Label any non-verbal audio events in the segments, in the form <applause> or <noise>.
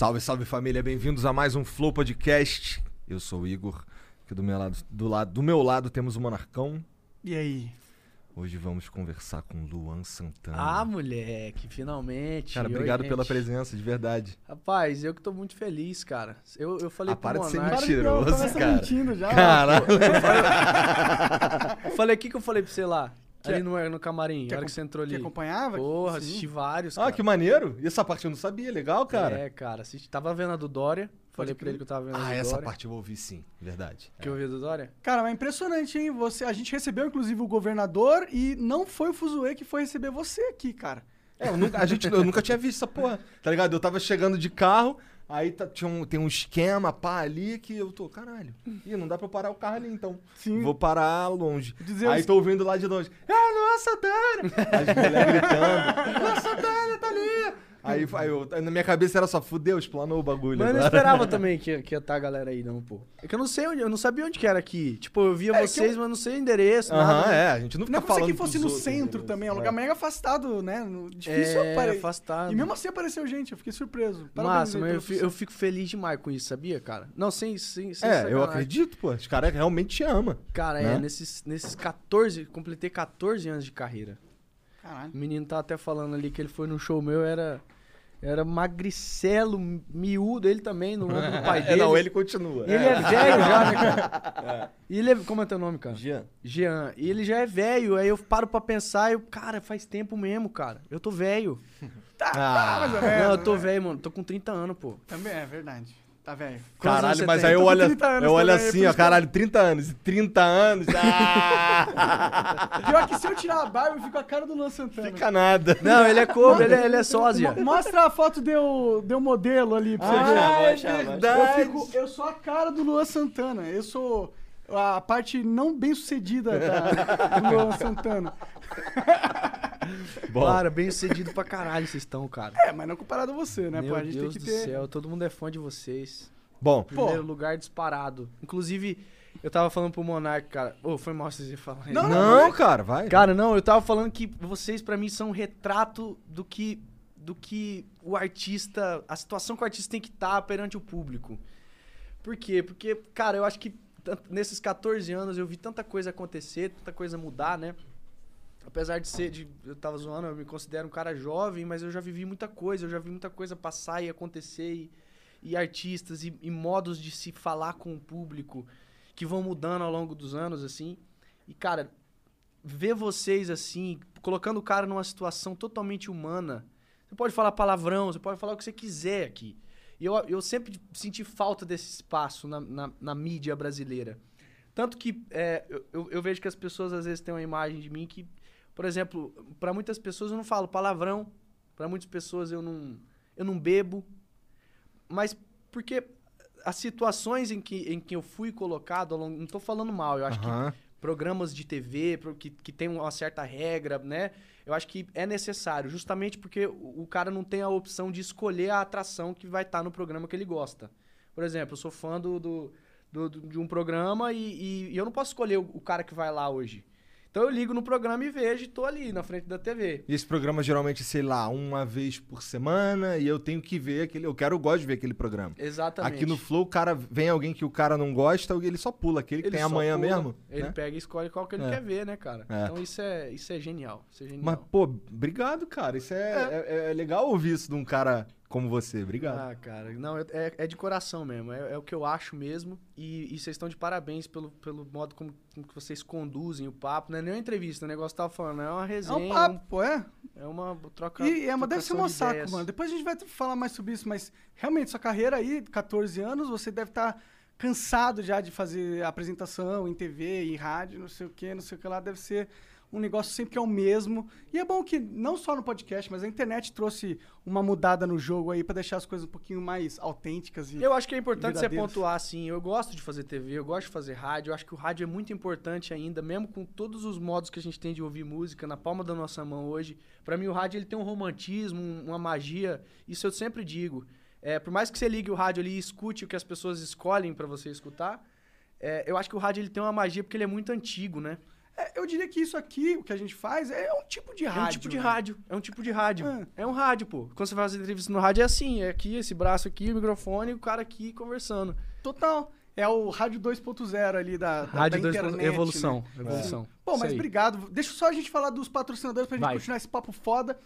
Salve, salve família, bem-vindos a mais um Flow Podcast. Eu sou o Igor, aqui do meu lado, do lado, do meu lado temos o Monarcão. E aí? Hoje vamos conversar com Luan Santana. Ah, moleque, finalmente. cara, Oi, obrigado pela gente. presença, de verdade. Rapaz, eu que tô muito feliz, cara. Eu, eu falei Ah, pro para de ser mentiroso, começa cara. mentindo já. Caralho. Eu falei, o que que eu falei pra você lá? Que- ali no, no camarim, que na hora que você entrou ali. Que acompanhava? Porra, Sim. assisti vários, Ah, cara. que maneiro. E essa parte eu não sabia, legal, cara. É, cara, assisti. Tava vendo a do Dória. Falei pra ele que eu tava vendo a do Ah, essa Dória. parte eu ouvi sim, verdade. Que eu vi a do Dória? Cara, mas é impressionante, hein? Você, a gente recebeu, inclusive, o governador e não foi o Fuzue que foi receber você aqui, cara. É, eu nunca, a gente, eu nunca tinha visto essa porra, tá ligado? Eu tava chegando de carro, aí tá- tinha um, tem um esquema, pá, ali, que eu tô, caralho, ih, não dá pra eu parar o carro ali, então. Sim. Vou parar longe. Dizer aí tô ouvindo lá de longe, ah, nossa, Santana! As mulheres gritando, nossa, Santana, tá ali! Aí, aí eu- aí na minha cabeça era só, fudeu, explanou o bagulho Mas eu não agora. esperava <laughs> também que, que ia estar a galera aí, não, pô. É que eu não sei onde, eu não sabia onde que era aqui. Tipo, eu via É, que vocês, eu- mas não sei o endereço, Aham, nada. é, a gente não fica Não é se falando aqui fosse pros no outros, centro né? também, é um É. lugar mega afastado, né? Difícil É, apare- afastado. E mesmo assim apareceu gente, eu fiquei surpreso. Parabéns Massa, mas eu pelo fico, eu fico feliz demais com isso, sabia, cara? Não, sem, sem, sem É, eu sacanagem. acredito, pô, os caras realmente te amam. Cara, né? é, nesses, nesses 14, completei 14 anos de carreira. Caralho. O menino tá até falando ali que ele foi no show meu, era, era magricelo, miúdo, ele também, no ombro do pai <laughs> É, dele. não, ele continua. E ele é velho já, né, cara? E ele é, como é teu nome, cara? Jean. Jean. E ele já é velho, aí eu paro pra pensar e eu, cara, faz tempo mesmo, cara. Eu tô velho. <laughs> Ah, Mais ou menos, não, eu tô velho, mano. Tô com 30 anos, pô. Também é verdade. Tá velho. Caralho, mas aí eu olho, 30 anos eu olho também, assim, ó, eu- caralho, 30 anos, 30 anos, <laughs> ah, Pior que se eu tirar a barba, eu fico a cara do Luan Santana. fica nada. Não, ele é cover, ele é, ele é sósia. Mo- Mostra a foto deu modelo ali pra você ver. Ah, é Eu, verdade. fico, eu sou a cara do Luan Santana. Eu sou a parte não bem sucedida da, do Luan Santana. <laughs> Bom, Cara, bem sucedido pra caralho vocês estão, cara. É, mas não comparado a você, né? Meu pô, a gente Deus tem que do ter. céu, todo mundo é fã de vocês. bom, Primeiro lugar disparado. Inclusive, eu tava falando pro Monark, cara. Ô, foi mal vocês falar isso. Não, não, cara, vai. Cara, não, eu tava falando que vocês, pra mim, são um retrato do que, do que o artista. A situação que o artista tem que estar perante o público. Por quê? Porque, cara, eu acho que nesses 14 anos eu vi tanta coisa acontecer, tanta coisa mudar, né? Apesar de ser, de, eu tava zoando, eu me considero um cara jovem, mas eu já vivi muita coisa, eu já vi muita coisa passar e acontecer, e, e artistas, e, e modos de se falar com o público que vão mudando ao longo dos anos, assim. E, cara, ver vocês assim, colocando o cara numa situação totalmente humana. Você pode falar palavrão, você pode falar o que você quiser aqui. E eu, eu sempre senti falta desse espaço na, na, na mídia brasileira. Tanto que é, eu- eu, vejo que as pessoas às vezes têm uma imagem de mim que, por exemplo, para muitas pessoas eu não falo palavrão, para muitas pessoas eu não, eu não bebo, mas porque as situações em que, em que eu fui colocado, longo, não tô falando mal, eu acho que Aham. programas de TV que, que tem uma certa regra, né? Eu acho que é necessário, justamente porque o, o cara não tem a opção de escolher a atração que vai estar no programa que ele gosta. Por exemplo, eu sou fã do, do- do- do- de um programa e, e- e eu não posso escolher o, o cara que vai lá hoje. Então eu ligo no programa e vejo e tô ali na frente da TV. E esse programa geralmente, sei lá, uma vez por semana e eu tenho que ver aquele. Eu quero, eu gosto de ver aquele programa. Exatamente. Aqui no Flow, o cara vem alguém que o cara não gosta, ele só pula aquele que Ele tem amanhã pula, mesmo. Ele né? pega e escolhe qual que ele É. quer ver, né, cara? É. Então isso é, isso é genial. Isso é genial. Mas, pô, obrigado, cara. Isso é, é- é legal ouvir isso de um cara como você. Obrigado. Ah, cara, não, é, é- é de coração mesmo, é, é o que eu acho mesmo. E, e vocês estão de parabéns pelo, pelo modo como, como que vocês conduzem o papo. Não é nem uma entrevista, o negócio que tava falando, é uma É resenha, um papo, pô, é. é uma troca. E é, mas deve ser um de saco, ideias. mano. Depois a gente vai falar mais sobre isso, mas realmente, sua carreira aí, 14 anos, você deve estar cansado já de fazer apresentação em TV, em rádio, não sei o que, não sei o que lá. Deve ser um negócio sempre que é o mesmo. E é bom que, não só no podcast, mas a internet trouxe uma mudada no jogo aí pra deixar as coisas um pouquinho mais autênticas. E... Eu acho que é importante você pontuar, assim, eu gosto de fazer TV, eu gosto de fazer rádio, eu acho que o rádio é muito importante ainda, mesmo com todos os modos que a gente tem de ouvir música na palma da nossa mão hoje. Pra mim o rádio ele tem um romantismo, um- uma magia, isso eu sempre digo. É, por mais que você ligue o rádio ali e escute o que as pessoas escolhem pra você escutar, é, eu acho que o rádio ele tem uma magia porque ele é muito antigo, né? É, eu diria que isso aqui, o que a gente faz, é um tipo de rádio. é um tipo de né? rádio, é um tipo de rádio. Ah. É um rádio, pô. Quando você faz entrevista no rádio é assim, é aqui, esse braço aqui, o microfone o cara aqui conversando. Total. É o rádio 2.0 ali da, da, Rádio da 2.0, internet. evolução, né? evolução. Bom, Isso mas obrigado. Deixa só a gente falar dos patrocinadores pra gente Vai. continuar esse papo foda.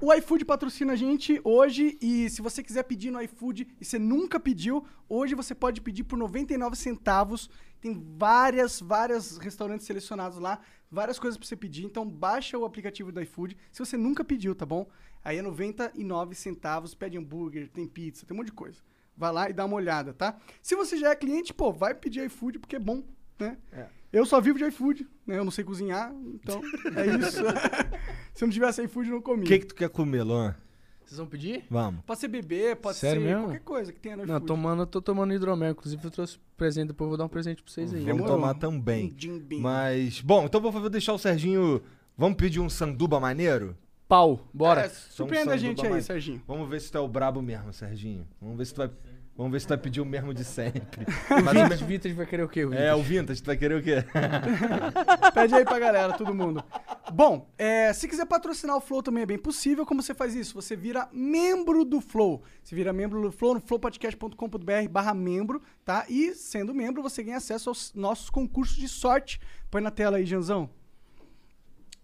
O iFood patrocina a gente hoje e se você quiser pedir no iFood e você nunca pediu, hoje você pode pedir por 99 centavos. Tem várias, várias restaurantes selecionados lá, várias coisas pra você pedir. Então baixa o aplicativo do iFood se você nunca pediu, tá bom? Aí é 99 centavos, pede hambúrguer, tem pizza, tem um monte de coisa. Vai lá e dá uma olhada, tá? Se você já é cliente, pô, vai pedir iFood porque é bom, né? Eu só vivo de iFood, né? Eu não sei cozinhar, então é isso. <laughs> Se não tivesse iFood, não comia. O que, que tu quer comer, Luan? Vocês vão pedir? Vamos. Pode ser bebê, pode Sério ser mesmo? qualquer coisa que tenha no Não, tomando, eu tô tomando hidromel. Inclusive, eu trouxe presente, depois eu vou dar um presente pra vocês aí. Vamos Demorou. tomar também. Um. Mas, bom, então vou deixar o Serginho. Vamos pedir um sanduba maneiro? Pau, bora. É, surpreenda a sanduba gente aí, mais- Serginho. Vamos ver se tu é o brabo mesmo, Serginho. Vamos ver se tu vai. Vamos ver se tu vai pedir o mesmo de sempre. Mas o Vintage, Vintage vai querer o quê? o É, o Vintage, tu vai querer o quê? <laughs> Pede aí pra galera, todo mundo. Bom, é, se quiser patrocinar o Flow também é bem possível. Como você faz isso? Você vira membro do Flow. Você vira membro do Flow no flowpodcast.com.br barra membro, tá? E sendo membro, você ganha acesso aos nossos concursos de sorte. Põe na tela aí, Janzão.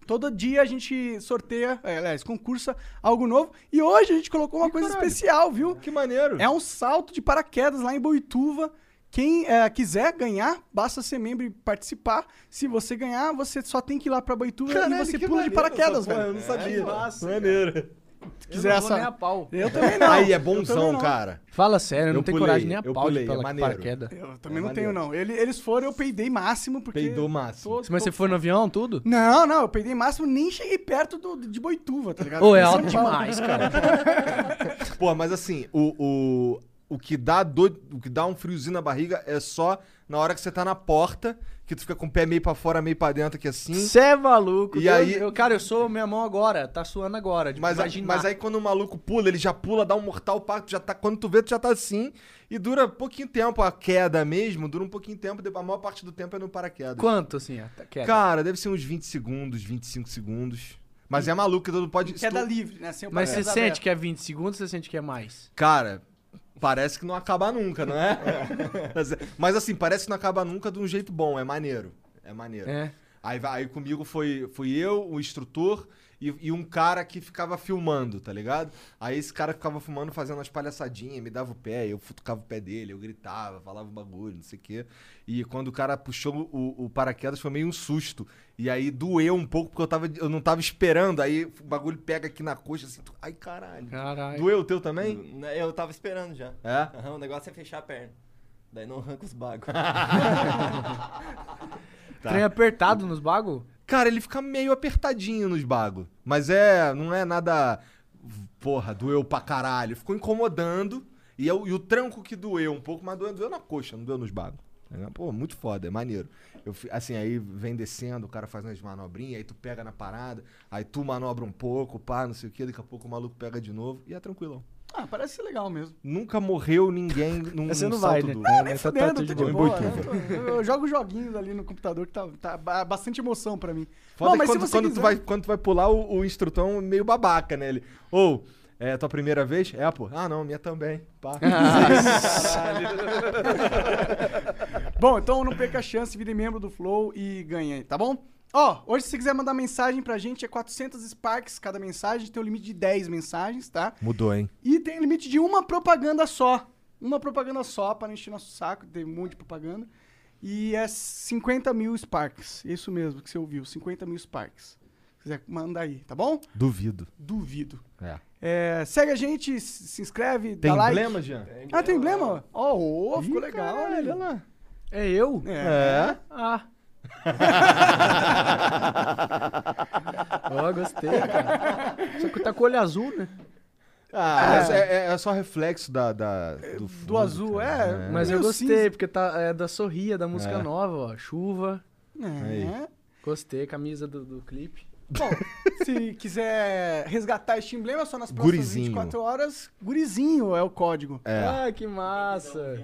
Todo dia a gente sorteia, é, aliás, concursa algo novo. E hoje a gente colocou uma coisa caralho. especial, viu? Que maneiro. É um salto de paraquedas lá em Boituva. Quem é, quiser ganhar, basta ser membro e participar. Se você ganhar, você só tem que ir lá pra Boituva Caralho, e você pula de maneiro paraquedas, essa porra, velho. Eu não sabia. massa, maneiro. Se quiser eu não vou nem essa... a pau. Eu também não. Aí é bonzão, cara. Fala sério, eu não tenho pulei, coragem nem a eu pau pulei, de pela é paraquedas. Eu também É não tenho, maneiro. não. Ele- eles foram, eu peidei máximo, porque... Peidou máximo. Tô- Mas tô- você foi no avião, tudo? Não, não, eu peidei máximo, nem cheguei perto do, de Boituva, tá ligado? Ô, é alto demais, cara. <laughs> <laughs> Pô, mas assim, o, o, o, que dá do, o que dá um friozinho na barriga é só na hora que você tá na porta, que tu fica com o pé meio pra fora, meio pra dentro aqui assim. Você é maluco. E Deus- aí- eu- cara, eu sou minha mão agora, tá suando agora. De Mas, imaginar. mas aí quando o maluco pula, ele já pula, dá um mortal pacto, já tá, quando tu vê, tu já tá assim, e dura pouquinho tempo a queda mesmo, dura um pouquinho tempo, a maior parte do tempo é no paraquedas. Quanto, assim, a queda? Cara, deve ser uns 20 segundos, 25 segundos. Mas é maluco, tu não pode... Queda tu- livre, né? Sem o Mas você sente que é 20 segundos ou você sente que é mais? Cara, parece que não acaba nunca, não <laughs> é? Mas assim, parece que não acaba nunca de um jeito bom, é maneiro. É maneiro. É. Aí, aí comigo foi, fui eu, o instrutor e, e um cara que ficava filmando, tá ligado? Aí esse cara ficava filmando, fazendo umas palhaçadinhas, me dava o pé, eu futucava o pé dele, eu gritava, falava um bagulho, não sei o quê. E quando o cara puxou o, o paraquedas foi meio um susto. E aí doeu um pouco porque eu, tava, eu não tava esperando. Aí o bagulho pega aqui na coxa assim, tu- ai caralho. Caralho. Doeu o teu também? Eu tava esperando já. É? Aham, o negócio é fechar a perna. Daí não arranca os bagos. Tá. <laughs> Trem apertado nos bagos? Cara, ele fica meio apertadinho nos bagos. Mas é. Não é nada. Porra, doeu pra caralho. Ficou incomodando. E, é o- e o tranco que doeu um pouco, mas doeu, doeu na coxa, não doeu nos bagos. É, Pô, muito foda, é maneiro. Eu, assim, aí vem descendo, o cara faz umas manobrinhas, aí tu pega na parada, aí tu manobra um pouco, pá, não sei o que, daqui a pouco o maluco pega de novo e é tranquilão. Ah, parece ser legal mesmo. Nunca morreu ninguém <laughs> num, Você num não salto vai, né? duro. É, Nem tá- tá- tá de boa. né? Eu, jogo joguinhos ali no computador que tá, tá ba- bastante emoção pra mim. Foda Bom, é mas que se quando, você quando tu quiser- vai, quando tu vai pular, o, o instrutor é meio babaca, né? Ele, ou, é tua primeira vez? É, pô. Ah, não, minha também. Pá. <laughs> <laughs> Bom, então não perca a chance, vire membro do Flow e ganhe aí, tá bom? Ó, hoje se você quiser mandar mensagem pra gente é 400 Sparks cada mensagem, tem um limite de 10 mensagens, tá? Mudou, hein? E tem limite de uma propaganda só. Uma propaganda só para não encher nosso saco, tem um monte de propaganda. E é 50 mil Sparks. Isso mesmo que você ouviu, 50 mil Sparks. Se quiser, manda aí, tá bom? Duvido. Duvido. É. É, segue a gente, se inscreve, Tem dá like. emblema, Jean? Ah, tem emblema? Ó, oh, ficou Ih, legal, olha olha lá. É eu? É. Ah. <laughs> Ó, gostei, cara. Só que tá com o olho azul, né? Ah, é, é- é só reflexo da, da- do, Do fundo, azul, cara. é. Mas eu gostei, cinza. porque tá, é da Sorria, da música É. nova, ó. Chuva. É. Gostei, camisa do, do clipe. Bom, <laughs> se quiser resgatar este emblema, é só nas próximas Gurizinho. 24 horas. Gurizinho é o código. É. Ah, que massa.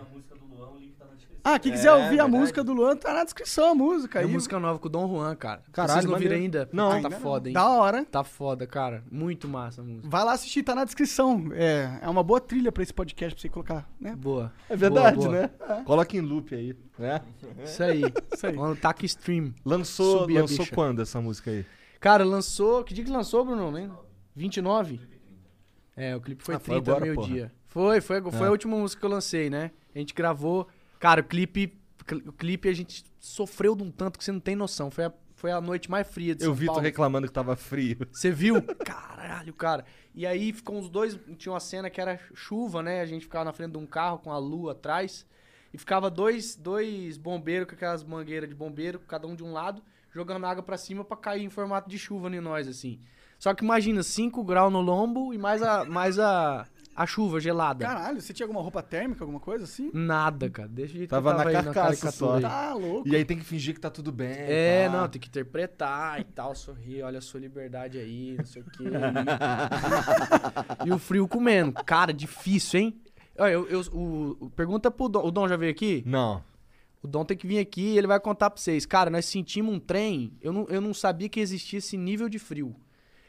Ah, quem quiser É, ouvir a verdade. música do Luan, tá na descrição a música É aí. música nova com o Dom Juan, cara. Caralho, Vocês não viram ainda? Não. Ah, Ainda tá não. foda, hein? Da hora. Tá foda, cara. Muito massa a música. Vai lá assistir, tá na descrição. É, é uma boa trilha pra esse podcast pra você colocar, né? Boa. É verdade, Boa, boa. né? Coloca em loop aí, né? Isso aí. Isso aí. Mano, taca stream. Lançou, Subir lançou quando essa música aí? Cara, lançou. Que dia que lançou, Bruno? Né? 29? É, o clipe foi Ah, foi 30 agora, meio-dia. Foi, foi, foi É. a última música que eu lancei, né? A gente gravou. Cara, o clipe. O clipe a gente sofreu de um tanto que você não tem noção. Foi a, foi a noite mais fria de Eu São vi tu Paulo. reclamando que tava frio. Você viu? <laughs> Caralho, cara. E aí ficou os dois. Tinha uma cena que era chuva, né? A gente ficava na frente de um carro com a lua atrás. E ficava dois, dois bombeiros com aquelas mangueiras de bombeiro, cada um de um lado, jogando água pra cima pra cair em formato de chuva em nós, assim. Só que imagina, 5 graus no lombo e mais a, mais a, a chuva gelada. Caralho, você tinha alguma roupa térmica, alguma coisa assim? Nada, cara. Deixa jeito Tava na tava aí carcaça só. aí. Tá louco. E aí tem que fingir que tá tudo bem. É, pá. não, tem que interpretar e tal, sorrir, olha a sua liberdade aí, não sei o quê. <laughs> E, o frio comendo. Cara, difícil, hein? Olha, eu, eu- o, o- pergunta pro Dom. O Dom já veio aqui? Não. O Dom tem que vir aqui e ele vai contar pra vocês. Cara, nós sentimos um trem, eu não, eu não sabia que existia esse nível de frio.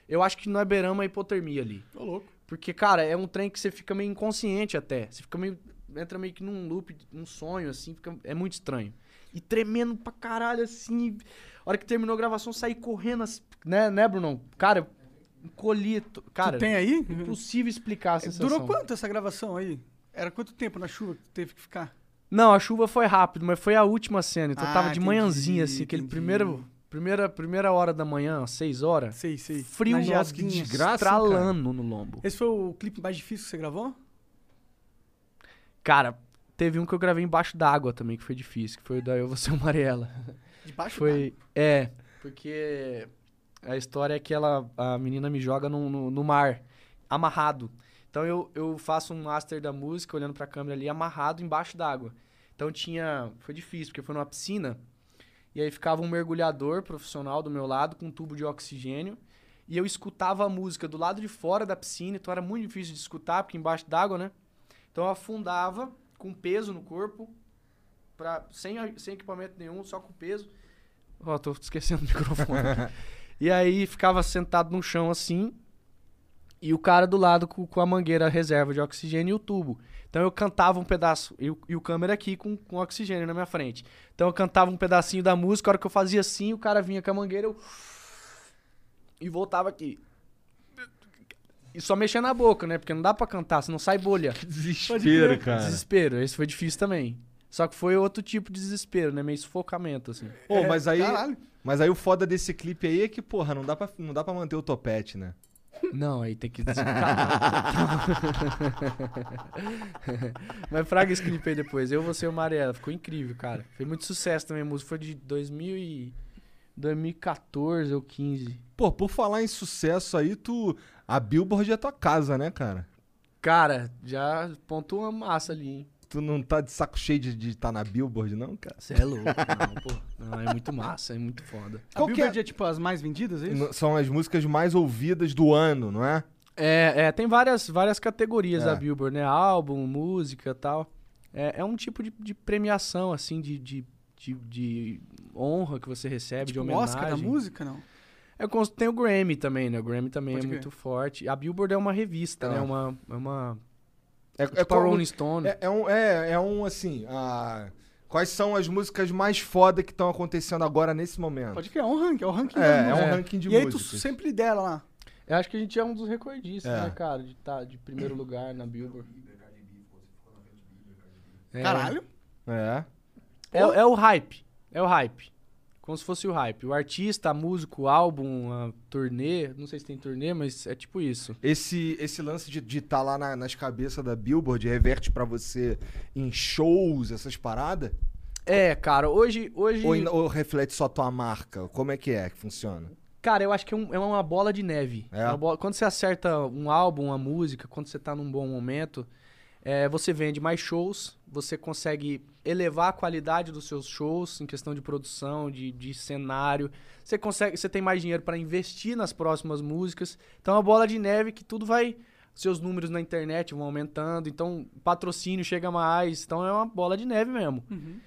Eu acho que nós beiramos a hipotermia ali. Tô louco. Porque, cara, é um trem que você fica meio inconsciente até. Você fica meio. Entra meio que num loop, num sonho, assim, fica, é muito estranho. E tremendo pra caralho, assim. A hora que terminou a gravação, saí correndo, assim, né, né, Bruno? Cara, encolhi. Cara, tu tem aí? impossível explicar a sensação. Durou quanto essa gravação aí? Era quanto tempo na chuva que teve que ficar? Não, a chuva foi rápido, mas foi a última cena. Então Ah, tava de entendi, manhãzinha, assim, aquele entendi. primeiro. Primeira, primeira hora da manhã, seis horas. Sei, sei. Frio, nossa, que desgraça, estralando no lombo. Esse foi o clipe mais difícil que você gravou? Cara, teve um que eu gravei embaixo d'água também, que foi difícil, que foi o da Eu Você Amarela. <laughs> Debaixo Foi. É, porque a história é que ela, a menina me joga no, no, no mar, amarrado. Então eu, eu faço um master da música, olhando pra câmera ali, amarrado embaixo d'água. Então tinha. Foi difícil, porque foi numa piscina. E aí ficava um mergulhador profissional do meu lado, com um tubo de oxigênio. E eu escutava a música do lado de fora da piscina, então era muito difícil de escutar, porque embaixo d'água, né? Então eu afundava com peso no corpo, pra, sem, sem equipamento nenhum, só com peso. Ó, tô esquecendo o microfone. <laughs> e aí ficava sentado no chão assim, e o cara do lado com, com a mangueira reserva de oxigênio e o tubo. Então eu cantava um pedaço, e o, e o câmera aqui com, com oxigênio na minha frente. Então eu cantava um pedacinho da música, a hora que eu fazia assim, o cara vinha com a mangueira, eu. <sniffs> E voltava aqui. E só mexendo na boca, né? Porque não dá pra cantar, senão sai bolha. Que desespero, cara. Desespero, esse foi difícil também. Só que foi outro tipo de desespero, né? Meio sufocamento, assim. Pô, mas aí. Caralho. Mas aí o foda desse clipe aí é que, porra, não dá pra, não dá pra manter o topete, né? Não, aí tem que <laughs> Mas fraga esse clipe aí depois. Eu, você e o Mariela. Ficou incrível, cara. Foi muito sucesso também. A música foi de 2000 e... 2014 ou 15. Pô, por falar em sucesso aí, tu. A Billboard é tua casa, né, cara? Cara, já pontou uma massa ali, hein? Tu não tá de saco cheio de estar na Billboard, não, cara? Você é louco. Não, pô. Não, é muito massa, é muito foda. A Qual que Billboard é? é tipo as mais vendidas, é isso? São as músicas mais ouvidas do ano, não é? É, é, tem várias, várias categorias É. a Billboard, né? Álbum, música e tal. É, é um tipo de, de premiação, assim, de, de, de, de honra que você recebe, de Tipo, o homenagem. Oscar da música, não? É como- tem o Grammy também, né? O Grammy também Pode é crer. muito forte. A Billboard é uma revista, É. né? Uma, é uma... É, Tipo a como- Rolling Stone. é, é um, é, é um, assim, a- Quais são as músicas mais foda que estão acontecendo agora nesse momento? Pode criar, é um ranking, é um ranking. É, da é um ranking de E aí tu músicas. sempre lidera lá. Eu acho que a gente é um dos recordistas, É. né, cara? De tá de primeiro lugar na Billboard. É. Caralho. É. É, é o hype. É o hype. Como se fosse o hype. O artista, a música, o álbum, a turnê. Não sei se tem turnê, mas é tipo isso. Esse, esse lance de estar lá na- nas cabeças da Billboard reverte pra você em shows, essas paradas? É, cara, hoje. hoje Ou, ou reflete só tua marca? Como é que é que funciona? Cara, eu acho que é, um- é uma bola de neve. É? Uma bola- quando você acerta um álbum, uma música, quando você tá num bom momento, é, você vende mais shows, você consegue elevar a qualidade dos seus shows em questão de produção, de, de cenário. Você consegue, você tem mais dinheiro para investir nas próximas músicas. Então é uma bola de neve que tudo vai. Seus números na internet vão aumentando, então patrocínio chega mais. Então é uma bola de neve mesmo.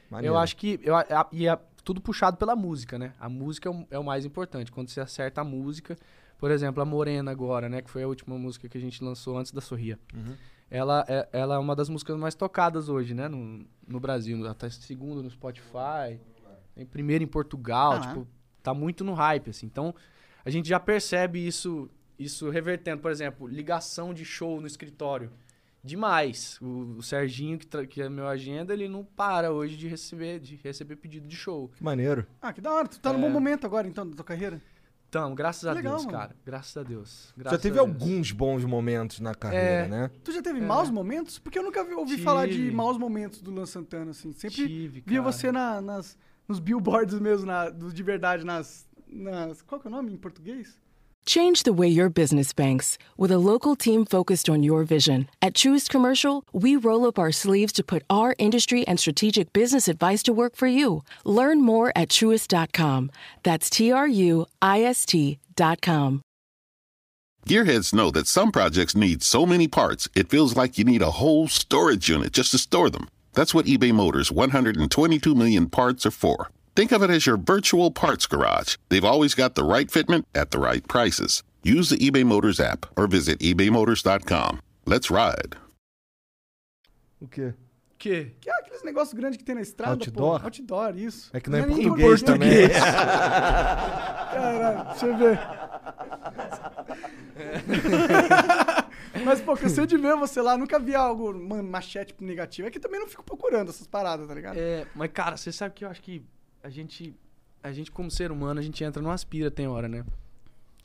Maneiro. Eu acho que. Eu, a- e é tudo puxado pela música, né? A música é o, é o mais importante. Quando você acerta a música. Por exemplo, a Morena agora, né? Que foi a última música que a gente lançou antes da Sorria. Ela, é, ela é uma das músicas mais tocadas hoje, né? No, no Brasil. Ela tá em segundo no Spotify. Em primeiro em Portugal. Caraca. Tipo, tá muito no hype, assim. Então, a gente já percebe isso, isso revertendo. Por exemplo, ligação de show no escritório. Demais. O, o Serginho, que, que é meu agenda, ele não para hoje de receber, de receber pedido de show. Que maneiro. Ah, que da hora. Tu tá num É. bom momento agora, então, da tua carreira. Então, graças a Legal, Deus, mano. cara. Graças a Deus. Já Graças teve a Deus. alguns bons momentos na carreira, É. né? Tu já teve É. maus momentos? Porque eu nunca vi- ouvi Tive. falar de maus momentos do Luan Santana, assim. Sempre Tive, via cara. você na- nas, nos billboards mesmo, na, dos de verdade, nas, nas... Qual que é o nome em português? Change the way your business banks with a local team focused on your vision. At Truist Commercial, we roll up our sleeves to put our industry and strategic business advice to work for you. Learn more at truist.com. That's T R U I S T.com. Gearheads know that some projects need so many parts, it feels like you need a whole storage unit just to store them. That's what eBay Motors' 122 million parts are for. Think of it as your virtual parts garage. They've always got the right fitment at the right prices. Use the eBay Motors app or visit ebaymotors.com. Let's ride. O quê? Que? Que é aqueles negócios grandes que tem na estrada, Outdoor? pô. Outdoor, isso. É que não é em nem português também. <laughs> Caralho, deixa eu ver. <laughs> Mas, pô, cansei de ver você lá, nunca vi algo, machete negativo. É que também não fico procurando essas paradas, tá ligado? É, mas, cara, você sabe que eu acho que a gente, a gente como ser humano, a gente entra numa aspira, tem hora, né?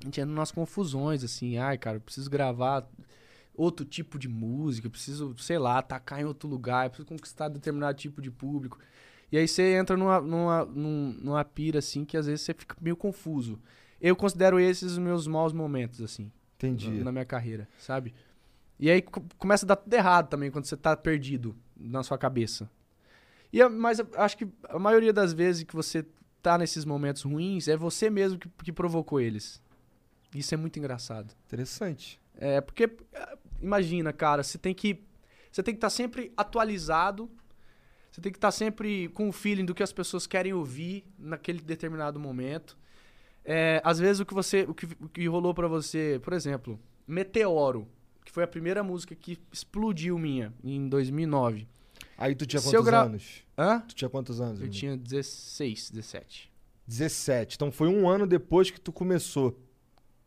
A gente entra nas confusões, assim. Ai, cara, eu preciso gravar outro tipo de música, eu preciso, sei lá, atacar em outro lugar, eu preciso conquistar determinado tipo de público. E aí você entra numa, numa, num- numa pira, assim, que às vezes você fica meio confuso. Eu considero esses os meus maus momentos, assim. Entendi. na, na minha carreira, sabe? E aí co- começa a dar tudo errado também quando você tá perdido na sua cabeça. E a- mas acho que a maioria das vezes que você tá nesses momentos ruins é você mesmo que, que provocou eles. Isso é muito engraçado. Interessante. É, porque ah, imagina, cara, você tem que você tem que estar sempre atualizado. Você tem que estar sempre com o feeling do que as pessoas querem ouvir naquele determinado momento. É, às vezes o que você o que, o que rolou pra você, por exemplo, Meteoro, que foi a primeira música que explodiu minha em 2009. Aí tu tinha quantos gra- anos? Hã? Tu tinha quantos anos? Eu Bruno? tinha 16, 17. 17. Então foi um ano depois que tu começou.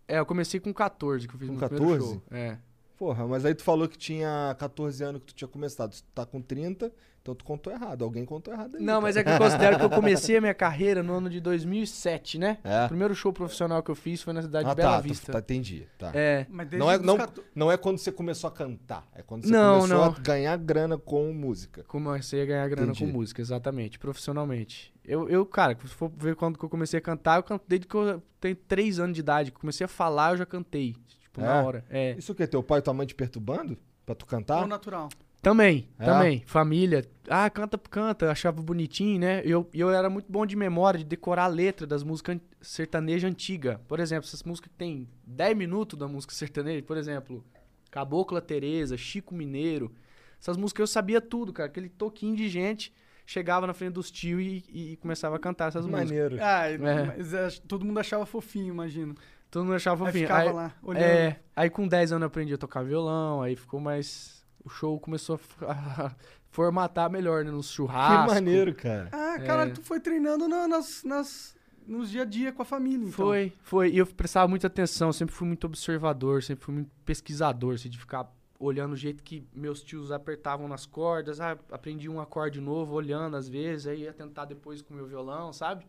É, eu comecei com 14, que eu fiz Com meu primeiro 14? show. É. Porra, mas aí tu falou que tinha 14 anos que tu tinha começado. Tu tá com 30, então tu contou errado. Alguém contou errado aí. Não, mas é que eu considero que eu <laughs> comecei a minha carreira no ano de 2007, né? É. O primeiro show profissional que eu fiz foi na cidade Ah, de Bela tá, tu- Vista. tá. Entendi. Tá. É. Mas desde Não é, não, 14 não é quando você começou a cantar. É quando você Não, começou não. a ganhar grana com música. Comecei a ganhar grana Entendi. com música, exatamente, profissionalmente. Eu, eu, cara, se for ver quando que eu comecei a cantar, eu canto desde que eu tenho 3 anos de idade. Comecei a falar, eu já cantei. Tipo, na É? hora. É. Isso o quê? Teu pai e tua mãe te perturbando? Pra tu cantar? ou natural. Também, É? também. Família. Ah, canta, canta. Achava bonitinho, né? E eu, eu era muito bom de memória, de decorar a letra das músicas an- sertaneja antiga. Por exemplo, essas músicas que tem 10 minutos da música sertaneja, por exemplo, Cabocla Tereza, Chico Mineiro. Essas músicas eu sabia tudo, cara. Aquele toquinho de gente chegava na frente dos tios e, e começava a cantar essas músicas. Maneiro. Ah, É. mas é, todo mundo achava fofinho, imagino. Todo mundo achava Aí fofinho. ficava Aí- lá, olhando. É, aí com 10 anos eu aprendi a tocar violão, aí ficou mais. O show começou a <laughs> formatar melhor, né? Nos Que churrascos. maneiro, cara. Ah, cara, É. tu foi treinando na- nas, nas, nos dia a dia com a família, então. Foi, foi. E eu prestava muita atenção, sempre fui muito observador, sempre fui muito pesquisador, assim, de ficar olhando o jeito que meus tios apertavam nas cordas, ah, aprendi um acorde novo, olhando às vezes, aí ia tentar depois com o meu violão, sabe?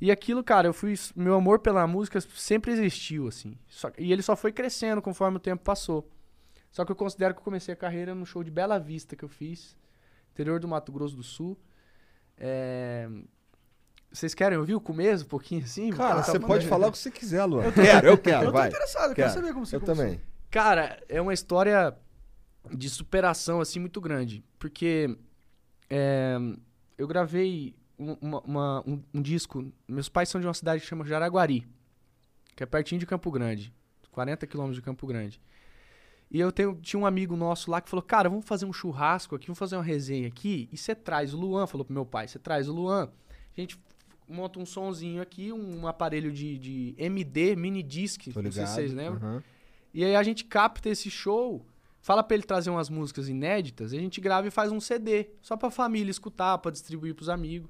E aquilo, cara, eu fui. Meu amor pela música sempre existiu, assim. Só- e ele só foi crescendo conforme o tempo passou. Só que eu considero que eu comecei a carreira no show de Bela Vista que eu fiz, interior do Mato Grosso do Sul. É, Vocês querem ouvir o começo, um pouquinho assim? Cara, você pode falar o que você quiser, Luan. Eu quero, eu quero, Eu tô vai. interessado, eu quero saber como você Eu começou. também. Cara, é uma história de superação, assim, muito grande. Porque é, eu gravei uma- uma- um- um disco. Meus pais são de uma cidade que chama Jaraguari, que é pertinho de Campo Grande, 40 quilômetros de Campo Grande. E eu tenho, tinha um amigo nosso lá que falou: Cara, vamos fazer um churrasco aqui, vamos fazer uma resenha aqui. E você traz o Luan, falou pro meu pai: Você traz o Luan, a gente monta um sonzinho aqui, um aparelho de, de MD, mini disc, Tô não sei se vocês lembram. Aham. E aí a gente capta esse show, fala pra ele trazer umas músicas inéditas, e a gente grava e faz um CD, só pra família escutar, pra distribuir pros amigos.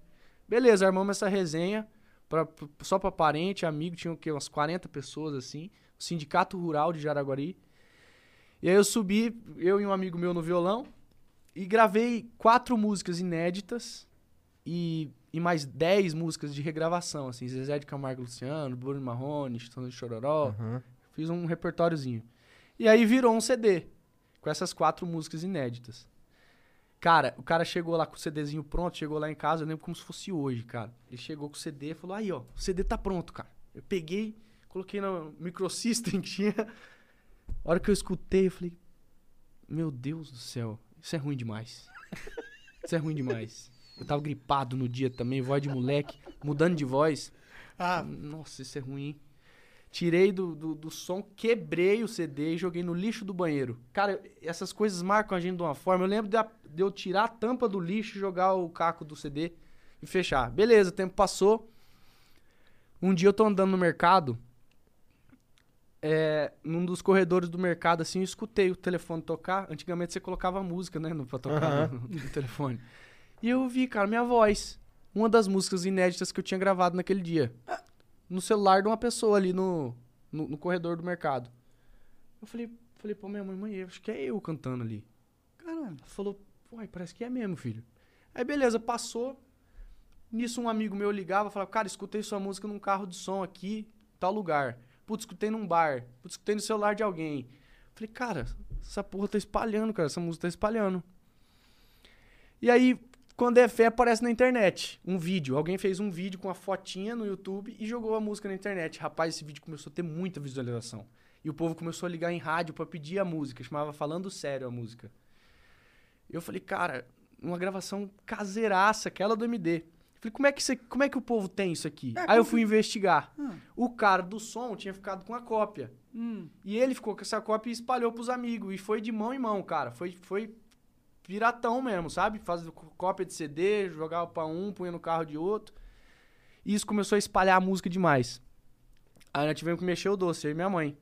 Beleza, armamos essa resenha, pra, só pra parente, amigo, tinha o quê? Umas 40 pessoas assim, o Sindicato Rural de Jaraguari. E aí eu subi, eu e um amigo meu no violão, e gravei quatro músicas inéditas e, e mais 10 músicas de regravação, assim, Zezé de Camargo Luciano, Bruno Marrone, Chitão de Chororó, Aham. Fiz um repertóriozinho. E aí virou um CD, com essas quatro músicas inéditas. Cara, o cara chegou lá com o CDzinho pronto, chegou lá em casa, eu lembro como se fosse hoje, cara. Ele chegou com o CD e falou: Aí, ó, o CD tá pronto, cara. Eu peguei, coloquei no microsystem <laughs> que tinha. A hora que eu escutei, eu falei: Meu Deus do céu, isso é ruim demais. Isso é ruim demais. Eu tava gripado no dia também, voz de moleque, mudando de voz. Ah, Nossa, isso é ruim, hein? Tirei do, do, do som, quebrei o CD e joguei no lixo do banheiro. Cara, essas coisas marcam a gente de uma forma. Eu lembro de, de eu tirar a tampa do lixo e jogar o caco do CD e fechar. Beleza, o tempo passou. Um dia eu tô andando no mercado. É, num dos corredores do mercado, assim, eu escutei o telefone tocar. Antigamente você colocava música, né? no- Pra tocar no, no telefone. E eu ouvi, cara, minha voz. Uma das músicas inéditas que eu tinha gravado naquele dia. No celular de uma pessoa ali no, no, no corredor do mercado. Eu falei, falei pra minha mãe, mãe, acho que é eu cantando ali. caralho. Ela falou, uai, parece que é mesmo, filho. Aí beleza, passou. Nisso um amigo meu ligava, falava, cara, escutei sua música num carro de som aqui, tal lugar. Putz, escutei num bar. Putz, escutei no celular de alguém. Falei, cara, essa porra tá espalhando, cara, essa música tá espalhando. E aí, quando é fé, aparece na internet um vídeo. Alguém fez um vídeo com a fotinha no YouTube e jogou a música na internet. Rapaz, esse vídeo começou a ter muita visualização. E o povo começou a ligar em rádio pra pedir a música. Chamava Falando Sério a música. Eu falei, cara, uma gravação caseiraça, aquela do MD. Falei, como é que, você, como é que o povo tem isso aqui? Aí eu fui investigar. O cara do som tinha ficado com a cópia. Hum. E ele ficou com essa cópia e espalhou pros amigos. E foi de mão em mão, cara. Foi, foi piratão mesmo, sabe? Faz cópia de CD, jogava pra um, punha no carro de outro. E isso começou a espalhar a música demais. Aí nós tivemos que mexer o doce, eu e minha mãe.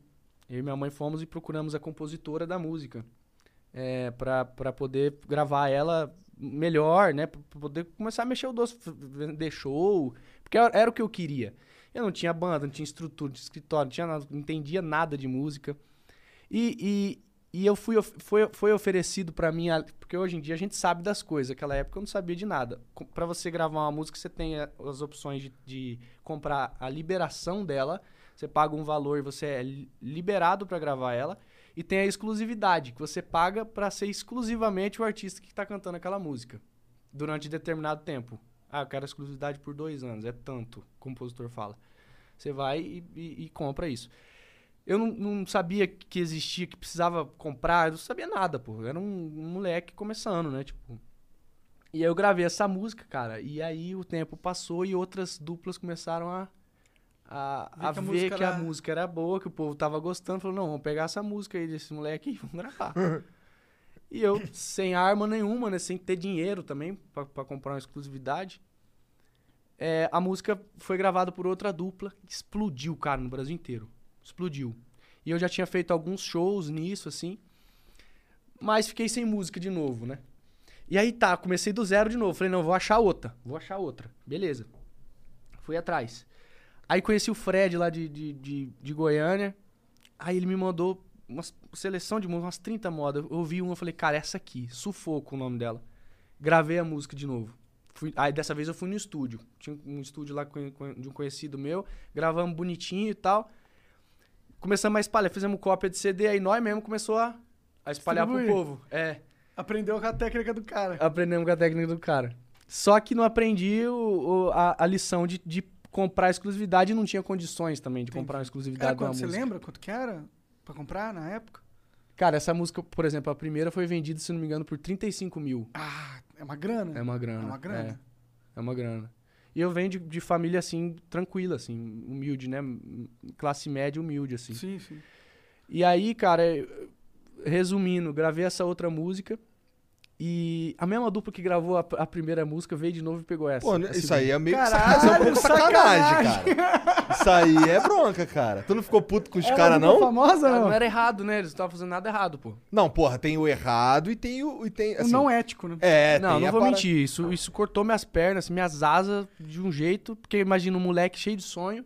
Eu e minha mãe fomos e procuramos a compositora da música. É, pra, pra poder gravar ela melhor, né? Pra poder começar a mexer o doce, vender show. Porque era, o que eu queria. Eu não tinha banda, não tinha estrutura, tinha escritório, não, tinha nada, não entendia nada de música. E, e, eu fui, foi, foi oferecido pra mim, porque hoje em dia a gente sabe das coisas, naquela época eu não sabia de nada. Pra você gravar uma música, você tem a- as opções de, de comprar a liberação dela, você paga um valor e você é li- liberado pra gravar ela, e tem a exclusividade, que você paga pra ser exclusivamente o artista que tá cantando aquela música, durante determinado tempo. Ah, eu quero exclusividade por dois anos, é tanto, o compositor fala. Você vai e, e- e compra isso. Eu não, não sabia que existia, que precisava comprar, eu não sabia nada, pô. Eu era um, um moleque começando, né? Tipo. E aí eu gravei essa música, cara. E aí o tempo passou e outras duplas começaram a, a, Ver a que a ver música que a era- música era boa, que o povo tava gostando. Falou, não, vamos pegar essa música aí desse moleque e <laughs> vamos gravar. <laughs> e eu, sem arma nenhuma, né? Sem ter dinheiro também pra, pra comprar uma exclusividade. É, a música foi gravada por outra dupla, explodiu, cara, no Brasil inteiro. Explodiu. E eu já tinha feito alguns shows nisso, assim. Mas fiquei sem música de novo, né? E aí tá, comecei do zero de novo. Falei, não, vou achar outra. Vou achar outra. Beleza. Fui atrás. Aí conheci o Fred lá de, de, de, de Goiânia. Aí ele me mandou uma seleção de músicas, umas 30 modas. Eu ouvi uma, falei, cara, essa aqui, Sufoco o nome dela. Gravei a música de novo. Fui, aí dessa vez eu fui no estúdio. Tinha um estúdio lá de um conhecido meu. Gravamos bonitinho e tal. Começamos a espalhar, fizemos cópia de CD, aí nós mesmo começou a, a espalhar pro povo. É. Aprendeu com a técnica do cara. Aprendemos com a técnica do cara. Só que não aprendi o- o- a, a lição de, de comprar exclusividade e não tinha condições também de comprar uma exclusividade uma quanto? Você música. lembra quanto que era pra comprar na época? Cara, essa música, por exemplo, a primeira foi vendida, se não me engano, por 35 mil. Ah, é uma grana. É uma grana. É uma grana. É, é uma grana. E eu venho de, de família, assim, tranquila, assim, humilde, né? Classe média humilde, assim. Sim, sim. E aí, cara, resumindo, gravei essa outra música. E a mesma dupla que gravou a, a primeira música veio de novo e pegou essa. Pô, né, a isso segunda. aí é meio que Caralho, sacanagem, é um pouco sacanagem, sacanagem. cara. Isso aí é bronca, cara. Tu não ficou puto com os caras, não? famosa, não? não era errado, né? Eles não estavam fazendo nada errado, pô. Não, porra, tem o errado e tem o. E tem, O assim, não ético, né? É, não, tem não a vou para- mentir. Isso, isso cortou minhas pernas, minhas asas de um jeito. Porque imagina um moleque cheio de sonho,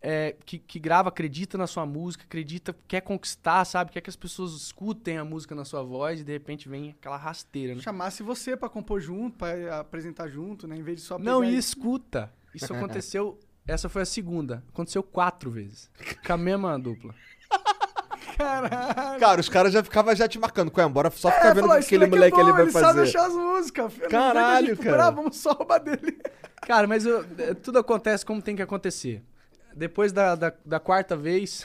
é, que, que grava, acredita na sua música, acredita, quer conquistar, sabe? Quer que as pessoas escutem a música na sua voz e de repente vem aquela rasteira, né? Chamasse você pra compor junto, pra apresentar junto, né? Em vez de só Não, e escuta. Isso aconteceu. <laughs> Essa foi a segunda. Aconteceu quatro vezes. Com a mesma dupla. <laughs> Caralho. Cara, os caras já ficavam já te marcando. Qual é? Bora só ficar É, vendo o falou, que aquele moleque é moleque ali bom, vai ele sabe fazer. achar as músicas. filho. Caralho, cara. Pra, vamos só roubar dele. Cara, mas eu- é, tudo acontece como tem que acontecer. Depois da, da, da quarta vez,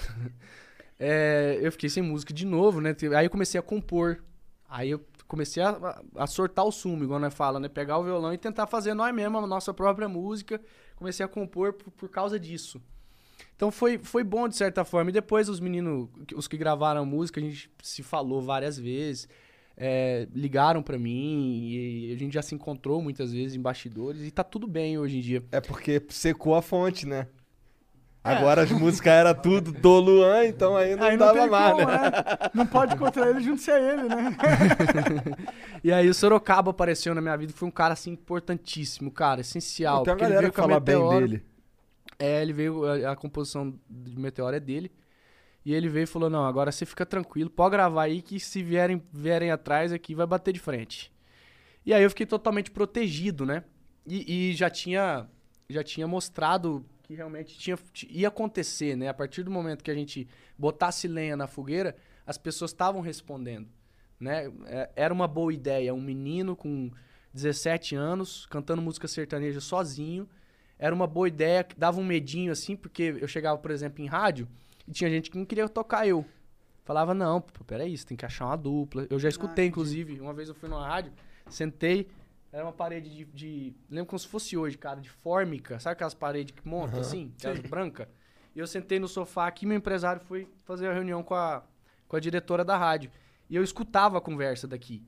<laughs> é, eu fiquei sem música de novo, né? Aí eu comecei a compor. Aí eu comecei a, a sortar o sumo, igual nós fala, né? Pegar o violão e tentar fazer nós mesmos a nossa própria música. Comecei a compor por, por causa disso. Então foi, foi bom de certa forma. E depois os meninos, os que gravaram a música, a gente se falou várias vezes. é, ligaram pra mim e a gente já se encontrou muitas vezes em bastidores e tá tudo bem hoje em dia. É porque secou a fonte, né? Agora as músicas eram tudo do Luan, então aí não Aí não dava mais, como, né? né? Não pode encontrar ele junto a ele, né? <laughs> E aí o Sorocaba apareceu na minha vida, foi um cara assim importantíssimo, cara, essencial. Tem uma galera veio que a fala bem dele. É, ele veio, a, a composição de Meteoro é dele. E ele veio e falou: Não, agora você fica tranquilo, pode gravar aí que se vierem, vierem atrás aqui vai bater de frente. E aí eu fiquei totalmente protegido, né? E, e já tinha já tinha mostrado que realmente tinha, ia acontecer, né? A partir do momento que a gente botasse lenha na fogueira, as pessoas estavam respondendo, né? É, Era uma boa ideia, um menino com 17 anos cantando música sertaneja sozinho. Era uma boa ideia, dava um medinho assim, porque eu chegava, por exemplo, em rádio e tinha gente que não queria tocar eu. Falava, não, pô, peraí, você tem que achar uma dupla. Eu já escutei, inclusive, uma vez eu fui numa rádio, sentei, era uma parede de, de- Lembro como se fosse hoje, cara, de fórmica. Sabe aquelas paredes que montam assim? Aquelas brancas? E eu sentei no sofá aqui, meu empresário foi fazer a reunião com a, com a diretora da rádio. E eu escutava a conversa daqui.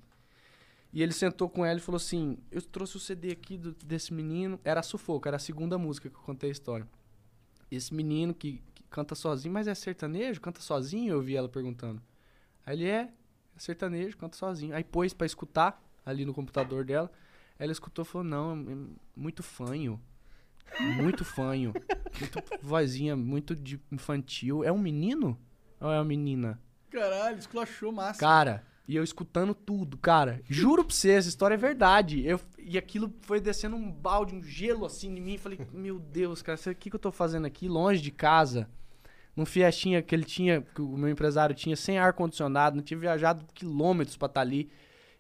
E ele sentou com ela e falou assim: Eu trouxe o CD aqui do- desse menino. Era Sufoco, era a segunda música que eu contei a história. Esse menino que, que canta sozinho, mas é sertanejo? Canta sozinho? Eu vi ela perguntando. Aí ele é, é sertanejo, canta sozinho. Aí pôs pra escutar ali no computador dela. Ela escutou e falou: Não, é muito fanho. Muito fanho. Muito vozinha, muito de infantil. É um menino? Ou é uma menina? Caralho, esculachou massa. Cara, e eu escutando tudo, cara. Juro pra você, essa história é verdade. Eu, e aquilo foi descendo um balde, um gelo assim em mim. Falei, <laughs> meu Deus, cara, o que, que eu tô fazendo aqui, longe de casa? Num Fiestinha que ele tinha, que o meu empresário tinha, sem ar-condicionado, não tinha viajado quilômetros pra estar ali.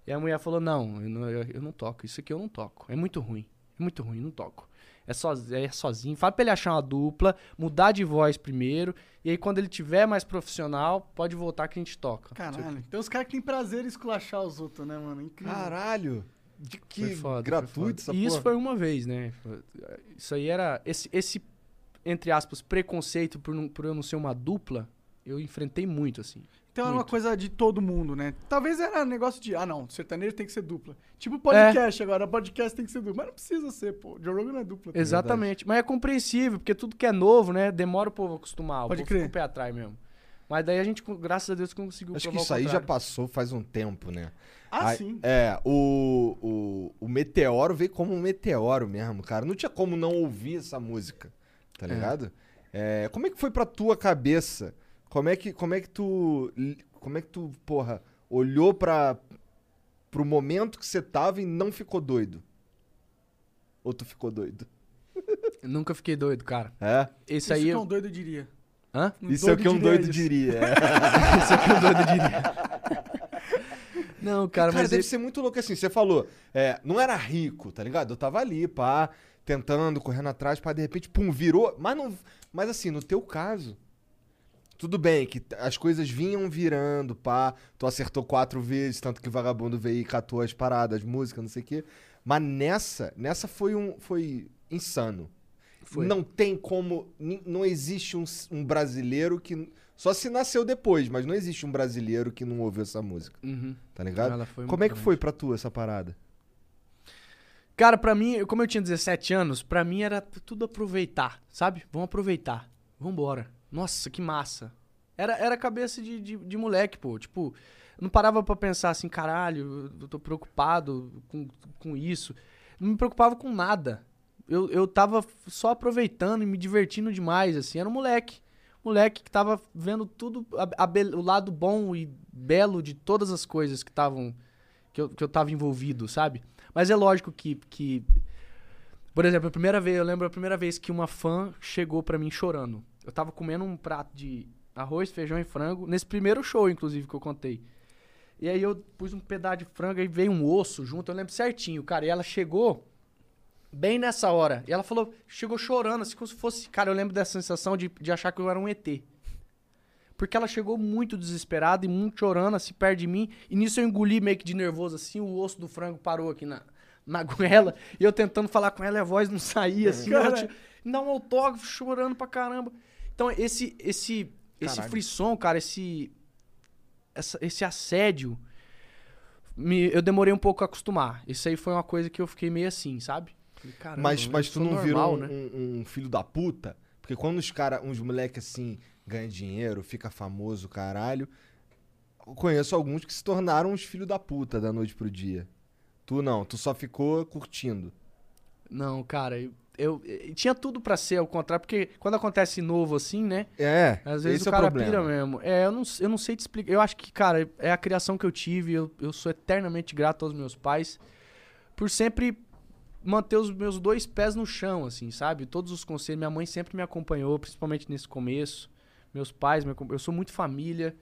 E a mulher falou: Não, eu não, eu, eu não toco, isso aqui eu não toco. É muito ruim. É muito ruim, não toco. É, soz- é sozinho. Fala pra ele achar uma dupla, mudar de voz primeiro. E aí, quando ele tiver mais profissional, pode voltar que a gente toca. Caralho. Tem uns caras que têm prazer em esculachar os outros, né, mano? Incrível. Caralho. De que foda, gratuito essa. E isso foi uma vez, né? Isso aí era. Esse, esse entre aspas, preconceito por, não- por eu não ser uma dupla, eu enfrentei muito, assim. Então era uma coisa de todo mundo, né? Talvez era negócio de, ah não, sertanejo tem que ser dupla. É. Tipo podcast agora, podcast tem que ser dupla. Mas não precisa ser, pô. Joe Rogan não é dupla. tá Exatamente. Mas é compreensível, porque tudo que é novo, né? Demora o povo a acostumar. O Pode povo crer. fica o pé atrás mesmo. Mas daí a gente, graças a Deus, conseguiu Acho que isso aí já passou faz um tempo, né? Ah, Aí- sim. É, o, o, o Meteoro veio como um meteoro mesmo, cara. Não tinha como não ouvir essa música, tá ligado? É, como é que foi pra tua cabeça? Como é que, como é que tu. Como é que tu, porra, olhou pra, pro momento que você tava e não ficou doido? Ou tu ficou doido? Eu nunca fiquei doido, cara. É? Esse Isso aí. que é eu- um doido diria. Hã? Um Isso é o que um doido isso. diria. é. <laughs> Aqui é um doido diria. Não, cara, Cara, mas deve ele- ser muito louco assim. Você falou, é, não era rico, tá ligado? Eu tava ali, pá, tentando, correndo atrás, pá, de repente, pum, virou. Mas, não, mas assim, no teu caso, tudo bem que as coisas vinham virando, pá. Tu acertou quatro vezes, tanto que vagabundo veio e catou as paradas, música, não sei o quê. Mas nessa, nessa foi um. Foi insano. Foi. Não tem como. Não existe um, um brasileiro que. Só se nasceu depois, mas não existe um brasileiro que não ouviu essa música, Uhum. tá ligado? Ela foi Como é que foi pra tu essa parada? Cara, pra mim, como eu tinha 17 anos, pra mim era tudo aproveitar, sabe? Vamos aproveitar. Vambora. Nossa, que massa. Era, era cabeça de, de, de moleque, pô. Tipo, não parava pra pensar assim, caralho, eu tô preocupado com, com isso. Não me preocupava com nada. Eu, eu tava só aproveitando e me divertindo demais, assim. Era um moleque. Moleque que tava vendo tudo, a- a o lado bom e belo de todas as coisas que estavam. Que eu, que eu tava envolvido, sabe? Mas é lógico que, que. Por exemplo, a primeira vez, eu lembro a primeira vez que uma fã chegou pra mim chorando. Eu tava comendo um prato de arroz, feijão e frango, nesse primeiro show, inclusive, que eu contei. E aí eu pus um pedaço de frango e veio um osso junto, eu lembro certinho, cara. E ela chegou bem nessa hora. E ela falou, chegou chorando, assim como se fosse. Cara, eu lembro dessa sensação de, de achar que eu era um ET. Porque ela chegou muito desesperada e muito chorando, assim, perto de mim. E nisso eu engoli meio que de nervoso, assim, o osso do frango parou aqui na, na <laughs> goela. E eu tentando falar com ela e a voz não saía, assim. Ela Cara. dá um autógrafo, chorando pra caramba. Então, esse, esse, esse Caralho. frisson, cara, esse, essa- esse assédio, me- eu demorei um pouco a acostumar. Isso aí foi uma coisa que eu fiquei meio assim, sabe? Falei, "Caramba, mas mas tu não normal, virou um, né? um- um filho da puta? Porque quando os cara, uns moleque assim ganham dinheiro, fica famoso, caralho. Eu conheço alguns que se tornaram uns filhos da puta da noite pro dia. Tu não, tu só ficou curtindo. Não, cara, eu, eu- eu- tinha tudo pra ser ao contrário, porque quando acontece novo assim, né? É, Às vezes esse o é o cara problema. pira mesmo. É, eu não, eu não sei te explicar. Eu acho que, cara, é a criação que eu tive. Eu, eu sou eternamente grato aos meus pais por sempre manter os meus dois pés no chão, assim, sabe? Todos os conselhos. Minha mãe sempre me acompanhou, principalmente nesse começo. Meus pais, eu sou muito família.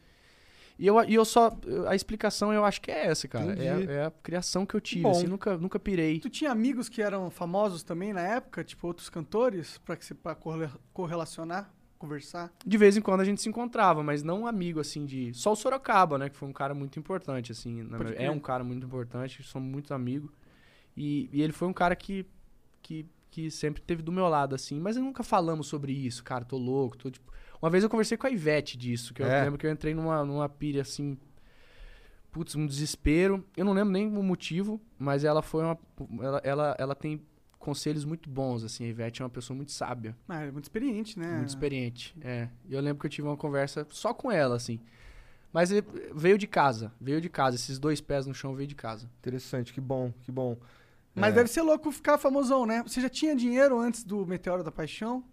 E eu, e eu só. A explicação eu acho que é essa, cara. É, é a criação que eu tive, Bom. assim, nunca, nunca pirei. Tu tinha amigos que eram famosos também na época, tipo outros cantores, pra, que pra correla- correlacionar, conversar? De vez em quando a gente se encontrava, mas não um amigo, assim, de... Só o Sorocaba, né? Que foi um cara muito importante, assim. minha-. É um cara muito importante, somos muito amigos. E, e ele foi um cara que, que, que sempre teve do meu lado, assim. Mas nunca falamos sobre isso, cara, tô louco, tô, tipo... Uma vez eu conversei com a Ivete disso, que eu É? lembro que eu entrei numa, numa pilha, assim... Putz, um desespero. Eu não lembro nem o motivo, mas ela foi uma... Ela, ela, ela tem conselhos muito bons, assim. A Ivete é uma pessoa muito sábia. Ah, é muito experiente, né? Muito experiente, é. E eu lembro que eu tive uma conversa só com ela, assim. Mas veio de casa, veio de casa. Esses dois pés no chão veio de casa. Interessante, que bom, que bom. Mas É. deve ser louco ficar famosão, né? Você já tinha dinheiro antes do Meteoro da Paixão?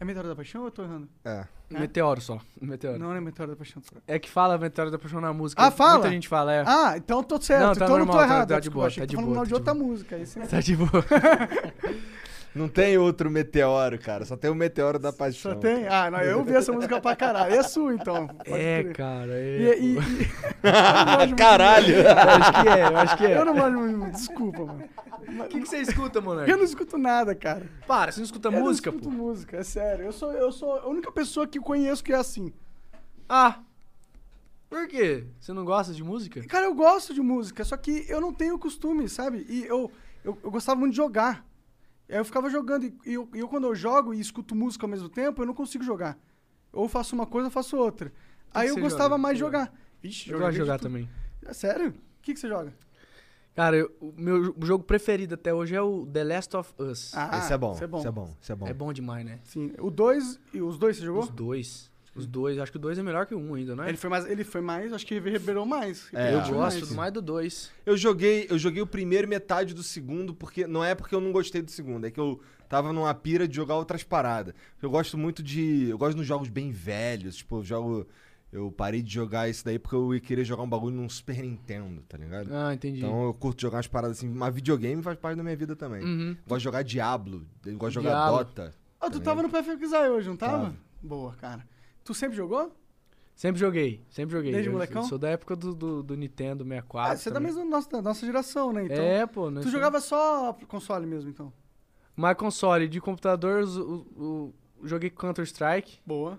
É Meteoro da Paixão ou eu tô errando? É. É? meteoro só, meteoro. Não, não é Meteoro da Paixão. É que fala Meteoro da Paixão na música. Ah, fala? Muita gente fala, é. Ah, então tô certo. Não, tá então não normal, tô tá- errado. tá de boa, tá de tô boa, tá de de outra boa. música. <laughs> Tá de boa. <laughs> Não tem outro meteoro, cara. Só tem o meteoro da paixão. Só tem? Ah, não, eu ouvi essa música pra caralho. É sua, então. É, crer. cara, E, é. e- pô. e- <laughs> Caralho! Eu acho que é, eu acho que é. eu não muito, desculpa, mano. O que, que você escuta, Eu moleque? não escuto nada, cara. Para, você não escuta eu música, não escuto pô? música, é sério. Eu sou, eu sou a única pessoa que conheço que é assim. Ah. Por quê? Você não gosta de música? Cara, eu gosto de música, só que eu não tenho costume, sabe? E eu, eu, eu gostava muito de jogar. Aí eu ficava jogando, e eu, eu quando eu jogo e escuto música ao mesmo tempo, eu não consigo jogar. Ou faço uma coisa ou faço outra. Aí que eu gostava joga? mais de jogar. Vixe, Eu gosto de jogar tudo. também. É sério? O que, que você joga? Cara, eu- o meu jo- jogo preferido até hoje é o The Last of Us. Ah, Esse é bom, Isso é bom. Isso é bom, isso é bom. É bom demais, né? Sim. O dois e os dois você jogou? Os dois. Os dois, acho que o dois é melhor que o um ainda, não é? Ele foi mais, ele foi mais, acho que reverberou mais. É, eu gosto mais. mais do dois. Eu joguei, eu joguei o primeiro e metade do segundo, porque não é porque eu não gostei do segundo, é que eu tava numa pira de jogar outras paradas. Eu gosto muito de. Eu gosto nos jogos bem velhos, tipo, eu jogo. Eu parei de jogar isso daí porque eu ia querer jogar um bagulho num Super Nintendo, tá ligado? Ah, entendi. Então eu curto jogar umas paradas assim, mas videogame faz parte da minha vida também. Uhum. Gosto de jogar Diablo, gosto de jogar Diablo. Dota. Ah, tu tá tava no PFXI hoje, não tava? Tava. Boa, cara. Tu sempre jogou? Sempre joguei, sempre joguei. Desde Eu molecão? Sou da época do, do, do Nintendo 64. Ah, você é da também. mesma nossa, da nossa geração, né? Então, É, pô. tu jogava só console mesmo, então. Mas console, de computador, o, o- o- joguei Counter-Strike. Boa.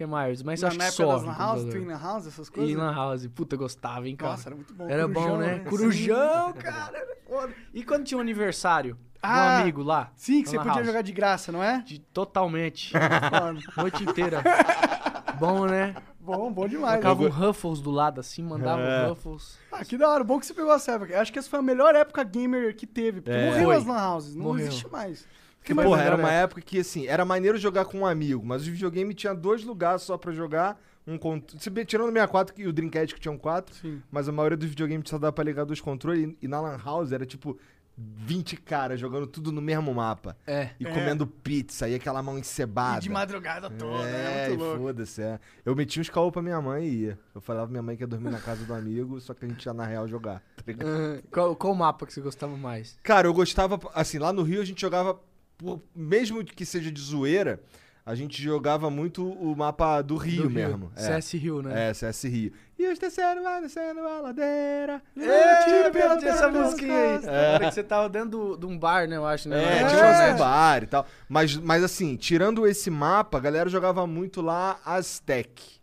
Que mais? Mas Na, acho na que época só. Lan House, na House, essas E coisas? Lan House. Puta, gostava, hein, cara. Nossa, era muito bom. Era Corujão, bom, né? né? Corujão, <laughs> cara. Era foda. E quando tinha um aniversário Ah, do amigo lá? Sim, que você na podia House? jogar de graça, não é? De, totalmente. <laughs> Noite inteira. <laughs> bom, né? bom, bom demais. Colocava né? um Ruffles do lado assim, mandava É. um Ruffles. Ah, que da hora. Bom que você pegou essa época. Acho que essa foi a melhor época gamer que teve. Porque É. morreu Foi. as lan houses. Não Morreu. existe mais. Mas porra, melhor era uma época que, assim, era maneiro jogar com um amigo, mas o videogame tinha dois lugares só pra jogar. Um cont... Tirando o 64 e o Dreamcast que tinham quatro, Sim. mas a maioria dos videogames só dava pra ligar dois controles. E, e na Lan House era tipo 20 caras jogando tudo no mesmo mapa. É. E É. comendo pizza, e aquela mão encebada. E de madrugada toda. É, É, muito louco. foda-se, é. Eu metia uns caô pra minha mãe e ia. Eu falava pra minha mãe que ia dormir na casa do amigo, só que a gente ia na real jogar. tá ligado? Qual, qual mapa que você gostava mais? Cara, eu gostava, assim, lá no Rio a gente jogava, por- mesmo que seja de zoeira, a gente jogava muito o mapa do Rio Do Rio. mesmo. É. CS Rio, né? É, CS Rio. E os descendo, vai descendo a ladeira. É, pela tinha essa musiquinha aí. hora que você tava dentro de um bar, né? Eu acho, né? É, tipo na assim, Net. bar e tal. Mas, mas assim, tirando esse mapa, a galera jogava muito lá Aztec.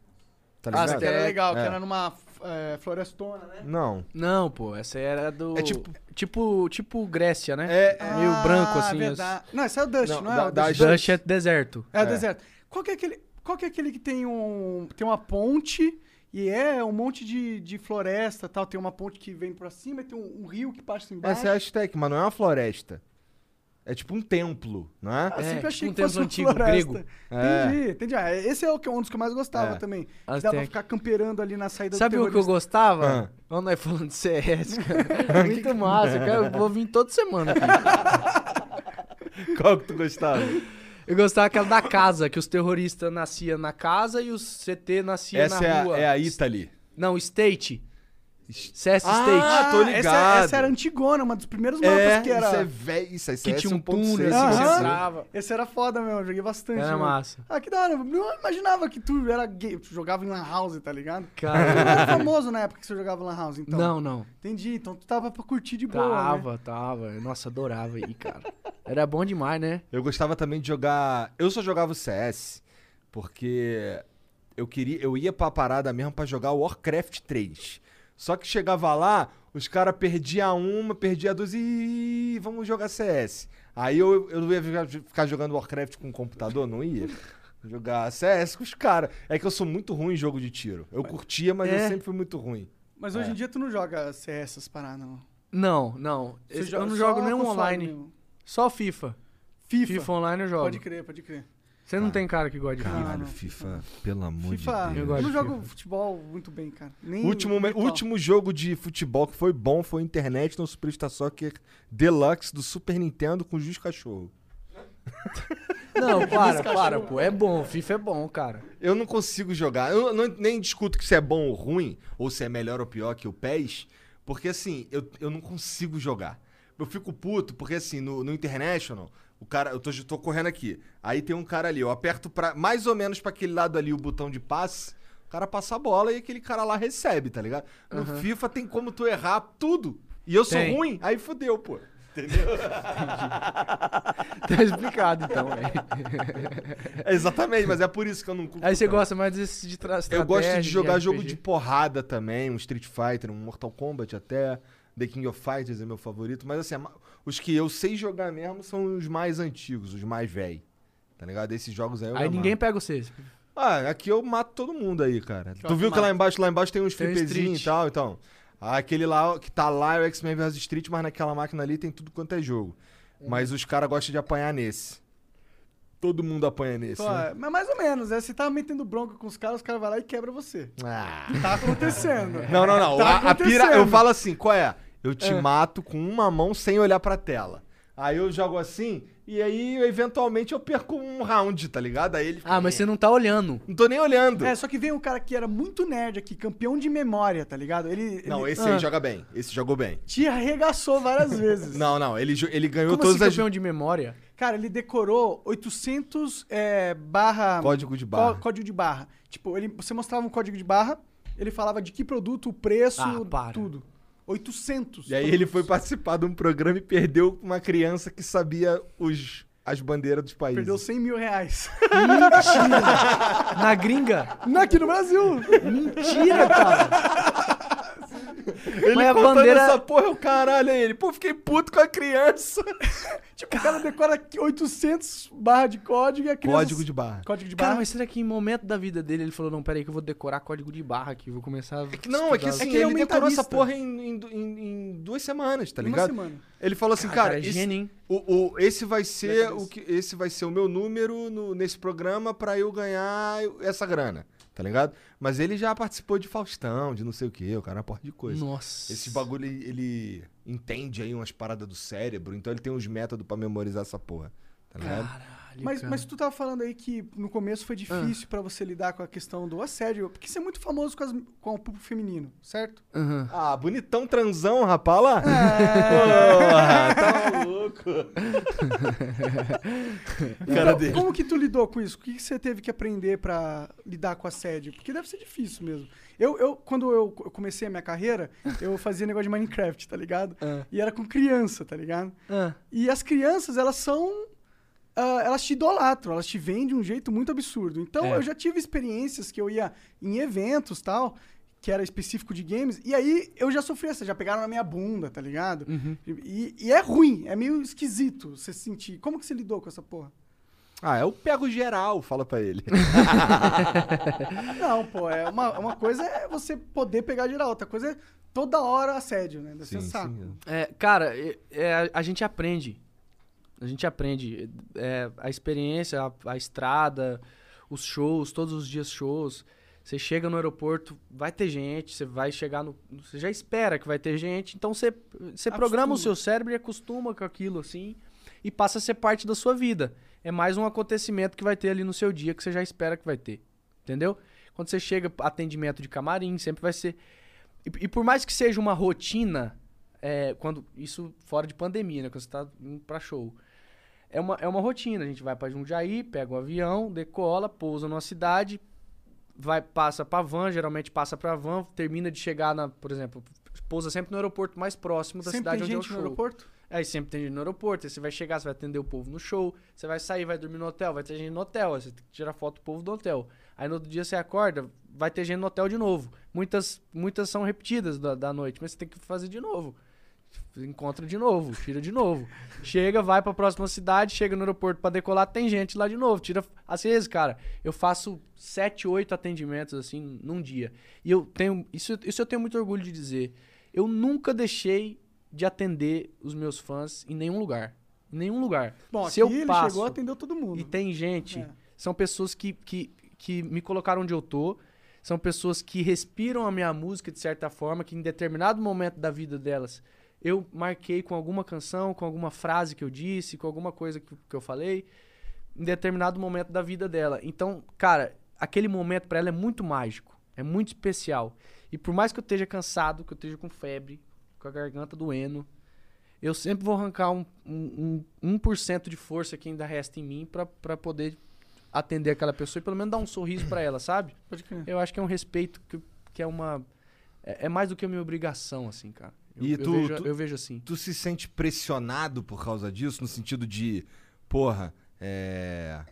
Tá ligado? Que era legal, que É. era numa é, florestona, né? Não. Não, pô, essa era do. É tipo- Tipo, tipo Grécia, né? É, Meio Ah, branco, assim, verdade. Não, esse é o Dust, Não, não, é? da- o da- é deserto. É, o É. deserto. Qual que é aquele, qual que é aquele que tem um tem uma ponte e é um monte de, de floresta tal, tem uma ponte que vem pra cima e tem um, um rio que passa embaixo. essa é a Aztec, mas não é uma floresta. É tipo um templo, não é? Eu É, sempre achei tipo um que fosse templo antigo, floresta. grego. É. Entendi, entendi. Ah, esse é o que- um dos que eu mais gostava É. também. Que Aztec. dava pra ficar camperando ali na saída Sabe do o que eu gostava? Ah. Quando nós falando de CS, <laughs> cara. Muito massa, cara. Eu vou vir toda semana aqui. <laughs> Qual que tu gostava? Eu gostava aquela da casa, que os terroristas nasciam na casa e os CT nasciam Essa na é rua. a, é a Italy. Não, State. CS Ah, State. tô essa, ligado. essa era antigona, uma dos primeiros mapas É, que era. isso é velho. Isso é Que tinha um 1.6. túnel, Aham. assim, que você entrava. Esse era foda mesmo, eu joguei bastante. Era mano. massa. Ah, que da hora. Eu não imaginava que tu era gay, tu jogava em Lan House, tá ligado? Tu não Cara, era famoso na época que você jogava em Lan House, então. não, não. Entendi, então tu tava pra curtir de boa, né? Tava, tava. Nossa, adorava aí, cara. Era bom demais, né? Eu gostava também de jogar. Eu só jogava o CS porque eu queria, eu ia pra parada mesmo pra jogar o Warcraft 3. Só que chegava lá, os caras perdiam uma, perdia duas e vamos jogar CS. Aí eu, eu ia ficar- jogando Warcraft com o computador, não ia. Jogar CS com os caras. É que eu sou muito ruim em jogo de tiro. Eu curtia, mas eu É. sempre fui muito ruim. Mas É. hoje em dia tu não joga CS, essas paradas, não. Não, não. Você Eu, joga eu não só jogo nenhum online. mesmo. Só FIFA. FIFA. FIFA online eu jogo. Pode crer, pode crer. Você não tem cara que gosta de FIFA. Caralho, não, FIFA, pelo amor FIFA, de Eu Deus. gosto eu não jogo FIFA. futebol muito bem, cara. Nem Último, último jogo de futebol que foi bom foi Internet no Superstar Soccer Deluxe do Super Nintendo com Juiz Cachorro. <laughs> Não, para, para, pô. É bom. FIFA é bom, cara. Eu não consigo jogar. Eu não- nem discuto que se é bom ou ruim, ou se é melhor ou pior que o PES, porque assim, eu, eu não consigo jogar. Eu fico puto, porque assim, no, no International, o cara, eu tô, tô correndo aqui. Aí tem um cara ali, eu aperto pra, mais ou menos pra aquele lado ali o botão de passe, o cara passa a bola e aquele cara lá recebe, tá ligado? No FIFA tem como tu errar tudo. E eu sou Tem. ruim, aí fudeu, pô. <laughs> Tá explicado, então, velho. É, exatamente, mas é por isso que eu não curto Aí você tanto. gosta mais desse de tra- Eu gosto de jogar jogo RPG. de porrada também, um Street Fighter, um Mortal Kombat até. The King of Fighters é meu favorito. Mas assim, os que eu sei jogar mesmo são os mais antigos, os mais velhos. Tá ligado? Esses jogos aí eu Aí ninguém amarro. pega vocês. Ah, aqui eu mato todo mundo aí, cara. Que tu viu que lá embaixo, lá embaixo tem uns Tem um flipezinhos Street. e tal, então. Aquele lá que tá lá é o X-Men vs Street, mas naquela máquina ali tem tudo quanto é jogo. Mas os caras gostam de apanhar nesse. Todo mundo apanha nesse. Pô, né? é, mas mais ou menos, né? Você tá metendo bronca com os caras, os caras vão lá e quebra você. Ah. Tá acontecendo. Não, não, não. Tá a, a pira, eu falo assim, qual é? Eu te É. mato com uma mão sem olhar pra tela. Aí eu jogo assim, e aí, eventualmente, eu perco um round, tá ligado? Aí ele fica, Ah, mas você não tá olhando. Não tô nem olhando. É, só que veio um cara que era muito nerd aqui, campeão de memória, tá ligado? Ele, Não, ele esse Ah. aí joga bem. Esse jogou bem. te arregaçou várias <laughs> vezes. Não, não, ele, ele ganhou Como todas assim, as... campeão de memória? Cara, ele decorou 800 é, barra... Código de barra. có- Código de barra. Tipo, ele, você mostrava um código de barra, ele falava de que produto, o preço, Ah, para. tudo. 800. E aí ele foi participar de um programa e perdeu uma criança que sabia os, as bandeiras dos países. Perdeu 100 mil reais. <laughs> Na gringa? Não, aqui no Brasil. Mentira, cara. Ele Mas a bandeira- essa porra, é o caralho aí ele. Pô, fiquei puto com a criança. <laughs> tipo, o cara decora 800 barra de código e a criança... Código de barra. Código de barra. Cara, mas será que em momento da vida dele ele falou, não, peraí que eu vou decorar código de barra aqui, vou começar a Não, é que assim, que ele é ele decorou essa porra em, em, em- duas semanas, tá Uma ligado? semana. Ele falou assim, cara, cara, é esse, gênio, o, o- esse vai ser o que esse vai ser o meu número no- nesse programa pra eu ganhar essa grana, tá ligado? Mas ele já participou de Faustão, de não sei o que, o cara é uma porra de coisa. Nossa. Esse bagulho ele, ele entende aí umas paradas do cérebro, então ele tem uns métodos pra memorizar essa porra, tá ligado? Caralho, Mas, cara. mas tu tava falando aí que no começo foi difícil pra você lidar com a questão do assédio, porque você é muito famoso com, as- com o público feminino, certo? Aham. Ah, bonitão transão, rapaz, lá. É. Porra, tá louco. <laughs> Cara dele. Como que tu lidou com isso? O que que você teve que aprender pra lidar com assédio? Porque deve ser difícil mesmo. Eu, eu quando eu co- comecei a minha carreira, eu fazia negócio de Minecraft, tá ligado? Ah. E era com criança, tá ligado? Ah, E as crianças, elas são. Ah, elas te idolatram, elas te veem de um jeito muito absurdo. Então, É. eu já tive experiências que eu ia em eventos tal, que era específico de games, e aí eu já sofri essa, já pegaram na minha bunda, tá ligado? Uhum. E, e é ruim, é meio esquisito você sentir. Como que você lidou com essa porra? Ah, eu pego geral, fala pra ele. <laughs> Não, pô, é uma, uma coisa é você poder pegar geral, outra coisa é toda hora assédio, né? Deve Sim, sim. É, cara, é- é, a gente aprende. A gente aprende. É, a experiência, a, a estrada, os shows, todos os dias shows. Você chega no aeroporto, vai ter gente, você vai chegar no. Você já espera que vai ter gente, então você, você programa o seu cérebro e acostuma com aquilo assim e passa a ser parte da sua vida. É mais um acontecimento que vai ter ali no seu dia que você já espera que vai ter. Entendeu? Quando você chega, atendimento de camarim, sempre vai ser. E, e por mais que seja uma rotina, é, quando isso fora de pandemia, né? Quando você tá indo pra show. É uma, é uma rotina. A gente vai pra Jundiaí, pega um avião, decola, pousa numa cidade, vai, passa pra van, geralmente passa pra van, termina de chegar na, por exemplo, pousa sempre no aeroporto mais próximo da Sempre cidade tem onde é o gente no show. aeroporto? Aí sempre tem gente no aeroporto, aí você vai chegar, você vai atender o povo no show, você vai sair, vai dormir no hotel, vai ter gente no hotel, aí você tem que tirar foto do povo do hotel. Aí no outro dia você acorda, vai ter gente no hotel de novo. Muitas, muitas são repetidas da, da noite, mas você tem que fazer de novo. Encontra de novo, tira de novo. Chega, vai pra próxima cidade, chega no aeroporto pra decolar, tem gente lá de novo. Tira. Às vezes, cara, eu faço sete, oito atendimentos assim num dia. E eu tenho. Isso, isso eu tenho muito orgulho de dizer. Eu nunca deixei de atender os meus fãs em nenhum lugar. Em nenhum lugar. Bom, Se aqui eu ele passo chegou, atendeu todo mundo. e tem gente, É. são pessoas que, que, que me colocaram onde eu tô, são pessoas que respiram a minha música de certa forma, que em determinado momento da vida delas eu marquei com alguma canção, com alguma frase que eu disse, com alguma coisa que, que eu falei, em determinado momento da vida dela. Então, cara, aquele momento pra ela é muito mágico, é muito especial. E por mais que eu esteja cansado, que eu esteja com febre, com a garganta doendo, eu sempre vou arrancar um, um, um 1% de força que ainda resta em mim pra, pra poder atender aquela pessoa e pelo menos dar um sorriso pra ela, sabe? Pode crer. Eu acho que é um respeito que, que é uma. É, é mais do que a minha obrigação, assim, cara. Eu, E eu tu- vejo, tu- eu vejo assim. Tu se sente pressionado por causa disso? No sentido de, porra, é.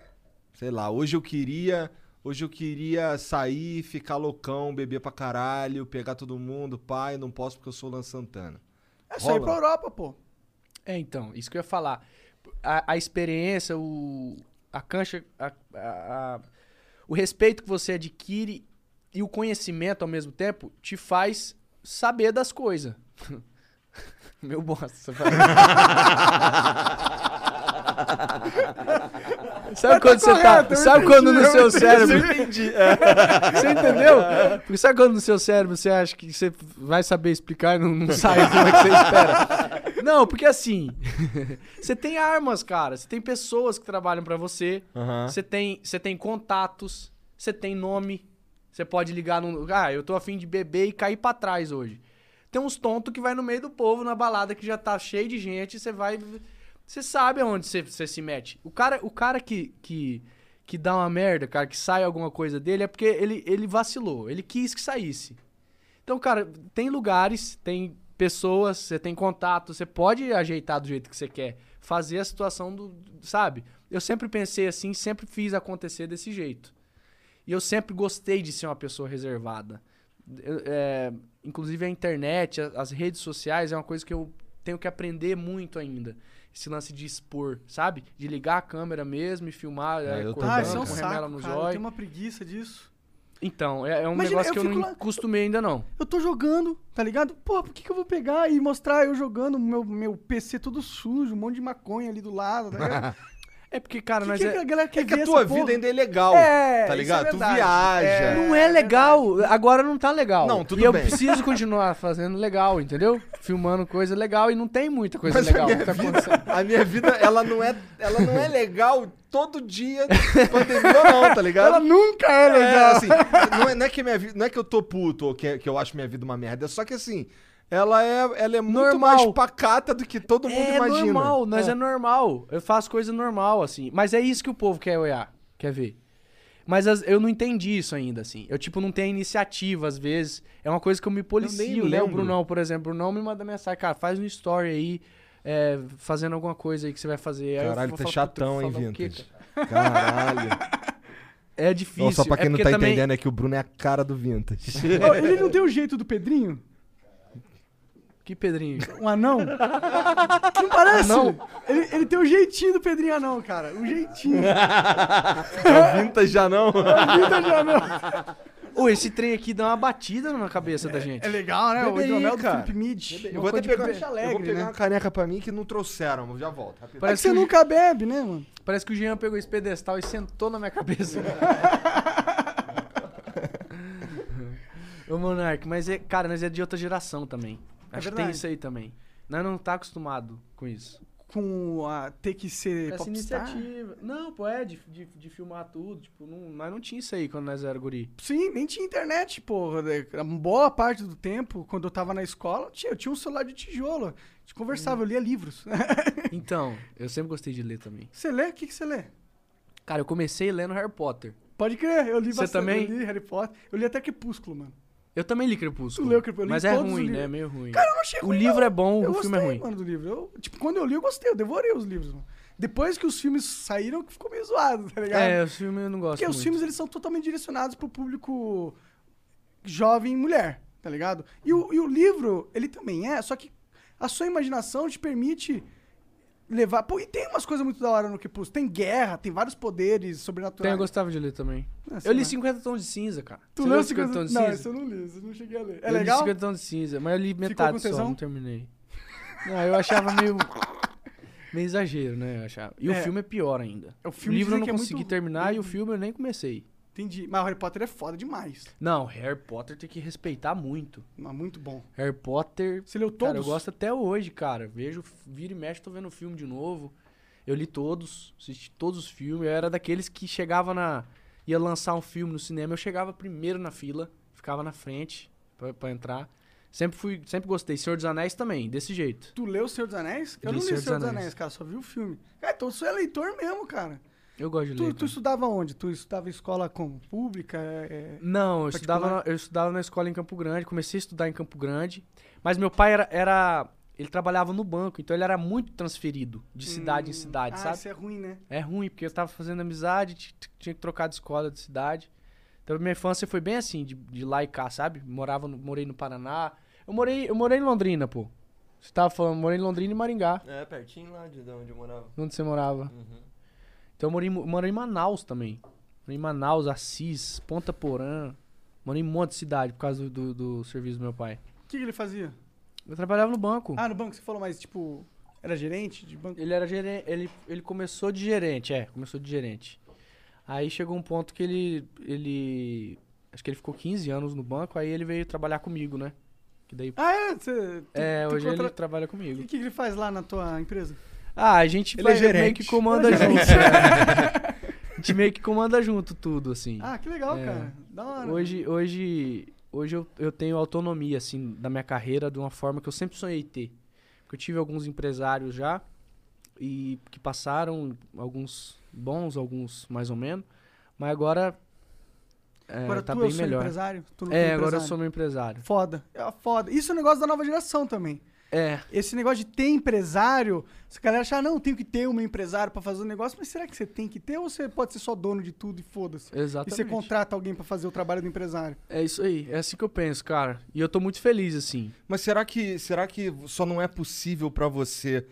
Sei lá, hoje eu queria. Hoje eu queria sair, ficar loucão, beber pra caralho, pegar todo mundo, pai, não posso porque eu sou o Lan Santana. É só ir Rola. pra Europa, pô. É, então, isso que eu ia falar. A, a experiência, o, a cancha, a- a- a- o respeito que você adquire e o conhecimento ao mesmo tempo te faz saber das coisas. <laughs> Meu bosta. Você <laughs> sabe quando você tá. correto, eu Sabe entendi, quando no eu seu entendi, cérebro. <laughs> Você entendeu? Porque sabe quando no seu cérebro você acha que você vai saber explicar e não, não sai como é que você espera? Não, porque assim, você tem armas, cara. Você tem pessoas que trabalham pra você. Aham. Você tem, você tem contatos. Você tem nome. Você pode ligar no. Ah, eu tô afim de beber e cair pra trás hoje. Tem uns tontos que vai no meio do povo na balada que já tá cheio de gente. Você vai. Você sabe aonde você, você se mete. O cara, o cara que, que, que dá uma merda, cara, que sai alguma coisa dele, é porque ele, ele vacilou. Ele quis que saísse. Então, cara, tem lugares, tem pessoas, você tem contato, você pode ajeitar do jeito que você quer. Fazer a situação do. Sabe? Eu sempre pensei assim, sempre fiz acontecer desse jeito. E eu sempre gostei de ser uma pessoa reservada. Eu, é, inclusive a internet, a- as redes sociais é uma coisa que eu tenho que aprender muito ainda. Esse lance de expor, sabe? De ligar a câmera mesmo e filmar, É, é, eu acordando Ah, isso é um com remela saco, no cara. Eu tenho uma preguiça disso. Então, é, é um Imagina, negócio eu que eu não lá- acostumei ainda não. Eu tô jogando, tá ligado? Pô, por que, que eu vou pegar e mostrar eu jogando meu, meu PC todo sujo, um monte de maconha ali do lado, tá <laughs> ligado? É porque, cara, que nós que é... a galera quer É que ver a tua porra? vida ainda é legal, É, tá isso ligado? é tu viaja. É. Não é legal. Agora não tá legal. Não, tudo e eu bem. preciso continuar fazendo legal, entendeu? Filmando coisa legal e não tem muita coisa Mas legal que tá vida, acontecendo. <laughs> a minha vida, ela não é, ela não é legal todo dia, pandemia ou não, tá ligado? Ela nunca é É, legal. assim, não é, não é que minha vida, não é que eu tô puto ou que, que eu acho minha vida uma merda, é só que assim, ela é, ela é muito Normal. mais pacata do que todo mundo É imagina. normal, nós é. normal. Eu faço coisa normal, assim. Mas é isso que o povo quer olhar, quer ver. Mas as- eu não entendi isso ainda, assim. Eu, tipo, não tenho iniciativa, às vezes. É uma coisa que eu me policio, né? O. Brunão, por exemplo. O Brunão me manda mensagem, cara, faz um story aí, é, fazendo alguma coisa aí que você vai fazer. Aí eu Caralho, tá falar, chatão, hein, quê, Vintage? cara? Caralho. <laughs> É difícil. Não, só pra é quem não porque tá também- entendendo é que o Bruno é a cara do Vintage. Ele não tem o jeito do Pedrinho? Que Pedrinho? Um anão? Não parece? Anão? Ele, ele tem o jeitinho do Pedrinho anão, cara. O jeitinho. <laughs> É o Vintage já não? Vida de anão. Ô, esse trem aqui dá uma batida na cabeça da gente. É legal, né? Bebe o hidromel do. Felipe Mid. Eu vou até pegar, Porto eu vou Alegre, pegar né? uma caneca pra mim que não trouxeram, mas já volto. É que Parece você que o- nunca bebe, né, mano? Parece que o Jean pegou esse pedestal e sentou na minha cabeça. <laughs> Ô, Monark, mas é, cara, nós é de outra geração também. Acho que tem isso aí também. Nós não tá acostumado com isso. Com a ter que ser Essa popstar. iniciativa. Não, pô, é de, de, de filmar tudo. Tipo, não, nós não tinha isso aí quando nós era guri. Sim, nem tinha internet, porra. A boa parte do tempo, quando eu tava na escola, tinha, eu tinha um celular de tijolo. A gente conversava, eu lia livros. <laughs> Então, eu sempre gostei de ler também. você lê? O que, que você lê? Cara, eu comecei lendo Harry Potter. Pode crer, eu li Você bastante. também? Eu li Harry Potter. Eu li até Crepúsculo, mano. Eu também li Crepúsculo. Tu leu Crepúsculo? Mas é os ruim, né? Meio ruim. Cara, eu não achei o ruim, livro não. é bom, eu o filme é gostei, ruim. mano, do livro. Eu, tipo, quando eu li, eu gostei. Eu devorei os livros, mano. Depois que os filmes saíram, ficou meio zoado, tá ligado? É, os filmes eu não gosto Porque os muito. filmes, eles são totalmente direcionados pro público jovem e mulher, tá ligado? E o, e o livro, ele também é, só que a sua imaginação te permite levar... Pô, e tem umas coisas muito da hora no Crepúsculo. Tem guerra, tem vários poderes Tem, sobrenaturais. eu gostava de ler também. Ah, Eu li lá. 50 Tons de Cinza, cara. Tu Você leu 50 Tons de Não, Cinza? isso eu não li, isso eu não cheguei a ler. É eu legal? li 50 Tons de Cinza, mas eu li metade só, não terminei. <laughs> Não, eu achava meio... meio exagero, né? Eu achava. E o É. filme é pior ainda. O O, filme livro eu não é consegui muito- terminar e o filme eu nem comecei. Entendi. Mas o Harry Potter é foda demais. Não, Harry Potter tem que respeitar muito. Mas muito bom. Harry Potter... Você leu todos? Cara, eu gosto até hoje, cara. Vejo, vira e mexe, tô vendo o filme de novo. Eu li todos, assisti todos os filmes. Eu era daqueles que chegava na. ia lançar um filme no cinema, eu chegava primeiro na fila, ficava na frente pra, pra entrar. Sempre fui, sempre gostei. Senhor dos Anéis também, desse jeito. Tu leu o Senhor dos Anéis? Eu Li não li o Senhor Senhor dos Anéis. Anéis, cara, só vi o filme. Cara, então tu é leitor mesmo, cara. Eu gosto de Tu, ler. tu cara. estudava onde? Tu estudava em escola como? Pública? É, é- Não, eu estudava, na, eu estudava na escola em Campo Grande, comecei a estudar em Campo Grande, mas meu pai era, era- ele trabalhava no banco, então ele era muito transferido de cidade em cidade, ah, sabe? isso é ruim, né? É ruim, porque eu tava fazendo amizade, tinha que trocar de escola, de cidade. Então minha infância foi bem assim, de, de lá e cá, sabe? Morava no- morei no Paraná. Eu morei, eu morei em Londrina, pô. Você tava falando, morei em Londrina e Maringá. É, pertinho lá de onde eu morava. Onde você morava? Uhum. Então eu morei, morei em Manaus também. Morei em Manaus, Assis, Ponta Porã. Morei em um monte de cidade por causa do, do, do serviço do meu pai. O que, que ele fazia? Eu trabalhava no banco. Ah, no banco você falou, mas tipo, era gerente de banco? Ele era gerente, ele, ele começou de gerente, é, começou de gerente. Aí chegou um ponto que ele, ele, acho que ele ficou 15 anos no banco, aí ele veio trabalhar comigo, né? Que daí, Ah, é? Você, tu- é, tu hoje contra- ele trabalha O comigo. que, que ele faz lá na tua empresa? Ah, a gente Ele vai, é gerente. meio que comanda junto. né? <laughs> A gente meio que comanda junto tudo, assim. Ah, que legal, É. cara. Da hora. Hoje, hoje, hoje eu, eu tenho autonomia, assim, da minha carreira de uma forma que eu sempre sonhei ter. Porque eu tive alguns empresários já, e que passaram, alguns bons, alguns mais ou menos, mas agora, é, Agora tá tu bem é o seu melhor. empresário? Tu É, tem agora eu empresário? sou meu empresário. Foda. É foda. Isso é um negócio da nova geração também. É, Esse negócio de ter empresário, se a galera achar, não, tenho que ter um empresário pra fazer o negócio, mas será que você tem que ter ou você pode ser só dono de tudo e foda-se? E exatamente. você contrata alguém pra fazer o trabalho do empresário? É isso aí, é assim que eu penso, cara. E eu tô muito feliz, assim. Mas será que, será que só não é possível pra você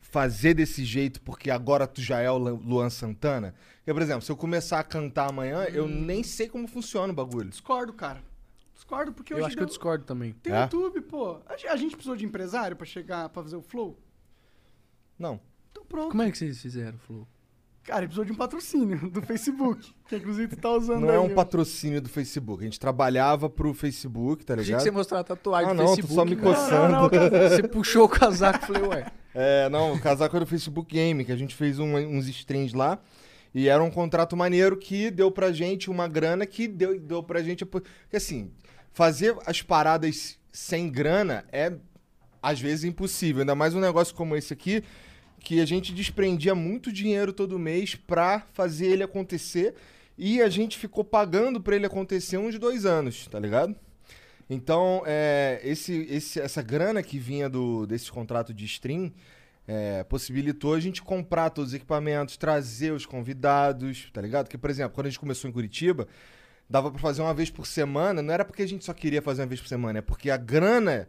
fazer desse jeito porque agora tu já é o Lu- Luan Santana? Porque, por exemplo, se eu começar a cantar amanhã, eu Hum. nem sei como funciona o bagulho. Discordo, cara. Discordo porque Eu hoje acho que eu deu- discordo também. tem É? YouTube, pô. A gen- a gente precisou de empresário pra chegar, pra fazer o flow? Não. Então pronto. Como é que vocês fizeram, Flu? Cara, ele precisou de um patrocínio do Facebook, que inclusive tu tá usando Não é aí, um ó. patrocínio do Facebook. A gente trabalhava pro Facebook, tá Achei que ligado? você mostrou a tatuagem Ah, do não, tô Facebook. só me né? coçando. Não, não, cara. <laughs> Você puxou o casaco e falei, ué. É, não, o casaco era do Facebook Game, que a gente fez um- uns streams lá. E era um contrato maneiro que deu pra gente uma grana que deu, deu pra gente. Porque assim, fazer as paradas sem grana é às vezes impossível. Ainda mais um negócio como esse aqui, que a gente desprendia muito dinheiro todo mês pra fazer ele acontecer. E a gente ficou pagando pra ele acontecer uns dois anos, tá ligado? Então, é, esse, esse- essa grana que vinha do, desse contrato de stream é, possibilitou a gente comprar todos os equipamentos, trazer os convidados, tá ligado? Porque, por exemplo, quando a gente começou em Curitiba, dava pra fazer uma vez por semana. Não era porque a gente só queria fazer uma vez por semana, é porque a grana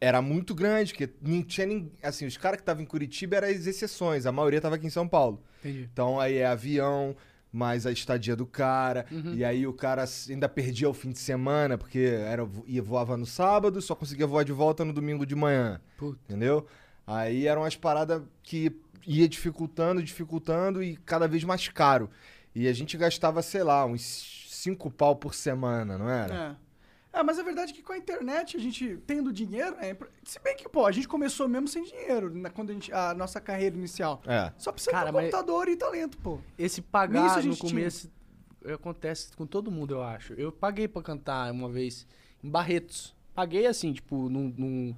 Era muito grande, porque não tinha ninguém. Assim, os caras que estavam em Curitiba eram as exceções, a maioria tava aqui em São Paulo. Entendi. Então aí é avião, mais a estadia do cara. Uhum. E aí o cara ainda perdia o fim de semana, porque era, ia voava no sábado, só conseguia voar de volta no domingo de manhã. Puta. Entendeu? Aí eram as paradas que ia dificultando, dificultando e cada vez mais caro. E a gente gastava, sei lá, uns cinco pau por semana, não era? É. É, mas a verdade é que com a internet, a gente tendo dinheiro, é, impor- se bem que, pô, a gente começou mesmo sem dinheiro, né, quando a, gente, a nossa carreira inicial. É. Só precisa Cara, ter mas- computador e talento, pô. Esse pagar a gente no começo acontece com todo mundo, eu acho. Eu paguei pra cantar uma vez em Barretos. Paguei assim, tipo, num. num,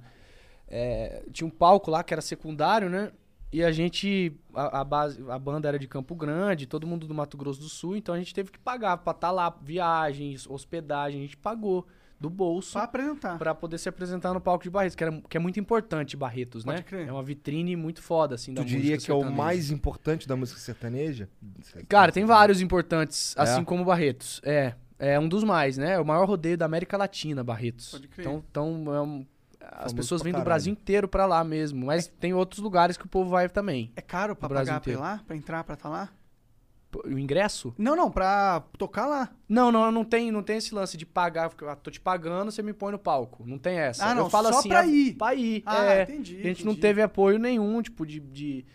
é, tinha um palco lá que era secundário, né? E a gente. A, a base, a banda era de Campo Grande, todo mundo do Mato Grosso do Sul, então a gente teve que pagar pra estar lá, viagens, hospedagem, a gente pagou do bolso Pra apresentar. pra poder se apresentar no palco de Barretos, que, era, que é muito importante Barretos, Pode né? crer. É uma vitrine muito foda, assim, da Tu diria música que é o mais importante da música sertaneja? Cara, tem vários importantes, É? assim como Barretos. É, é um dos mais, né? É o maior rodeio da América Latina, Barretos. Pode crer. Então, então é um- as Famoso pessoas vêm do. Brasil inteiro pra lá mesmo, mas tem outros lugares que o povo vai também. É caro Brasil pagar pra ir inteiro. lá? Pra entrar pra estar lá? O ingresso? Não, não, pra tocar lá. Não, não, não tem, não tem esse lance de pagar, porque eu tô te pagando, você me põe no palco. Não tem essa. Ah, não, eu falo só assim, pra a- ir. Pra ir. Ah, é. entendi, A gente não entendi. teve apoio nenhum, tipo, de. de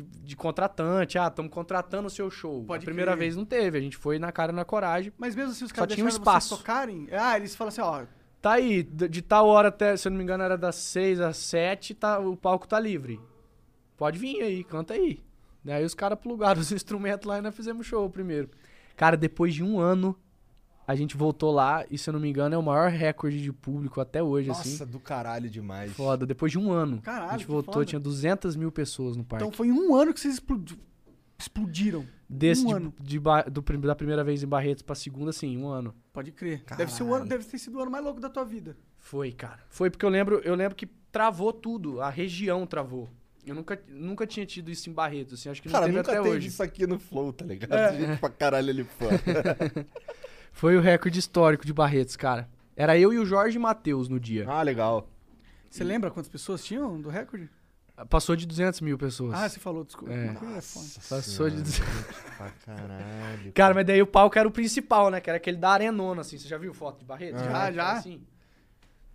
de contratante, ah, estamos contratando o seu show. Pode a primeira crer. vez não teve, a gente foi na cara na coragem. Mas mesmo assim, os caras tinha um espaço. tocarem? Ah, eles falam assim, ó... Tá aí, de, de tal hora até, se eu não me engano, era das 6 às 7, tá, o palco tá livre. Pode vir aí, canta aí. Daí os caras plugaram <laughs> os instrumentos lá e nós fizemos show primeiro. Cara, depois de um ano, a gente voltou lá e, se eu não me engano, é o maior recorde de público até hoje, Nossa, assim. do caralho demais. Foda, depois de um ano. Caralho, a gente voltou, foda. tinha 200 mil pessoas no parque. Então foi em um ano que vocês explodi- explodiram. Desse um de- ano. de do prim- da primeira vez em Barretos pra segunda, sim, um ano. Pode crer. Deve, ser o ano, deve ter sido o ano mais louco da tua vida. Foi, cara. Foi porque eu lembro, eu lembro que travou tudo, a região travou. Eu nunca, nunca tinha tido isso em Barretos, assim, acho que não Cara, teve nunca até teve hoje. isso aqui no Flow, tá ligado? É. Gente pra caralho ali fora. <laughs> Foi o recorde histórico de Barretos, cara. Era eu e o Jorge Matheus no dia. ah, legal. Você lembra quantas pessoas tinham do recorde? Passou de 200 mil pessoas. Ah, você falou, desculpa. É. Foda. Passou de 200. <laughs> Pra caralho. Cara, mas daí o palco era o principal, né? Que era aquele da arenona, assim. Você já viu foto de Barretos? Já, já. Assim.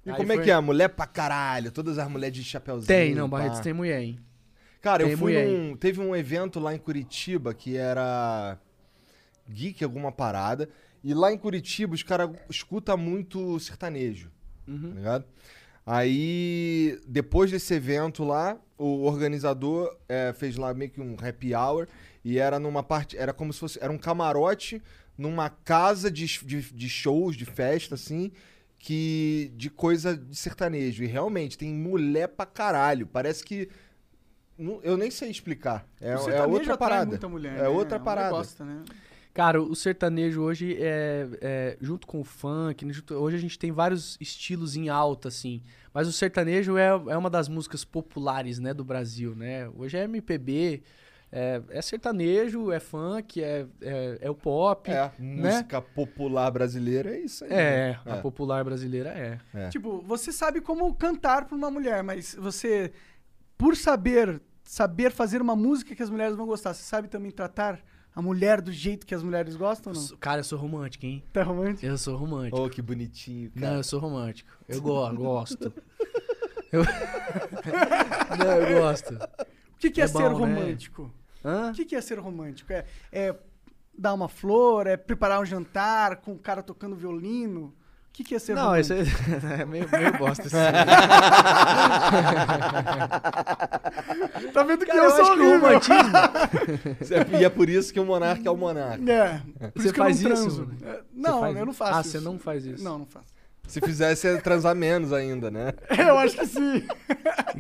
E Aí como é foi- que é? Mulher pra caralho, todas as mulheres de chapéuzinho. Tem, não, pá. Barretos tem mulher, hein? Cara, eu tem fui mulher. num. Teve um evento lá em Curitiba que era. Geek, alguma parada. E lá em Curitiba os caras escutam muito sertanejo. Uhum. Tá ligado? Aí, depois desse evento lá, o organizador eh, fez lá meio que um happy hour. E era numa parte. Era como se fosse. Era um camarote numa casa de, de, de shows, de festa, assim. Que. De coisa de sertanejo. E realmente, tem mulher pra caralho. Parece que. não- Eu nem sei explicar. É, O é outra parada. muita mulher, é né? outra Um parada. Gosta, né? Cara, o sertanejo hoje é, é, junto com o funk, né, junto- hoje a gente tem vários estilos em alta, assim. Mas o sertanejo é, é uma das músicas populares, né, do Brasil, né? Hoje é MPB, é, é sertanejo, é funk, é, é, é o pop. É, né? música popular brasileira é isso aí. É, né? a popular brasileira é. É. Tipo, você sabe como cantar pra uma mulher, mas você, por saber, saber fazer uma música que as mulheres vão gostar, você sabe também tratar a mulher do jeito que as mulheres gostam ou não? Sou- Cara, eu sou romântico, hein? Tá romântico? Eu sou romântico. Oh, que bonitinho, cara. Não, eu sou romântico. Eu go <laughs> gosto. Eu... <laughs> Não, eu gosto. O que, que é, É ser bom, né? Hã? O que, que é ser romântico? É, é dar uma flor, é preparar um jantar com o cara tocando violino? O que, que é ser Não, isso romântico? é, <laughs> é meio, meio bosta. Assim. <laughs> Tá vendo que Cara, eu, eu sou acho que o horrível? romantismo. <laughs> E é por isso que o monarca é o monarca. É, por Você isso que eu faz não isso, transo. É, Você Não, faz eu não isso? faço Ah, isso. você não faz isso? Não, não faço. Se fizesse, ia transar menos ainda, né? <laughs> Eu acho que sim.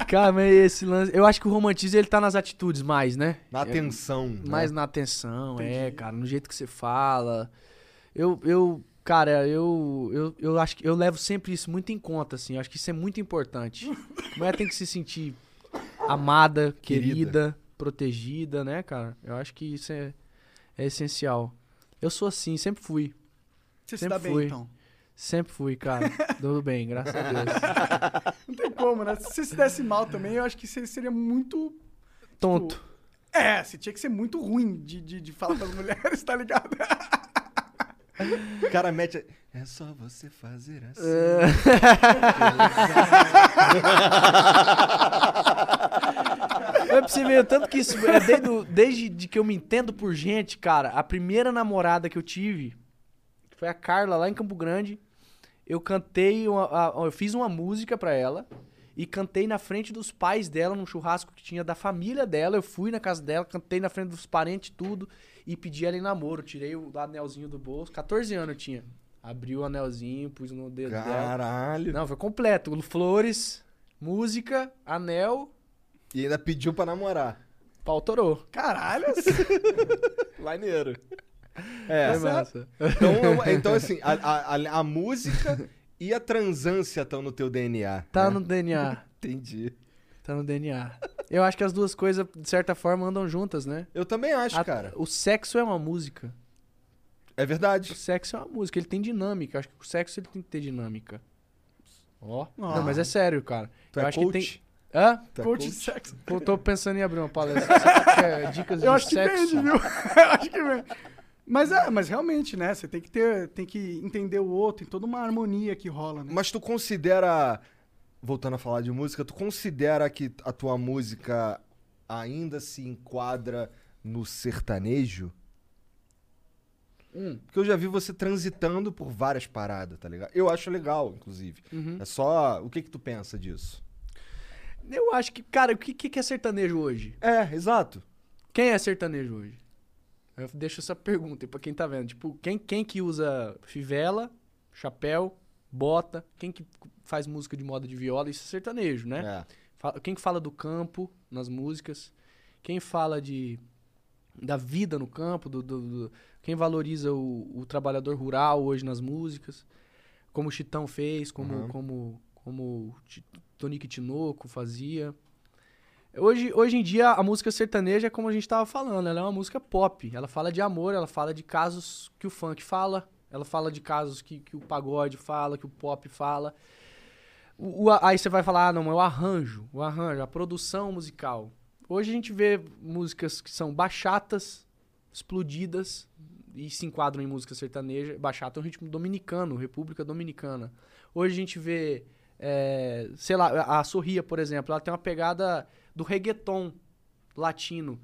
Cara, mas esse lance. Eu acho que o romantismo ele tá nas atitudes mais, né? Na atenção. né? Mais na atenção, é, cara, no jeito que você fala. Eu, eu cara, eu, eu, eu acho que eu levo sempre isso muito em conta, assim. Eu acho que isso é muito importante. A <laughs> mulher tem que se sentir amada, Querida. querida, protegida, né, cara? Eu acho que isso é, é essencial. Eu sou assim, sempre fui. Você se Sempre dá bem, fui. então. Sempre fui, cara. Tudo bem, graças a Deus. <laughs> Não tem como, né? Se você se desse mal também, eu acho que você seria muito... Tonto. É, você tinha que ser muito ruim de, de, de falar com as mulheres, tá ligado? O cara mete. É só você fazer assim. <laughs> É pra você ver o tanto que isso é desde, desde de que eu me entendo por gente, cara. A primeira namorada que eu tive foi a Carla lá em Campo Grande. Eu cantei, uma, eu fiz uma música pra ela e cantei na frente dos pais dela num churrasco que tinha da família dela. Eu fui na casa dela, cantei na frente dos parentes tudo e pedi ela em namoro. Tirei o anelzinho do bolso. 14 anos eu tinha. Abri o anelzinho, pus no dedo dela. Caralho. Não, foi completo. Flores, música, anel, E ainda pediu pra namorar. pau torou. Caralho. <laughs> Maneiro. É, Foi massa. então, então assim, a, a, a- música e a transância estão no teu DNA. Tá né? no DNA. <laughs> Entendi. Tá no DNA. Eu acho que as duas coisas, de certa forma, andam juntas, né? Eu também acho, A- cara. O sexo é uma música. É O verdade. sexo é uma música, ele tem dinâmica. Eu acho que o sexo ele tem que ter dinâmica. Ó. Ó. Não, mas é sério, cara. Tu eu é acho coach? que tem. Hã? Tá Coach de sexo. Pô, tô pensando em abrir uma palestra. Você <laughs> quer dicas de Eu acho que sexo? vende, viu? <laughs> Eu acho que vende. Mas é, mas realmente, né? Você tem que ter, tem que entender o outro, tem toda uma harmonia que rola, né? Mas tu considera, voltando a falar de música, tu considera que a tua música ainda se enquadra no sertanejo? Hum. Porque eu já vi você transitando por várias paradas, tá ligado? Eu acho legal, inclusive. Uhum. É só. O que que tu pensa disso? Eu acho que, cara, o que, que é sertanejo hoje? É, exato. Quem é sertanejo hoje? Eu deixo essa pergunta pra quem tá vendo. Tipo, quem, quem que usa fivela, chapéu, bota? Quem que faz música de moda de viola? Isso é sertanejo, né? É. Quem que fala do campo nas músicas? Quem fala de da vida no campo? Do, do- do- quem valoriza o, o trabalhador rural hoje nas músicas? Como o Chitão fez, como Uhum. como como Tonique Tinoco fazia. Hoje, hoje em dia, a música sertaneja é como a gente tava falando, ela é uma música pop. Ela fala de amor, ela fala de casos que o funk fala, ela fala de casos que, que o pagode fala, que o pop fala. O- o- aí você vai falar, ah, não, mas o arranjo, o arranjo, a produção musical. Hoje a gente vê músicas que são bachatas, explodidas, e se enquadram em música sertaneja. Bachata é um ritmo dominicano, República Dominicana. Hoje a gente vê, é, sei lá, a Sorria, por exemplo, ela tem uma pegada do reggaeton latino.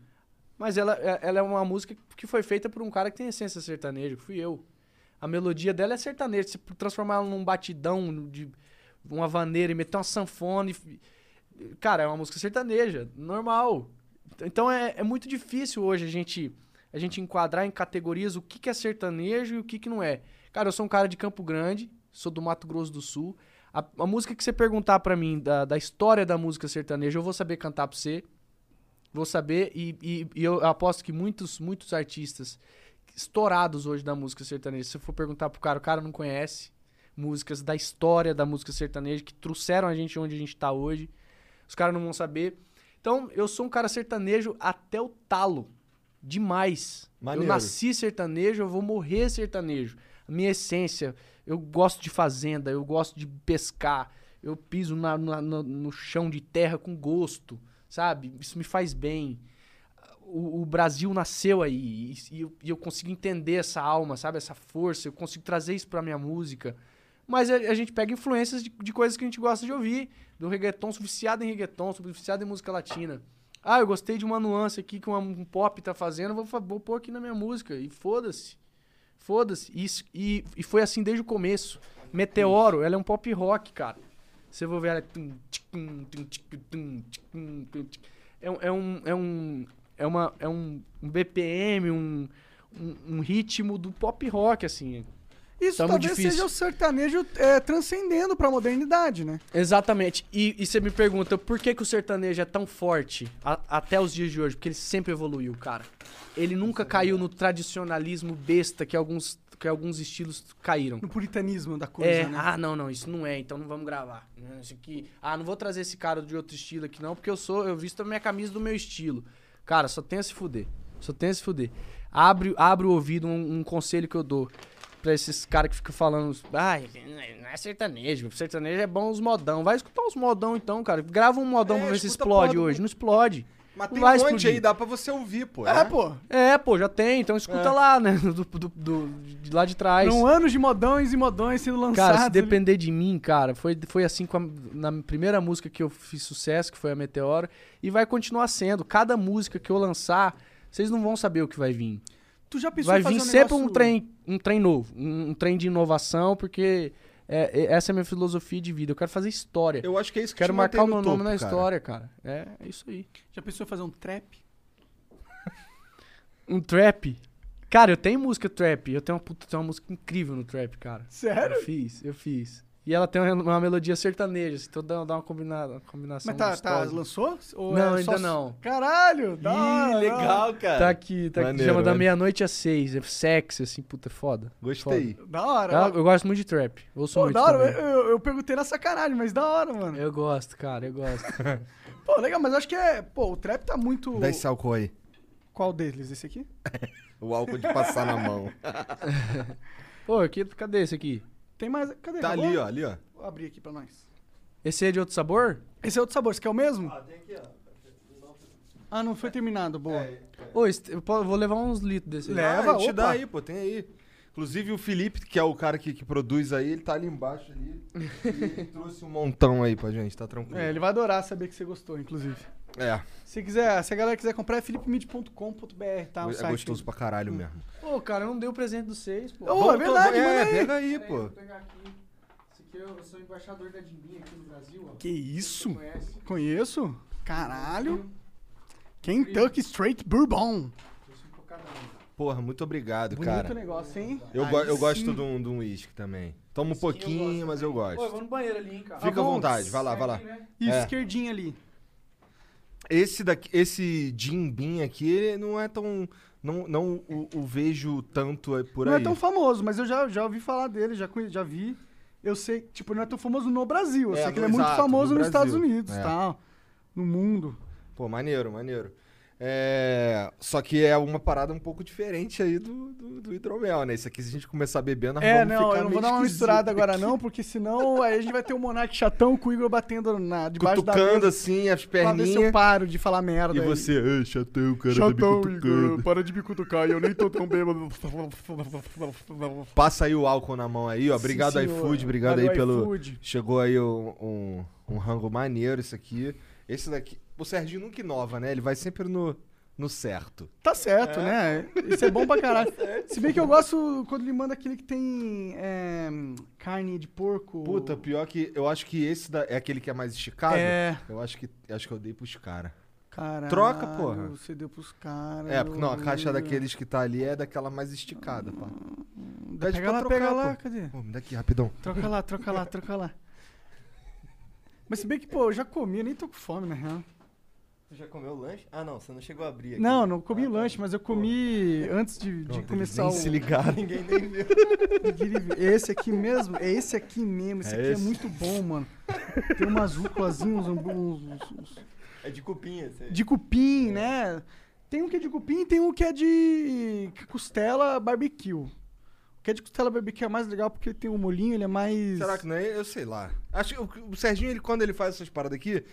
Mas ela, é- ela é uma música que foi feita por um cara que tem essência sertaneja, que fui eu. A melodia dela é sertaneja. Se transformar ela num batidão de uma vaneira e meter uma sanfona. Cara, é uma música sertaneja, normal. Então é, é muito difícil hoje a gente, a gente enquadrar em categorias o que, que é sertanejo e o que, que não é. Cara, eu sou um cara de Campo Grande, sou do Mato Grosso do Sul. A, a música que você perguntar pra mim da, da história da música sertaneja, eu vou saber cantar pra você. Vou saber, e, e- e eu aposto que muitos, muitos artistas estourados hoje da música sertaneja, se eu for perguntar pro cara, o cara não conhece músicas da história da música sertaneja que trouxeram a gente onde a gente tá hoje. Os caras não vão saber. Então, eu sou um cara sertanejo até o talo. Demais. Maneiro. Eu nasci sertanejo, eu vou morrer sertanejo. A minha essência, eu gosto de fazenda, eu gosto de pescar, eu piso na- na- no, no chão de terra com gosto, sabe? Isso me faz bem. O, o Brasil nasceu aí e, e eu, e eu consigo entender essa alma, sabe? Essa força, eu consigo trazer isso pra minha música. Mas a, a gente pega influências de, de coisas que a gente gosta de ouvir. Do reggaeton, sou viciado em reggaeton, sou viciado em música latina. Ah, eu gostei de uma nuance aqui que uma- um pop tá fazendo, vou, vou pôr aqui na minha música. E foda-se. Foda-se. Isso- E, e foi assim desde o começo. Meteoro, ela é um pop rock, cara. Você vai ver ela. É um. É um. É um. É, uma, é um, um BPM, um, um, um ritmo do pop rock, assim. Isso Tá talvez difícil. seja o sertanejo é, transcendendo pra modernidade, né? Exatamente. E, e você me pergunta por que, que o sertanejo é tão forte a- até os dias de hoje? Porque ele sempre evoluiu, cara. Ele nunca caiu no tradicionalismo besta que alguns, que alguns estilos caíram. No puritanismo da coisa, É, né? ah, não, não, isso não é, então não vamos gravar. Isso aqui, ah, não vou trazer esse cara de outro estilo aqui não, porque eu sou, eu visto a minha camisa do meu estilo. Cara, só tem a se fuder. Só tem a se fuder. Abre, abre o ouvido, um, um conselho que eu dou pra esses caras que ficam falando, ai, não é sertanejo, sertanejo é bom os modão. Vai escutar os modão então, cara. Grava um modão É, pra ver se explode do- hoje. Não explode. Mas tem um monte explodir. aí, dá pra você ouvir, pô. É, pô. É, pô, já tem, então escuta É. lá, né, <laughs> do, do, do- de lá de trás. São anos de modões e modões sendo lançados. Cara, se ali. depender de mim, cara, foi, foi assim com a- na primeira música que eu fiz sucesso, que foi a Meteoro, e vai continuar sendo. Cada música que eu lançar, vocês não vão saber o que vai vir. Tu já pensou Vai em fazer vir um sempre um negócio- trem, um trem novo, um, um trem de inovação, porque é, é- essa é a minha filosofia de vida. Eu quero fazer história. Eu acho que é isso que quero te marcar o meu no nome topo, na cara. história, cara. É, é isso aí. Já pensou em fazer um trap? <laughs> Um trap. Cara, eu tenho música trap. Eu tenho uma, puta, tenho uma música incrível no trap, cara. Sério? Eu fiz, eu fiz. E ela tem uma, uma melodia sertaneja, assim, então dá, dá uma, combinada, uma combinação Mas tá, tá, lançou? Ou Não, é só- ainda não. Caralho, da hora, da hora. cara. Tá aqui, tá aqui. Maneiro, Chama da maneiro. meia-noite às seis. É sexy, assim, puta, é foda. Gostei. Da hora. Eu, eu gosto muito de trap. Ouço Pô, muito da hora. também. Eu, eu perguntei na sacanagem, mas da hora, mano. Eu gosto, cara, eu gosto. <laughs> Pô, legal, mas acho que é. Pô, o trap tá muito. Dá esse álcool aí. Qual deles? Esse aqui? <laughs> O álcool de passar na mão. <laughs> Pô, aqui, cadê esse aqui? Tem mais. Cadê? Tá Acabou? ali, ó, ali, ó. Vou abrir aqui pra nós. Esse é de outro sabor? Esse é outro sabor, você quer o mesmo? Ah, tem aqui, ó. Ah, não foi terminado, boa. É, Ô, esse- eu vou levar uns litros desse. Leva, ah, te dá aí, pô, tem aí. Inclusive o Felipe, que é o cara que, que produz aí, ele tá ali embaixo ali. ele <laughs> trouxe um montão aí pra gente, tá tranquilo. É, ele vai adorar saber que você gostou, inclusive. É, Se quiser, se a galera quiser comprar, é philipemid.com.br, tá? O é site gostoso pra caralho mesmo. Pô, cara, eu não dei o presente dos seis, pô. Ô, é verdade, é, manda aí. pega aí, pô. Vou pegar aqui. Esse aqui eu sou embaixador da Dimbinha aqui no Brasil, ó. Que isso? Conheço? Caralho. Kentucky Straight Bourbon. Porra, muito obrigado, Bonito cara. negócio, hein? Eu, go- eu gosto de um, de um uísque também. Toma um eu pouquinho, gosto mas eu também. Pô, eu gosto. vou no banheiro ali, hein, cara. Fica à bom. vontade, vai lá, vai lá. Aqui, né? Isso, É. esquerdinha ali. Esse daqui, esse Jim Beam aqui, ele não é tão. Não, não o, o vejo tanto aí por não aí. é tão famoso, mas eu já, já ouvi falar dele, já, conhe- já vi. Eu sei, tipo, não é tão famoso no Brasil. Eu É, sei que ele é muito exato, famoso no nos Estados. Unidos É. tal. No mundo. Pô, maneiro, maneiro. É, Só que é uma parada um pouco diferente aí do, do, do hidromel, né? Isso aqui, se a gente começar a beber, nós É, vamos não, ficar eu não vou dar uma misturada agora aqui. não, porque senão aí a gente vai ter um monarca chatão com o Igor batendo na, debaixo da Cutucando mesa. assim, as Pra ver se eu perninhas. paro de falar merda. E aí. você, ai, chatão, cara, tá Chatão, me Igor, para de me cutucar, eu nem tô tão bêbado. <laughs> Passa aí o álcool na mão aí, ó. Sim, Obrigado, senhor. iFood. Obrigado Valeu, aí pelo. iFood. Chegou aí um, um, um rango maneiro, isso aqui. Esse daqui. O Serginho nunca inova, né? Ele vai sempre no, no certo. Tá certo, né? Isso é bom pra caralho. <laughs> Se bem que eu gosto quando ele manda aquele que tem é, carne de porco. Puta, pior que. Eu acho que esse da- é aquele que é mais esticado. É. Eu acho que, acho que eu dei pros caras. Caralho, Troca, porra. Você deu pros caras. É, porque não, a caixa daqueles que tá ali é daquela mais esticada, pá. Pede Pega pra lá, trocar, pega lá, pô. cadê? Pô, me dá aqui, rapidão. Troca lá, troca lá, troca lá. <laughs> Mas se bem que, pô, eu já comi, eu nem tô com fome, na real. Você já comeu o lanche? Ah, não, você não chegou a abrir aqui. Não, não comi Ah, o tá. lanche, mas eu comi antes de, de Pronto, eles começar nem o. se ligaram. <laughs> Ninguém nem viu. Esse aqui mesmo? É esse aqui mesmo. Esse É aqui esse? é muito bom, mano. Tem umas rúculazinhas, uns, uns- uns- É de cupinha esse aí. de cupim, né? Tem um que é de cupim e tem um que é de costela barbecue. O que é de costela barbecue é mais legal porque ele tem um molhinho, ele é mais. Será que não é? Eu sei lá. Acho que o, o Serginho, ele, quando ele faz essas paradas aqui,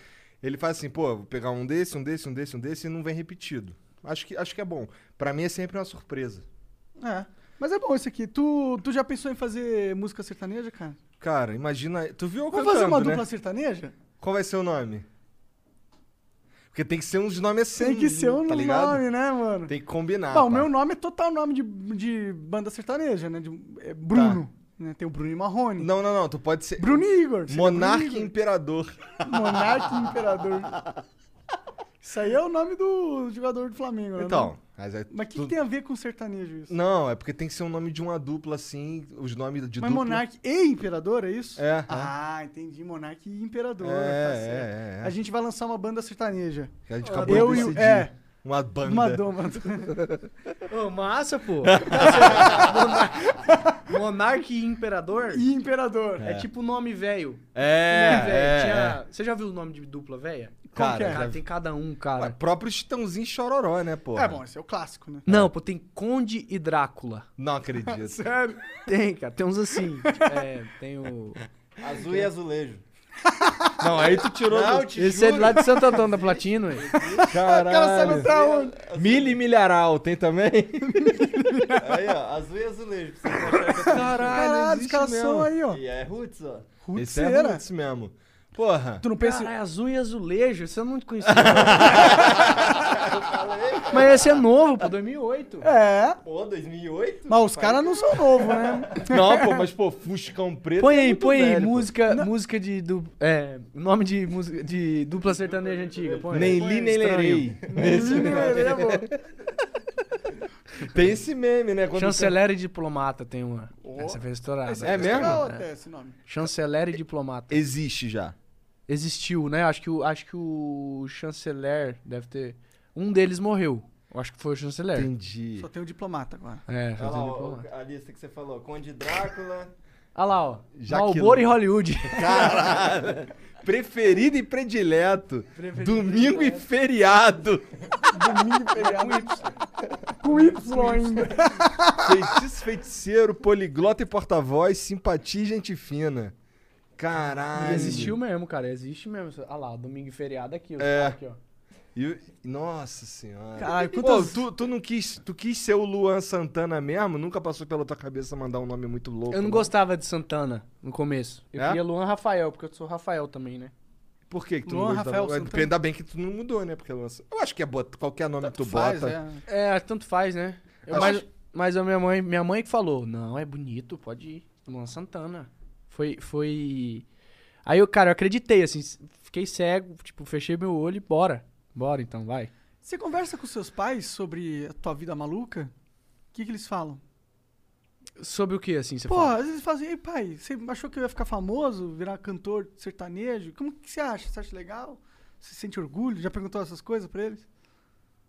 ele faz assim, pô, vou pegar um desse, um desse, um desse, um desse e não vem repetido. Acho que, acho que é bom. Pra mim é sempre uma surpresa. É. Mas é bom esse aqui. Tu, tu já pensou em fazer música sertaneja, cara? Cara, imagina. Tu viu eu Vamos cantando, fazer uma né? dupla sertaneja? Qual vai ser o nome? Porque tem que ser uns nomes assim. Tem que ser um tá nome, né, mano? Tem que combinar. Bom, o meu nome é total nome de, de banda sertaneja, né? De, é Bruno. Né? Tem o Bruno e Marrone. Não, não, não. Tu pode ser. Bruno e Igor. Monarca e. Imperador. Monarca e <laughs> Imperador. Isso aí é o nome do jogador do Flamengo, né? Então. Mas, é Mas o que, tu- que tem a ver com sertanejo isso? Não, é porque tem que ser um nome de uma dupla assim. Os nomes de Mas dupla. Monarca e Imperador, é isso? É, Ah, entendi. Monarca e Imperador. É, tá é, é, é. A gente vai lançar uma banda sertaneja. Que a gente acabou Eu de e o. decidir. É, Uma banda. uma doma. <laughs> Ô, massa, pô. <laughs> Monarca e Imperador E Imperador. é, tipo nome velho. É, Nome velho. é, Tinha- Você já viu o nome de dupla velha? Cara, é? Cara, tem cada um, é. cara. Ué, próprio Chitãozinho e Chororó, né, pô? É bom, esse é o clássico, né? Não, pô, tem Conde e Drácula. Não acredito. <laughs> Sério? Tem, cara. Tem uns assim. é, tem o. Azul e azulejo. Não, aí tu tirou Não, do... Esse é juro. lá de Santo Antônio da Platino, ué. O cara sabe Caralho. até onde. Milho e milharal, tem também? <laughs> Aí, ó, azul e azulejo. Pra você achar que Caralho, os caras são aí, ó. E é roots, ó. Esse é roots mesmo. Porra. Tu não pensa. Caralho, azul e azulejo, você não conhecia. <laughs> Mas esse é novo, pô, 2008. É. Pô, 2008? Mas os caras não são novos, né? <laughs> Não, pô, mas, pô, Fuscão Preto Põe é aí, muito põe aí, música, música de. Du, é, nome de música de dupla sertaneja antiga. Põe, Nem li, nem lerei. Esse Ele é bom. Tem esse meme, né? Quando Chanceler e diplomata tem uma. Essa fez estourada. Esse É mesmo? nome. Chanceler e diplomata. Existe já. Existiu, né? Acho que, o, acho que o chanceler deve ter. Um deles morreu. Eu acho que foi o chanceler. Entendi. Só tem o diplomata agora. É, Olha só lá, tem ó, diplomata. a lista que você falou. Conde Drácula. Olha lá, ó. Malboro e Hollywood. Caralho. Preferido e predileto. Domingo e feriado. Domingo feriado. Com Y ainda. Feitiço, feiticeiro, poliglota e porta-voz, simpatia e gente fina. Caralho. E existiu mesmo, cara. Existe mesmo. Olha lá, domingo e feriado aqui. Os É. aqui, ó. E- nossa senhora. Caralho, Pô, quantas- tu, tu não quis, tu quis ser o Luan Santana mesmo? Nunca passou pela tua cabeça mandar um nome muito louco? Eu não gostava de Santana no começo. Eu É? queria Luan Rafael, porque eu sou Rafael também, né? Por que, que tu Luan não gostava? Rafael Mas Santana. Ainda bem que tu não mudou, né? Porque Luan... Eu acho que é bota, qualquer nome que tu Faz, bota. é. É, tanto faz, né? Eu- Acho- mas, mas a minha mãe, minha mãe que falou, não, é bonito, pode ir. Luan Santana. Foi, foi... Aí eu, cara, eu acreditei, assim, fiquei cego, tipo, fechei meu olho e bora. Bora então, vai. Você conversa com seus pais sobre a tua vida maluca? O que, que eles falam? Sobre o que, assim, você Pô, fala? às vezes falam assim, ei pai, você achou que eu ia ficar famoso, virar cantor sertanejo? Como que você acha? Você acha legal? Você sente orgulho? Já perguntou essas coisas pra eles?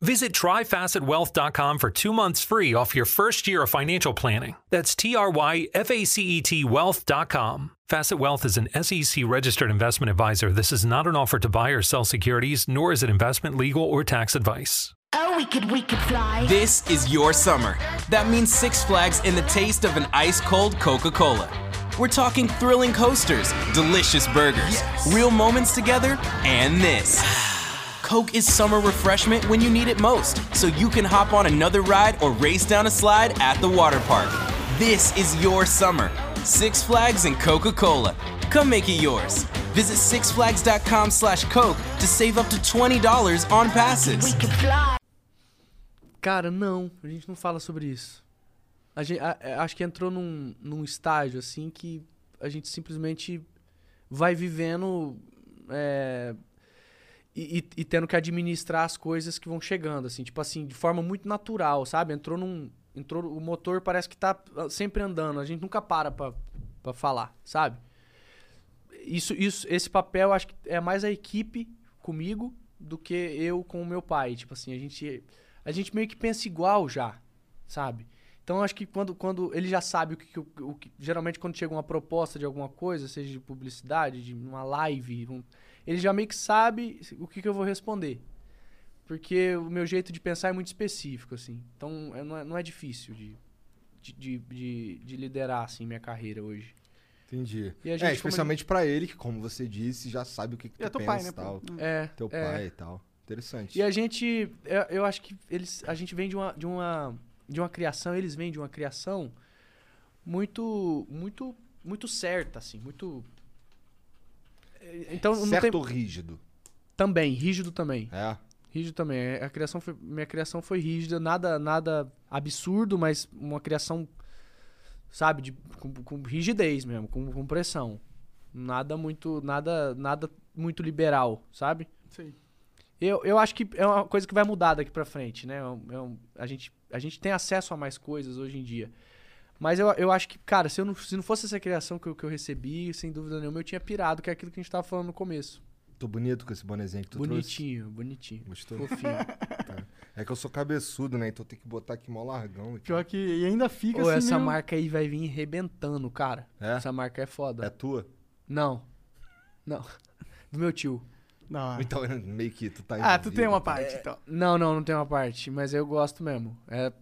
Visit tryfacetwealth.com for two months free off your first year of financial planning. That's T R Y F A C E T wealth.com. Facet Wealth is an SEC registered investment advisor. This is not an offer to buy or sell securities, nor is it investment, legal, or tax advice. Oh, we could, we could fly. This is your summer. That means Six Flags and the taste of an ice cold Coca Cola. We're talking thrilling coasters, delicious burgers, real moments together, and this. <sighs> <sighs> <sighs> Coke is summer refreshment when you need it most, so you can hop on another ride or race down a slide at the water park. This is your summer. Six Flags and Coca Cola. Come make it yours. Visit sixflags.com slash Coke to save up to $20 on passes. We could fly. Cara, não, a gente não fala sobre isso. A gente, a- a- acho que entrou num, num estágio assim que a gente simplesmente vai vivendo é, e, e- e tendo que administrar as coisas que vão chegando, assim, tipo assim, de forma muito natural, sabe? Entrou num. Entrou, o motor parece que tá sempre andando, a gente nunca para pra, pra falar, sabe? Isso, isso, esse papel acho que é mais a equipe comigo do que eu com o meu pai. Tipo assim, a gente, a gente meio que pensa igual já, sabe? Então acho que quando, quando ele já sabe o que, que- o que. Geralmente quando chega uma proposta de alguma coisa, seja de publicidade, de uma live, um- ele já meio que sabe o que, que eu vou responder. Porque o meu jeito de pensar é muito específico, assim. Então é- não, é, não é difícil de, de, de, de- de liderar, assim, minha carreira hoje. Entendi. E a gente, é, como especialmente pra ele, que como você disse, já sabe o que, que E é tu teu pensa pai, né, e tal. É, Teu é. pai e tal. Interessante. E a gente, eu, eu acho que eles, a gente vem de uma, de uma, de uma criação, eles vêm de uma criação muito, muito, muito certa, assim, muito. É, Então não certo tem ou rígido? também rígido também, É. rígido também. A criação foi, minha criação foi rígida, nada, nada absurdo, mas uma criação, sabe, de, com, com rigidez mesmo, com, com pressão. Nada muito, nada, nada muito liberal, sabe? Sei. Eu, eu acho que é uma coisa que vai mudar daqui pra frente, né? É um- é um- a, gente, a gente tem acesso a mais coisas hoje em dia. Mas eu, eu acho que, cara, se, eu não, se não fosse essa criação que eu, que eu recebi, sem dúvida nenhuma, eu tinha pirado, que é aquilo que a gente tava falando no começo. Tô bonito com esse bonezinho que tu bonitinho, bonitinho. trouxe. Gostou? Fofinho. <laughs> É que eu sou cabeçudo, né? Então tem que botar aqui mó largão. aqui. Pior que e ainda fica Pô, assim essa meio- marca aí vai vir rebentando, cara. É? Essa marca é foda. É tua? Não. Não. <laughs> Do meu tio. Não. Então, meio que tu tá Ah, tu envolvido, tem uma tá? parte, então. Não, não, não tem uma parte, mas eu gosto mesmo. É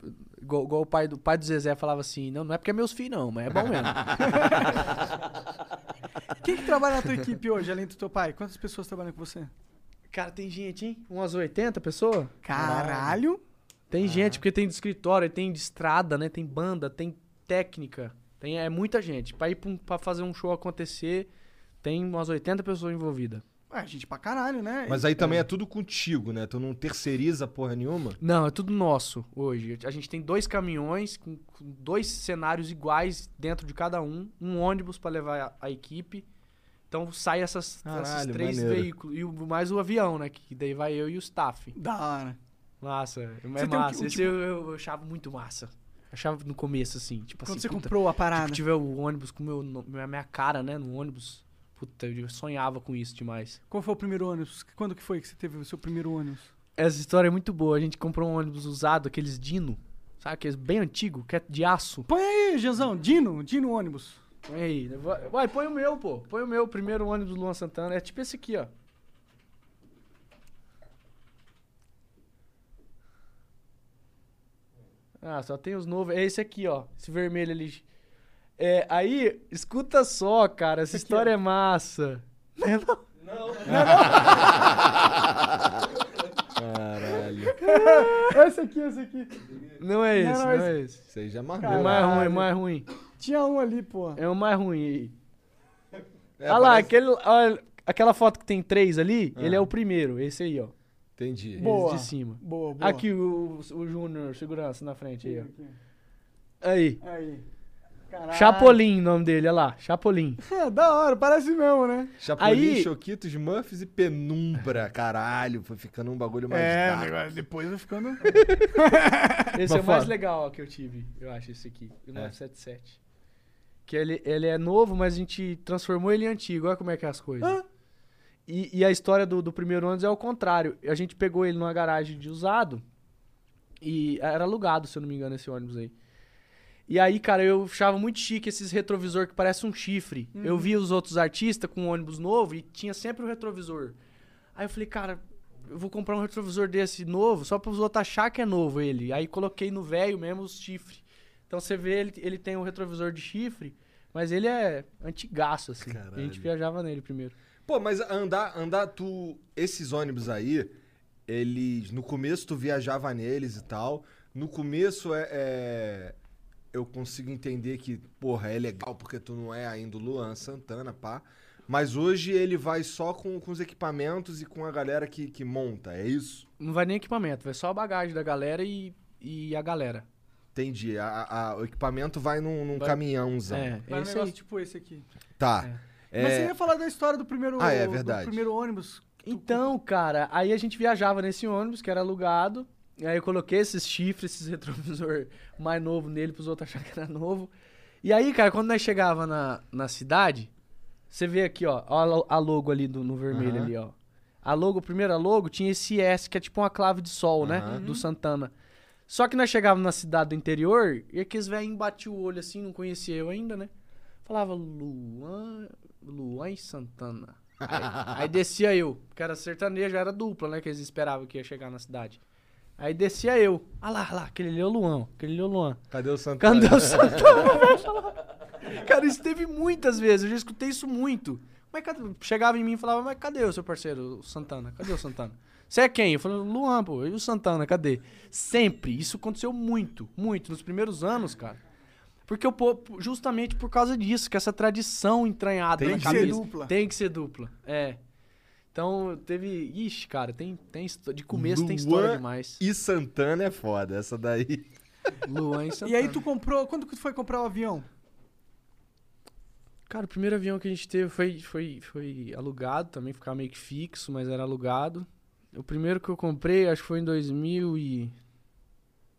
igual, igual o pai do, pai do Zezé falava assim, não, não é porque é meus filhos não, mas é bom mesmo. <laughs> Quem que trabalha na tua equipe hoje, além do teu pai? Quantas pessoas trabalham com você? Cara, tem gente, hein? Umas 80 pessoas? Caralho! Tem gente, porque tem de escritório, tem de estrada, né? Tem banda, tem técnica. Tem, é muita gente. Pra ir pra, um- pra fazer um show acontecer, tem umas 80 pessoas envolvidas. Ué, gente pra caralho, né? Mas aí também é tudo contigo, né? Tu não terceiriza porra nenhuma? Não, é tudo nosso hoje. A gente tem dois caminhões com, com dois cenários iguais dentro de cada um, um ônibus pra levar a, a equipe Então sai essas, Caralho, esses três maneiro. veículos. E o- mais o avião, né? Que daí vai eu e o staff. Da hora. Massa, é um massa. que- Esse tipo- eu, eu achava muito massa. Achava no começo, assim, tipo Quando assim. você puta, comprou a parada. Tipo, tiver o ônibus com meu, minha cara, né, no ônibus. Puta, eu sonhava com isso demais. Qual foi o primeiro ônibus? Quando que foi que você teve o seu primeiro ônibus? Essa história é muito boa. A gente comprou um ônibus usado, aqueles Dino. Sabe aqueles bem antigo, que é de aço. Põe aí, Janzão. Dino, Dino ônibus. Põe aí. Vai, põe o meu, pô. Põe o meu, o primeiro ônibus do Luan Santana. É tipo esse aqui, ó. Ah, só tem os novos. É esse aqui, ó. Esse vermelho ali. É, aí, escuta só, cara. Essa história é massa. <laughs> Não é não? Caralho. esse aqui, esse aqui. Não é esse, Não, não, não, é esse. Isso aí já mais É mais ruim, é mais ruim. Tinha um ali, pô. É o mais ruim aí. É, olha lá, parece- aquele, olha, aquela foto que tem três ali, Ah. ele é o primeiro. Esse aí, ó. Entendi. Boa. Esse de cima. Boa, boa. Aqui o, o Júnior, segurança na frente aí, ó. Aí. Aí. Caralho. Chapolin, o nome dele, olha lá. Chapolin. <laughs> É, da hora, parece mesmo, né? Chapolin, Aí- Choquitos, Muffs e Penumbra. Caralho, foi ficando um bagulho mais É, dark. depois vai ficando. <laughs> Esse é o Mas mais legal que eu tive, eu acho, esse aqui. O É. 977. Que ele, ele é novo, mas a gente transformou ele em antigo. Olha como é que é as coisas. E, e a história do, do primeiro ônibus é o contrário. A gente pegou ele numa garagem de usado. E era alugado, se eu não me engano, esse ônibus aí. E aí, cara, eu achava muito chique esses retrovisor que parece um chifre. Uhum. Eu via os outros artistas com um ônibus novo e tinha sempre o retrovisor. Aí eu falei, cara, eu vou comprar um retrovisor desse novo só para os outros achar que é novo ele. Aí coloquei no velho mesmo os chifres. Então você vê, ele, ele tem um retrovisor de chifre, mas ele é antigaço, assim. A gente Caralho. viajava nele primeiro. Pô, mas andar, andar, tu. Esses ônibus aí, eles. No começo tu viajava neles e tal. No começo é. é, eu consigo entender que, porra, é legal porque tu não é ainda o Luan Santana, pá. Mas hoje ele vai só com, com os equipamentos e com a galera que, que monta, é isso? Não vai nem equipamento, vai só a bagagem da galera e, e a galera. Entendi. A- a- o equipamento vai num, num Vai- caminhãozão. É, Vai um esse negócio aí. tipo esse aqui. Tá. É, Mas você ia falar da história do primeiro, Ah, é do verdade. primeiro ônibus. Então, cara, aí a gente viajava nesse ônibus que era alugado. E aí eu coloquei esses chifres, esses <laughs> retrovisor mais novo nele pros outros acharem que era novo. E aí, cara, quando nós chegava na, na cidade, você vê aqui, ó, ó a logo ali do, no vermelho Aham. ali, ó. A logo, a primeira logo, tinha esse S, que é tipo uma clave de sol, né? Aham. Do Santana. Só que nós chegávamos na cidade do interior e aqueles velhinhos batiam o olho assim, não conhecia eu ainda, né? Falava Luan, Luan e Santana. <laughs> Aí, aí descia eu, que era sertanejo, era dupla, né? Que eles esperavam que ia chegar na cidade. Aí descia eu. Ah lá, ah lá, aquele ali é o Luan, aquele ali é o Luan. Cadê o Santana? Cadê o Santana? <laughs> Cara, isso teve muitas vezes, eu já escutei isso muito. Mas cadê? Chegava em mim e falava, mas cadê o seu parceiro, o Santana? Cadê o Santana? Você é quem? Eu falei, Luan, pô, e o Santana, cadê? Sempre, isso aconteceu muito, muito, nos primeiros anos, cara. Porque o povo, justamente por causa disso, que essa tradição entranhada Tem na que ser cabeça. dupla. Tem que ser dupla, é. Então, teve... Ixi, cara, tem, tem de começo tem Luan história demais. E Santana é foda, essa daí. <laughs> Luan e Santana. E aí tu comprou. Quando que tu foi comprar o avião? Cara, o primeiro avião que a gente teve foi, foi, foi alugado também, ficava meio que fixo, mas era alugado. O primeiro que eu comprei, acho que foi em 2000 e...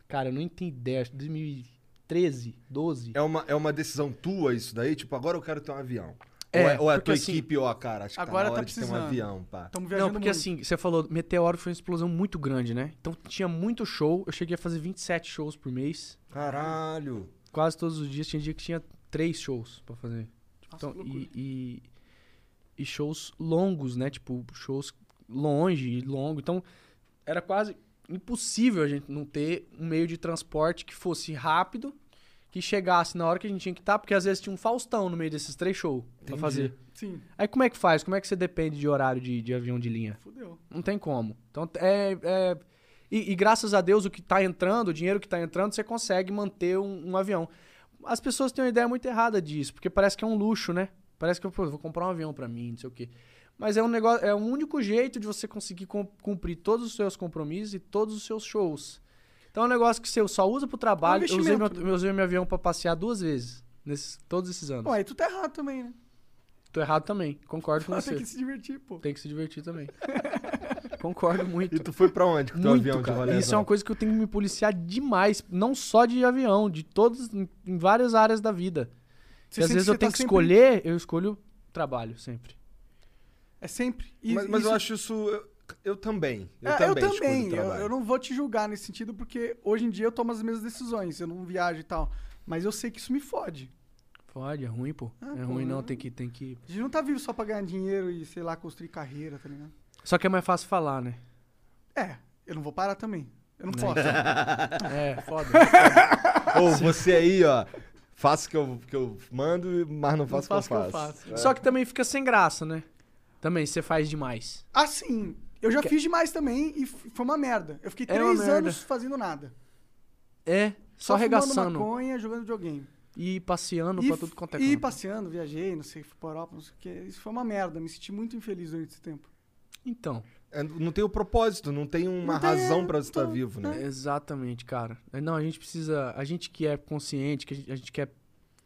Cara, eu não tenho ideia, acho que 2013, 12. É uma, é uma decisão tua isso daí? Tipo, agora eu quero ter um avião. É, ou é, ou é a tua assim, equipe, ó, cara, acho que agora tá na tá de ter um precisando. avião, pá. Estamos viajando Não, porque muito. assim, você falou, Meteoro foi uma explosão muito grande, né? Então tinha muito show, eu cheguei a fazer 27 shows por mês. Caralho. Quase todos os dias, tinha dia que tinha três shows pra fazer. Nossa, Então, e, e, e shows longos, né? Tipo, shows longe, longo. Então, era quase impossível a gente não ter um meio de transporte que fosse rápido, que chegasse na hora que a gente tinha que estar, porque às vezes tinha um Faustão no meio desses três shows pra Entendi. fazer. Sim, Aí como é que faz? Como é que você depende de horário de, de avião de linha? fudeu. Não tem como. Então, é. é- e, e graças a Deus, o que tá entrando, o dinheiro que tá entrando, você consegue manter um, um avião. As pessoas têm uma ideia muito errada disso, porque parece que é um luxo, né? Parece que eu vou comprar um avião pra mim, não sei o quê. Mas é um negócio, é o único jeito de você conseguir cum- cumprir todos os seus compromissos e todos os seus shows. Então é um negócio que você só usa pro trabalho. eu usei meu, investimento. eu usei meu avião pra passear duas vezes, nesses, todos esses anos. Pô, aí tu tá errado também, né? Tô errado também. Concordo com <laughs> você. tem que se divertir, pô. Tem que se divertir também. <laughs> Concordo muito. E tu foi pra onde com teu Muito, avião de cara. rolê? Isso é uma coisa que eu tenho que me policiar demais. Não só de avião, de todos, em, em várias áreas da vida. Você e às vezes eu tenho tá que sempre- escolher, eu escolho trabalho, sempre. É sempre. E- Mas, mas eu isso- acho isso. Eu, eu também. Eu É, também. eu também. Eu, eu não vou te julgar nesse sentido, porque hoje em dia eu tomo as mesmas decisões. Eu não viajo e tal. Mas eu sei que isso me fode. Pode, é ruim, pô. Ah, é pô, ruim não, eu- tem que, tem que... A gente não tá vivo só pra ganhar dinheiro e, sei lá, construir carreira, tá ligado? Só que é mais fácil falar, né? É, eu não vou parar também. Eu não É. posso. <laughs> É, foda. <laughs> Ou você aí, ó. Faço o que eu, que eu mando, mas não faço o que eu faço. É. Só que também fica sem graça, né? Também, você faz demais. Assim, eu já Que- fiz demais também e foi uma merda. Eu fiquei É três merda. anos fazendo nada. É, só, fumando arregaçando. maconha, jogando videogame. E passeando E, pra tudo quanto é e passeando, viajei, não sei, fui pra Europa, não sei o que. Isso foi uma merda. Me senti muito infeliz durante esse tempo. Então. É, não tem o propósito, não tem uma Não tem, razão pra você tô- estar vivo, né? Exatamente, cara. É, Não, a gente precisa. A gente que é consciente, que a gente, a gente quer,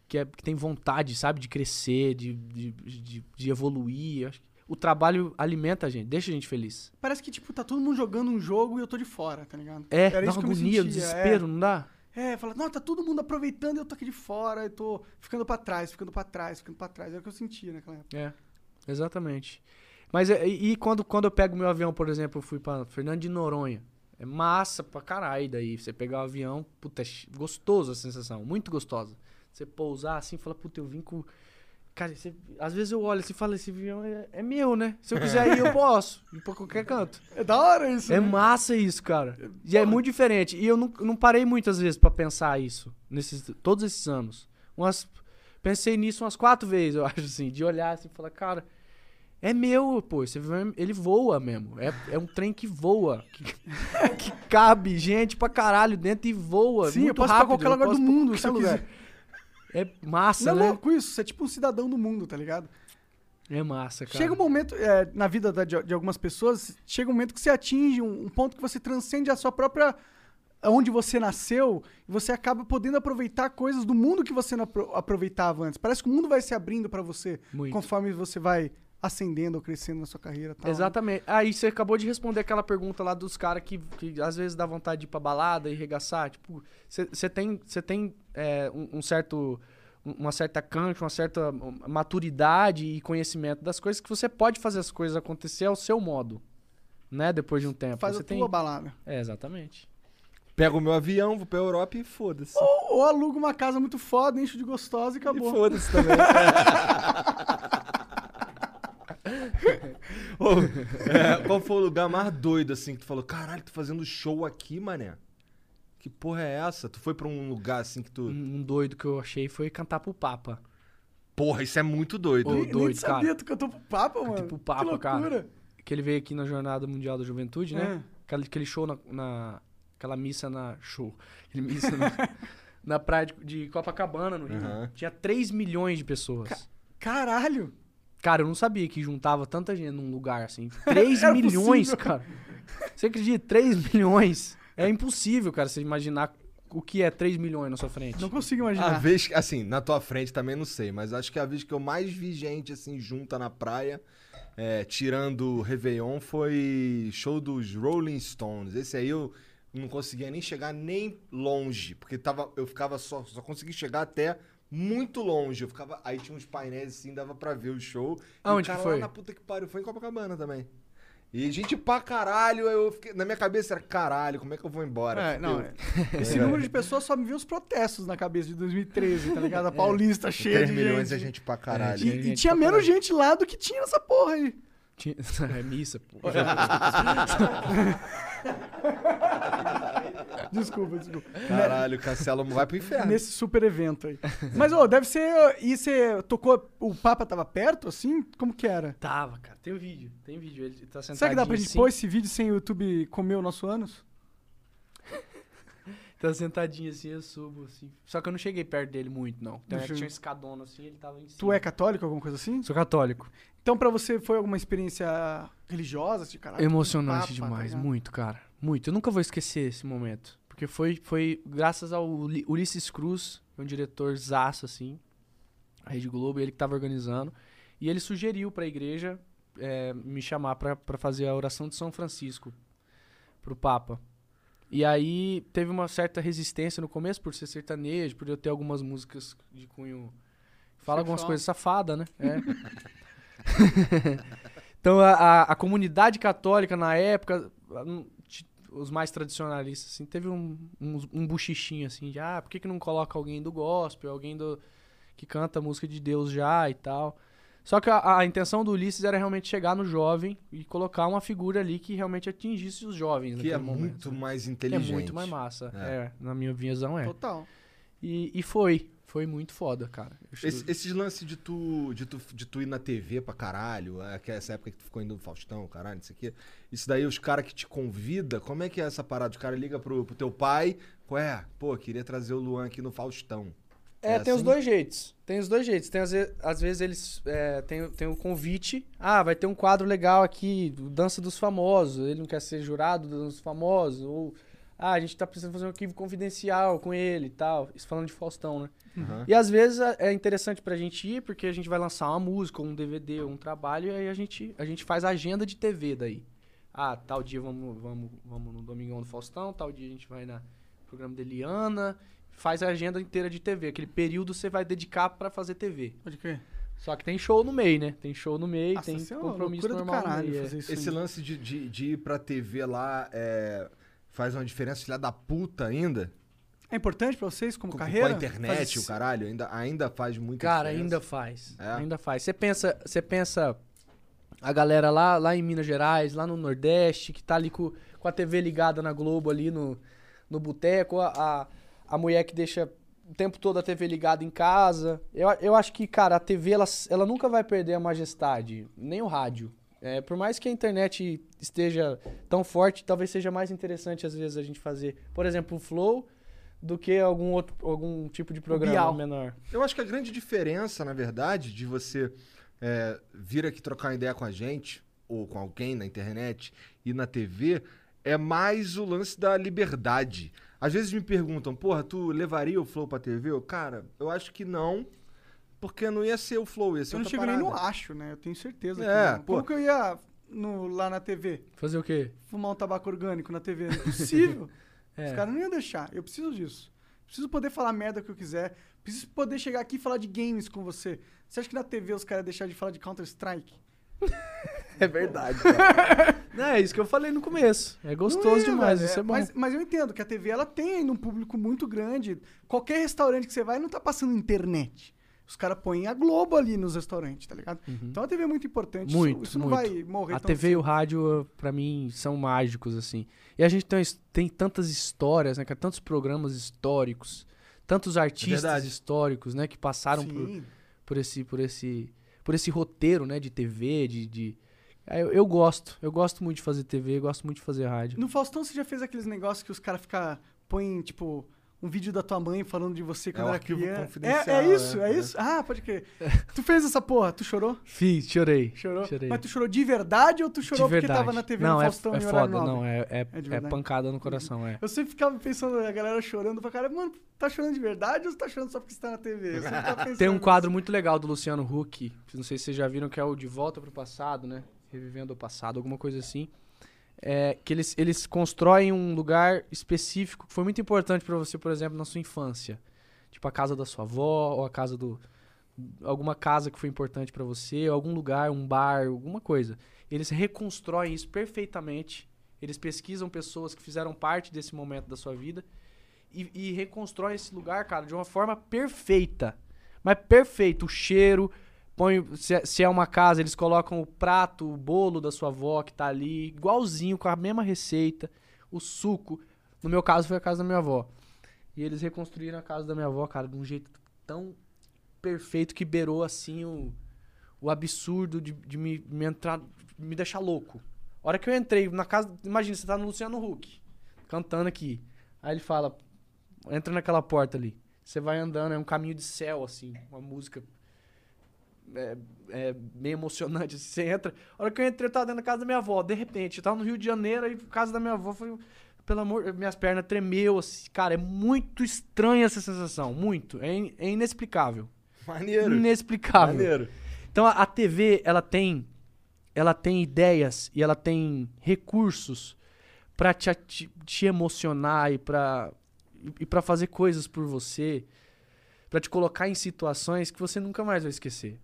que, é, que tem vontade, sabe, de crescer, de, de, de, de evoluir. acho que O trabalho alimenta a gente, deixa a gente feliz. Parece que, tipo, tá todo mundo jogando um jogo e eu tô de fora, tá ligado? É, Era dá uma eu agonia, um sentia, desespero, é. não dá? É, fala, não, tá todo mundo aproveitando e eu tô aqui de fora, eu tô ficando pra trás, ficando pra trás, ficando pra trás. Era o que eu sentia naquela época. É, exatamente. Mas é, e e quando, quando eu pego meu avião, por exemplo, eu fui pra Fernando de Noronha. É massa pra caralho daí. Você pegar o avião, puta, é gostoso a sensação, muito gostosa. Você pousar assim e falar, puta, eu vim com. Cara, você- às vezes eu olho assim e falo, esse avião é, é meu, né? Se eu quiser ir, eu posso. Ir pra qualquer canto. É da hora isso, É né? massa isso, cara. E é muito diferente. E eu não, não parei muitas vezes pra pensar isso, nesses, todos esses anos. Umas, pensei nisso umas quatro vezes, eu <laughs> acho, assim, de olhar assim e falar, cara, é meu, pô, esse avião, ele voa mesmo. É, é um trem que voa, que, <laughs> que cabe gente pra caralho dentro e voa. Sim, eu muito posso ir pra rápido, qualquer eu lugar do mundo, se eu lugar. quiser. É massa, Não é né? louco isso? Você é tipo um cidadão do mundo, tá ligado? É massa, cara. Chega um momento, é, na vida da- de, de algumas pessoas, chega um momento que você atinge um, um ponto que você transcende a sua própria. onde você nasceu, e você acaba podendo aproveitar coisas do mundo que você não apro- aproveitava antes. Parece que o mundo vai se abrindo pra você Muito. conforme você vai ascendendo ou crescendo na sua carreira. Tal, né? Exatamente. Aí você acabou de responder aquela pergunta lá dos caras que, que às vezes dá vontade de ir pra balada e regaçar. Tipo, você tem, cê tem é, um, um certo. Uma certa cancha, uma certa maturidade e conhecimento das coisas que você pode fazer as coisas acontecer ao seu modo, né? Depois de um tempo. Faz você a tua balada. É, exatamente. Pego o meu avião, vou pra Europa e foda-se. Ou, ou aluga uma casa muito foda, enche de gostosa e acabou. E foda-se também. <laughs> <laughs> Ô, é, qual foi o lugar mais doido, assim, que tu falou, caralho, tô fazendo show aqui, mané? Que porra é essa? Tu foi pra um lugar, assim, que tu... Um, doido que eu achei foi cantar pro Papa. Porra, isso é muito doido. Ô, Nem- nem doido, sabia, cara. tu cantou pro Papa, mano. Tipo, que Papa, loucura. cara. Que ele veio aqui na Jornada Mundial da Juventude, né? É. Aquele, aquele show na, na- Aquela missa na. Show. Aquele missa na, <laughs> na praia de, de Copacabana, no Rio. Aham. Tinha 3 milhões de pessoas. Caralho! Cara, eu não sabia que juntava tanta gente num lugar assim. 3 <laughs> Era milhões, possível. cara. Você acredita? 3 milhões. É impossível, cara, você imaginar o que é 3 milhões na sua frente. Não consigo A imaginar. vez, que- assim, na tua frente também não sei, mas acho que a vez que eu mais vi gente, assim, junta na praia, é, tirando o Réveillon, foi show dos Rolling Stones. Esse aí eu não conseguia nem chegar nem longe, porque tava, eu ficava só, só consegui chegar até muito longe. Eu ficava, aí tinha uns painéis assim, dava pra ver o show. E Aonde o cara que foi? Lá na puta que pariu, foi em Copacabana também. E gente pra caralho, eu fiquei, na minha cabeça era caralho, como é que eu vou embora? É, não, é. <laughs> Esse número de pessoas só me viu os protestos na cabeça de 2013, tá ligado? A <laughs> Paulista cheia 3 de milhões gente. é gente pra caralho. E, É, e gente tinha menos caralho. gente lá do que tinha nessa porra aí. Tinha- <laughs> É missa, pô. <laughs> Desculpa, desculpa. Caralho, o Cancelo vai pro inferno. Nesse super evento aí. Mas, ô, deve ser. E você tocou. O Papa tava perto, assim? Como que era? Tava, cara. Tem um vídeo. Tem vídeo. Ele tá sentado. Será que dá pra gente pôr esse vídeo sem o YouTube comer o nosso ânus? Tá sentadinho assim, eu subo, assim. Só que eu não cheguei perto dele muito, não. Então, é que tinha um escadona assim, ele tava em cima. Tu é católico, alguma coisa assim? Sou católico. Então, pra você, foi alguma experiência religiosa? De caralho, Emocionante Papa, tá demais, ligado? muito, cara. Muito. Eu nunca vou esquecer esse momento. Porque foi, foi graças ao Uli- Ulisses Cruz, é um diretor zaço, assim, a Rede Globo, ele que tava organizando. E ele sugeriu pra igreja é, me chamar pra pra fazer a oração de São Francisco pro Papa. E aí teve uma certa resistência no começo por ser sertanejo, por eu ter algumas músicas de cunho. Fala algumas coisas safadas, né? É. <laughs> então a, a, a comunidade católica na época, os mais tradicionalistas, assim, teve um, um, um buchichinho assim de ah, por que, que não coloca alguém do gospel, alguém do que canta música de Deus já e tal. Só que a, a intenção do Ulisses era realmente chegar no jovem e colocar uma figura ali que realmente atingisse os jovens Que é momento. muito mais É inteligente. muito mais massa. É. É. na minha visão é. Total. E, e foi. Foi muito foda, cara. Eu Esse, esses lances de tu, de, tu, de tu ir na TV pra caralho, é, que é essa época que tu ficou indo no Faustão, caralho, isso aqui. Isso daí, os caras que te convida, como é que é essa parada? Os caras ligam pro, pro teu pai, ué, pô, queria trazer o Luan aqui no Faustão. É, É tem os assim? dois jeitos. Tem os dois jeitos. Tem, às, vezes, às vezes eles é, tem, tem o convite. Ah, vai ter um quadro legal aqui, Dança dos Famosos. Ele não quer ser jurado do Dança dos Famosos. Ou, ah, a gente tá precisando fazer um arquivo confidencial com ele e tal. Isso falando de Faustão, né? Uhum. E às vezes é interessante pra gente ir, porque a gente vai lançar uma música, ou um DVD, ou um trabalho, e aí a gente, a gente faz a agenda de TV daí. Ah, tal dia vamos, vamos, vamos no Domingão do Faustão, tal dia a gente vai na programa de Eliana, faz a agenda inteira de TV. Aquele período você vai dedicar pra fazer TV. Pode crer. Só que tem show no meio, né? Tem show no meio, Nossa, tem uma compromisso loucura do normal caralho no meio. é. fazer isso Esse aí. lance de, de, de ir pra TV lá é, faz uma diferença, filha da puta, ainda? É importante pra vocês como Com, carreira? com a internet, Fazer- o caralho, ainda, ainda faz muito Cara, ainda faz. É? Ainda faz. Você pensa, você pensa a galera lá, lá em Minas Gerais, lá no Nordeste, que tá ali com, com a TV ligada na Globo ali no, no boteco, a, a, a mulher que deixa o tempo todo a TV ligada em casa. Eu, eu acho que, cara, a TV ela, ela nunca vai perder a majestade, nem o rádio. É, por mais que a internet esteja tão forte, talvez seja mais interessante às vezes a gente fazer, por exemplo, o Flow do que algum outro algum tipo de programa menor. Eu acho que a grande diferença, na verdade, de você é, vir aqui trocar uma ideia com a gente, ou com alguém na internet e na TV, é mais o lance da liberdade. Às vezes me perguntam, porra, tu levaria o Flow pra TV? Eu, cara, eu acho que não, porque não ia ser o Flow, ia ser Eu não outra chego nem no acho, né? Eu tenho certeza. É, que não. pô. Como que eu ia no- lá na TV? Fazer o quê? Fumar um tabaco orgânico na TV? Não é possível. <laughs> É. Os caras não iam deixar. Eu preciso disso. Preciso poder falar merda que eu quiser. Preciso poder chegar aqui e falar de games com você. Você acha que na TV os caras iam deixar de falar de Counter-Strike? <laughs> É verdade. <laughs> Não, é isso que eu falei no começo. É gostoso Não ia, demais, velho. isso é bom. Mas, mas eu entendo que a TV ela tem ainda um público muito grande. Qualquer restaurante que você vai não tá passando internet. Os caras põem a Globo ali nos restaurantes, tá ligado? Então a TV é muito importante. Isso- Muito, isso, não muito. vai morrer A TV e o rádio, pra mim, são mágicos, assim. E a gente tem, tem tantas histórias, né, cara? Tantos programas históricos, tantos artistas verdade. históricos, né? Que passaram por, por esse, por esse, por esse roteiro, né? De TV, de... de... Ah, Eu, eu gosto, eu gosto muito de fazer TV, eu gosto muito de fazer rádio. No Faustão você já fez aqueles negócios que os caras ficam põem, tipo, um vídeo da tua mãe falando de você quando o era arquivo criança. confidencial, É, é isso, é, é, é. isso. Ah, pode crer. <laughs> tu fez essa porra, tu chorou? Fiz, chorei. Chorou? Chorei. Mas tu chorou de verdade ou tu chorou porque tava na TV não, no é, Faustão é horário foda, nobre? não, é, é, É é pancada no coração, é. Eu sempre ficava pensando, a galera chorando pra cara, mano, tá chorando de verdade ou você tá chorando só porque você tá na TV? Eu sempre ficava pensando <laughs> Tem um quadro muito legal do Luciano Huck, não sei se vocês já viram, que é o De Volta pro Passado, né? Revivendo o Passado, alguma coisa assim. É, que eles, eles constroem um lugar específico que foi muito importante pra você, por exemplo, na sua infância. Tipo a casa da sua avó, ou a casa do. Alguma casa que foi importante pra você, algum lugar, um bar, alguma coisa. Eles reconstroem isso perfeitamente. Eles pesquisam pessoas que fizeram parte desse momento da sua vida e, e reconstrói esse lugar, cara, de uma forma perfeita. Mas perfeito. O cheiro. Põe, se, é- se é uma casa, eles colocam o prato, o bolo da sua avó que tá ali, igualzinho, com a mesma receita. O suco. No meu caso, foi a casa da minha avó. E eles reconstruíram a casa da minha avó, cara, de um jeito tão perfeito que beirou, assim, o, o absurdo de, de me, me entrar, me deixar louco. A hora que eu entrei na casa, imagina, você tá no Luciano Huck, cantando aqui. Aí ele fala, entra naquela porta ali. Você vai andando, é um caminho de céu, assim, uma música é, é meio emocionante. assim, Você entra. A hora que eu entrei, eu tava dentro da casa da minha avó. De repente, eu tava no Rio de Janeiro, a casa da minha avó foi. Pelo amor, minhas pernas tremeu, assim. Cara, é muito estranha essa sensação. Muito. É, in- é inexplicável. Maneiro. Inexplicável. Maneiro. Então a, a TV, ela tem ela tem ideias e ela tem recursos pra te, ati- te emocionar e pra e para fazer coisas por você, pra te colocar em situações que você nunca mais vai esquecer.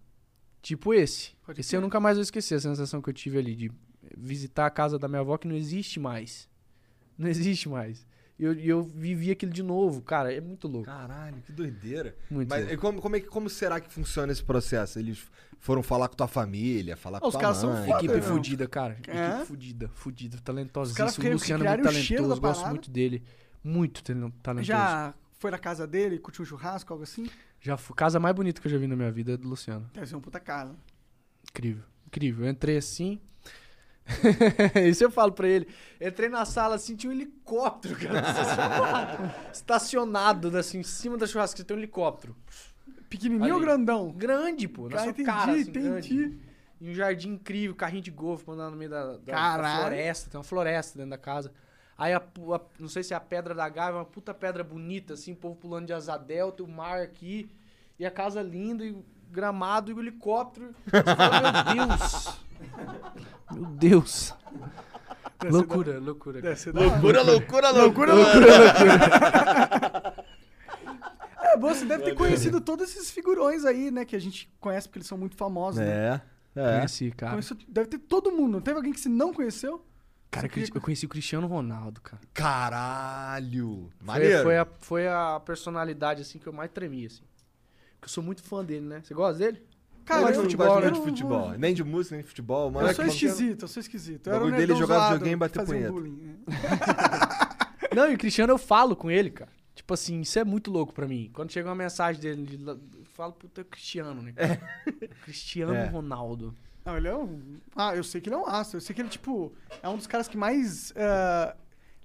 Tipo esse. Pode esse eu nunca mais vou esquecer a sensação que eu tive ali de visitar a casa da minha avó que não existe mais. <laughs> Não existe mais. E eu, eu vivi aquilo de novo, cara, é muito louco. Caralho, que doideira. Muito Mas louco. e como, como, é como será que funciona esse processo? Eles foram falar com tua família, falar com os tua caras são foda, Equipe meu. fudida, cara. É? Equipe fudida, fudida, Os caras talentosíssimo. O Luciano é muito talentoso, gosto muito dele. Muito talen- talentoso. Já foi na casa dele, curtiu um churrasco, algo assim? Já fui, casa mais bonita que eu já vi na minha vida é do Luciano. Deve ser uma puta casa. Incrível, incrível. Eu entrei assim. <laughs> Isso eu falo pra ele. Entrei na sala assim, tinha um helicóptero, cara, estacionado. <laughs> estacionado, assim, em cima da churrasqueira tem um helicóptero. Pequenininho ou Ali. grandão? Grande, pô. Na Cara, entendi, cara, assim, entendi. grande. E um jardim incrível, carrinho de golfe pra andar no meio da, da- da floresta. Tem uma floresta dentro da casa. Aí, a a- não sei se é a Pedra da Gávea, uma puta pedra bonita, assim, o povo pulando de asa delta, o mar aqui. E a casa linda, e o gramado, e o helicóptero. Fala, Meu Deus! <laughs> Meu Deus! loucura, loucura. cara. Deve ser da hora. Loucura, loucura, loucura. <laughs> É, bom, você deve ter conhecido todos esses figurões aí, né? Que a gente conhece porque eles são muito famosos, né? É, é. Conheci, cara. Conheceu- deve ter todo mundo. Não teve alguém que você não conheceu? Cara, Você eu conheci o Cristiano Ronaldo, cara. Caralho. Foi, Maneiro. foi, a, foi a personalidade, assim, que eu mais tremi, assim. Porque eu sou muito fã dele, né? Você gosta dele? Cara, eu eu- não futebol, gosto né? muito de futebol. Nem de música, nem de futebol. Mano, Eu sou que- esquisito, eu sou esquisito. Eu O era bagulho dele é zoado, videogame e bater fazia um punheta. bullying, é. <laughs> Não, e o Cristiano eu falo com ele, cara. Tipo assim, isso é muito louco pra mim. Quando chega uma mensagem dele, de eu falo, puta, é o Cristiano, né? cara? <laughs> Cristiano É. Ronaldo. Não, ele é um... Ah, eu sei que ele é um astro. Eu sei que ele, tipo, é um dos caras que mais... eh,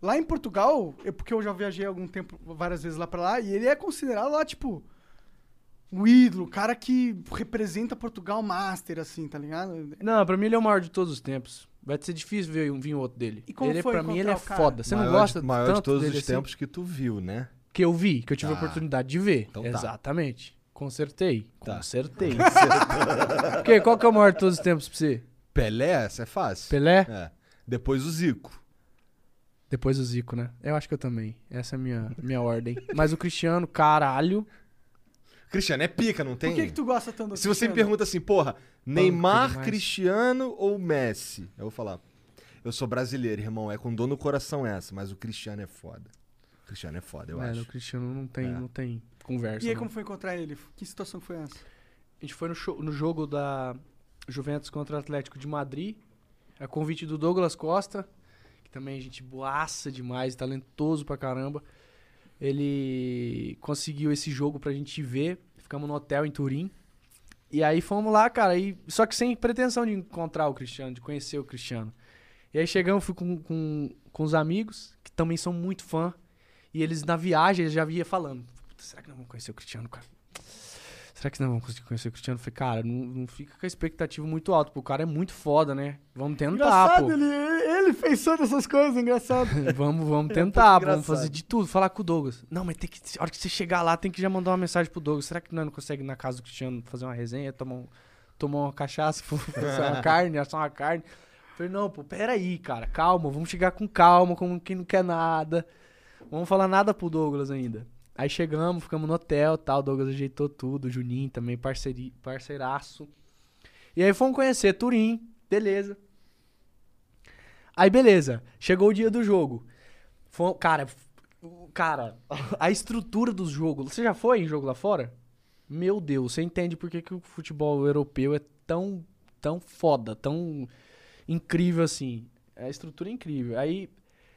Lá em Portugal, eu- porque eu já viajei algum tempo, várias vezes lá pra lá, e ele é considerado lá, tipo... O ídolo, o cara que representa Portugal Master, assim, tá ligado? Não, pra mim ele é o maior de todos os tempos. Vai ser difícil ver um vir outro dele. E como ele, é- foi pra mim, ele é cara? foda. Você não maior gosta de, maior tanto de todos dele os assim? tempos que tu viu, né? Que eu vi, que eu tive a Tá. oportunidade de ver. Então tá. Consertei. Tá. Consertei. <laughs> Porque qual que é o maior de todos os tempos pra você? Pelé, essa é fácil. Pelé? É. Depois o Zico. Depois o Zico, né? Eu acho que eu também. Essa é a minha, minha ordem. Mas o Cristiano, caralho. Cristiano é pica, não tem? Por que, que tu gosta tanto do Se você me Cristiano? pergunta assim, porra, Neymar, demais. Cristiano ou Messi? Eu vou falar, eu sou brasileiro, irmão, é com dor no coração essa, mas o Cristiano é foda. O Cristiano é foda, eu Velho, o acho. Cristiano não tem, É. não tem conversa. E aí, não. como foi encontrar ele? Que situação foi essa? A gente foi no, show- no jogo da Juventus contra o Atlético de Madrid. A convite do Douglas Costa, que também é gente boaça demais, talentoso pra caramba. Ele conseguiu esse jogo pra gente ver. Ficamos no hotel em Turim. E aí fomos lá, cara. E, só que sem pretensão de encontrar o Cristiano, de conhecer o Cristiano. E aí chegamos, fui com, com, com os amigos, que também são muito fã. E eles na viagem eles já via falando: "Puta, será que nós vamos conhecer o Cristiano, cara? Será que nós vamos conseguir conhecer o Cristiano? Eu falei, cara, não, não fica com a expectativa muito alta, porque o cara é muito foda, né? Vamos tentar, engraçado, pô. ele, ele fez todas essas coisas, engraçado. <laughs> vamos, vamos É tentar, pouco vamos fazer de tudo, falar com o Douglas. Não, mas tem que. A hora que você chegar lá, tem que já mandar uma mensagem pro Douglas. Será que nós não conseguimos ir na casa do Cristiano fazer uma resenha, tomar, um, tomar uma cachaça, <laughs> fazer uma <laughs> carne, assar uma carne? Eu falei, não, pô, peraí, cara, calma, vamos chegar com calma, como quem não quer nada. Vamos falar nada pro Douglas ainda. Aí chegamos, ficamos no hotel tal, o Douglas ajeitou tudo, o Juninho também, parceiri, parceiraço. E aí fomos conhecer Turim, beleza. Aí beleza, chegou o dia do jogo. Cara, cara, <laughs> a estrutura do jogo. Você já foi em jogo lá fora? Meu Deus, você entende por que, que o futebol europeu é tão, tão foda, tão incrível assim. A estrutura é incrível. Aí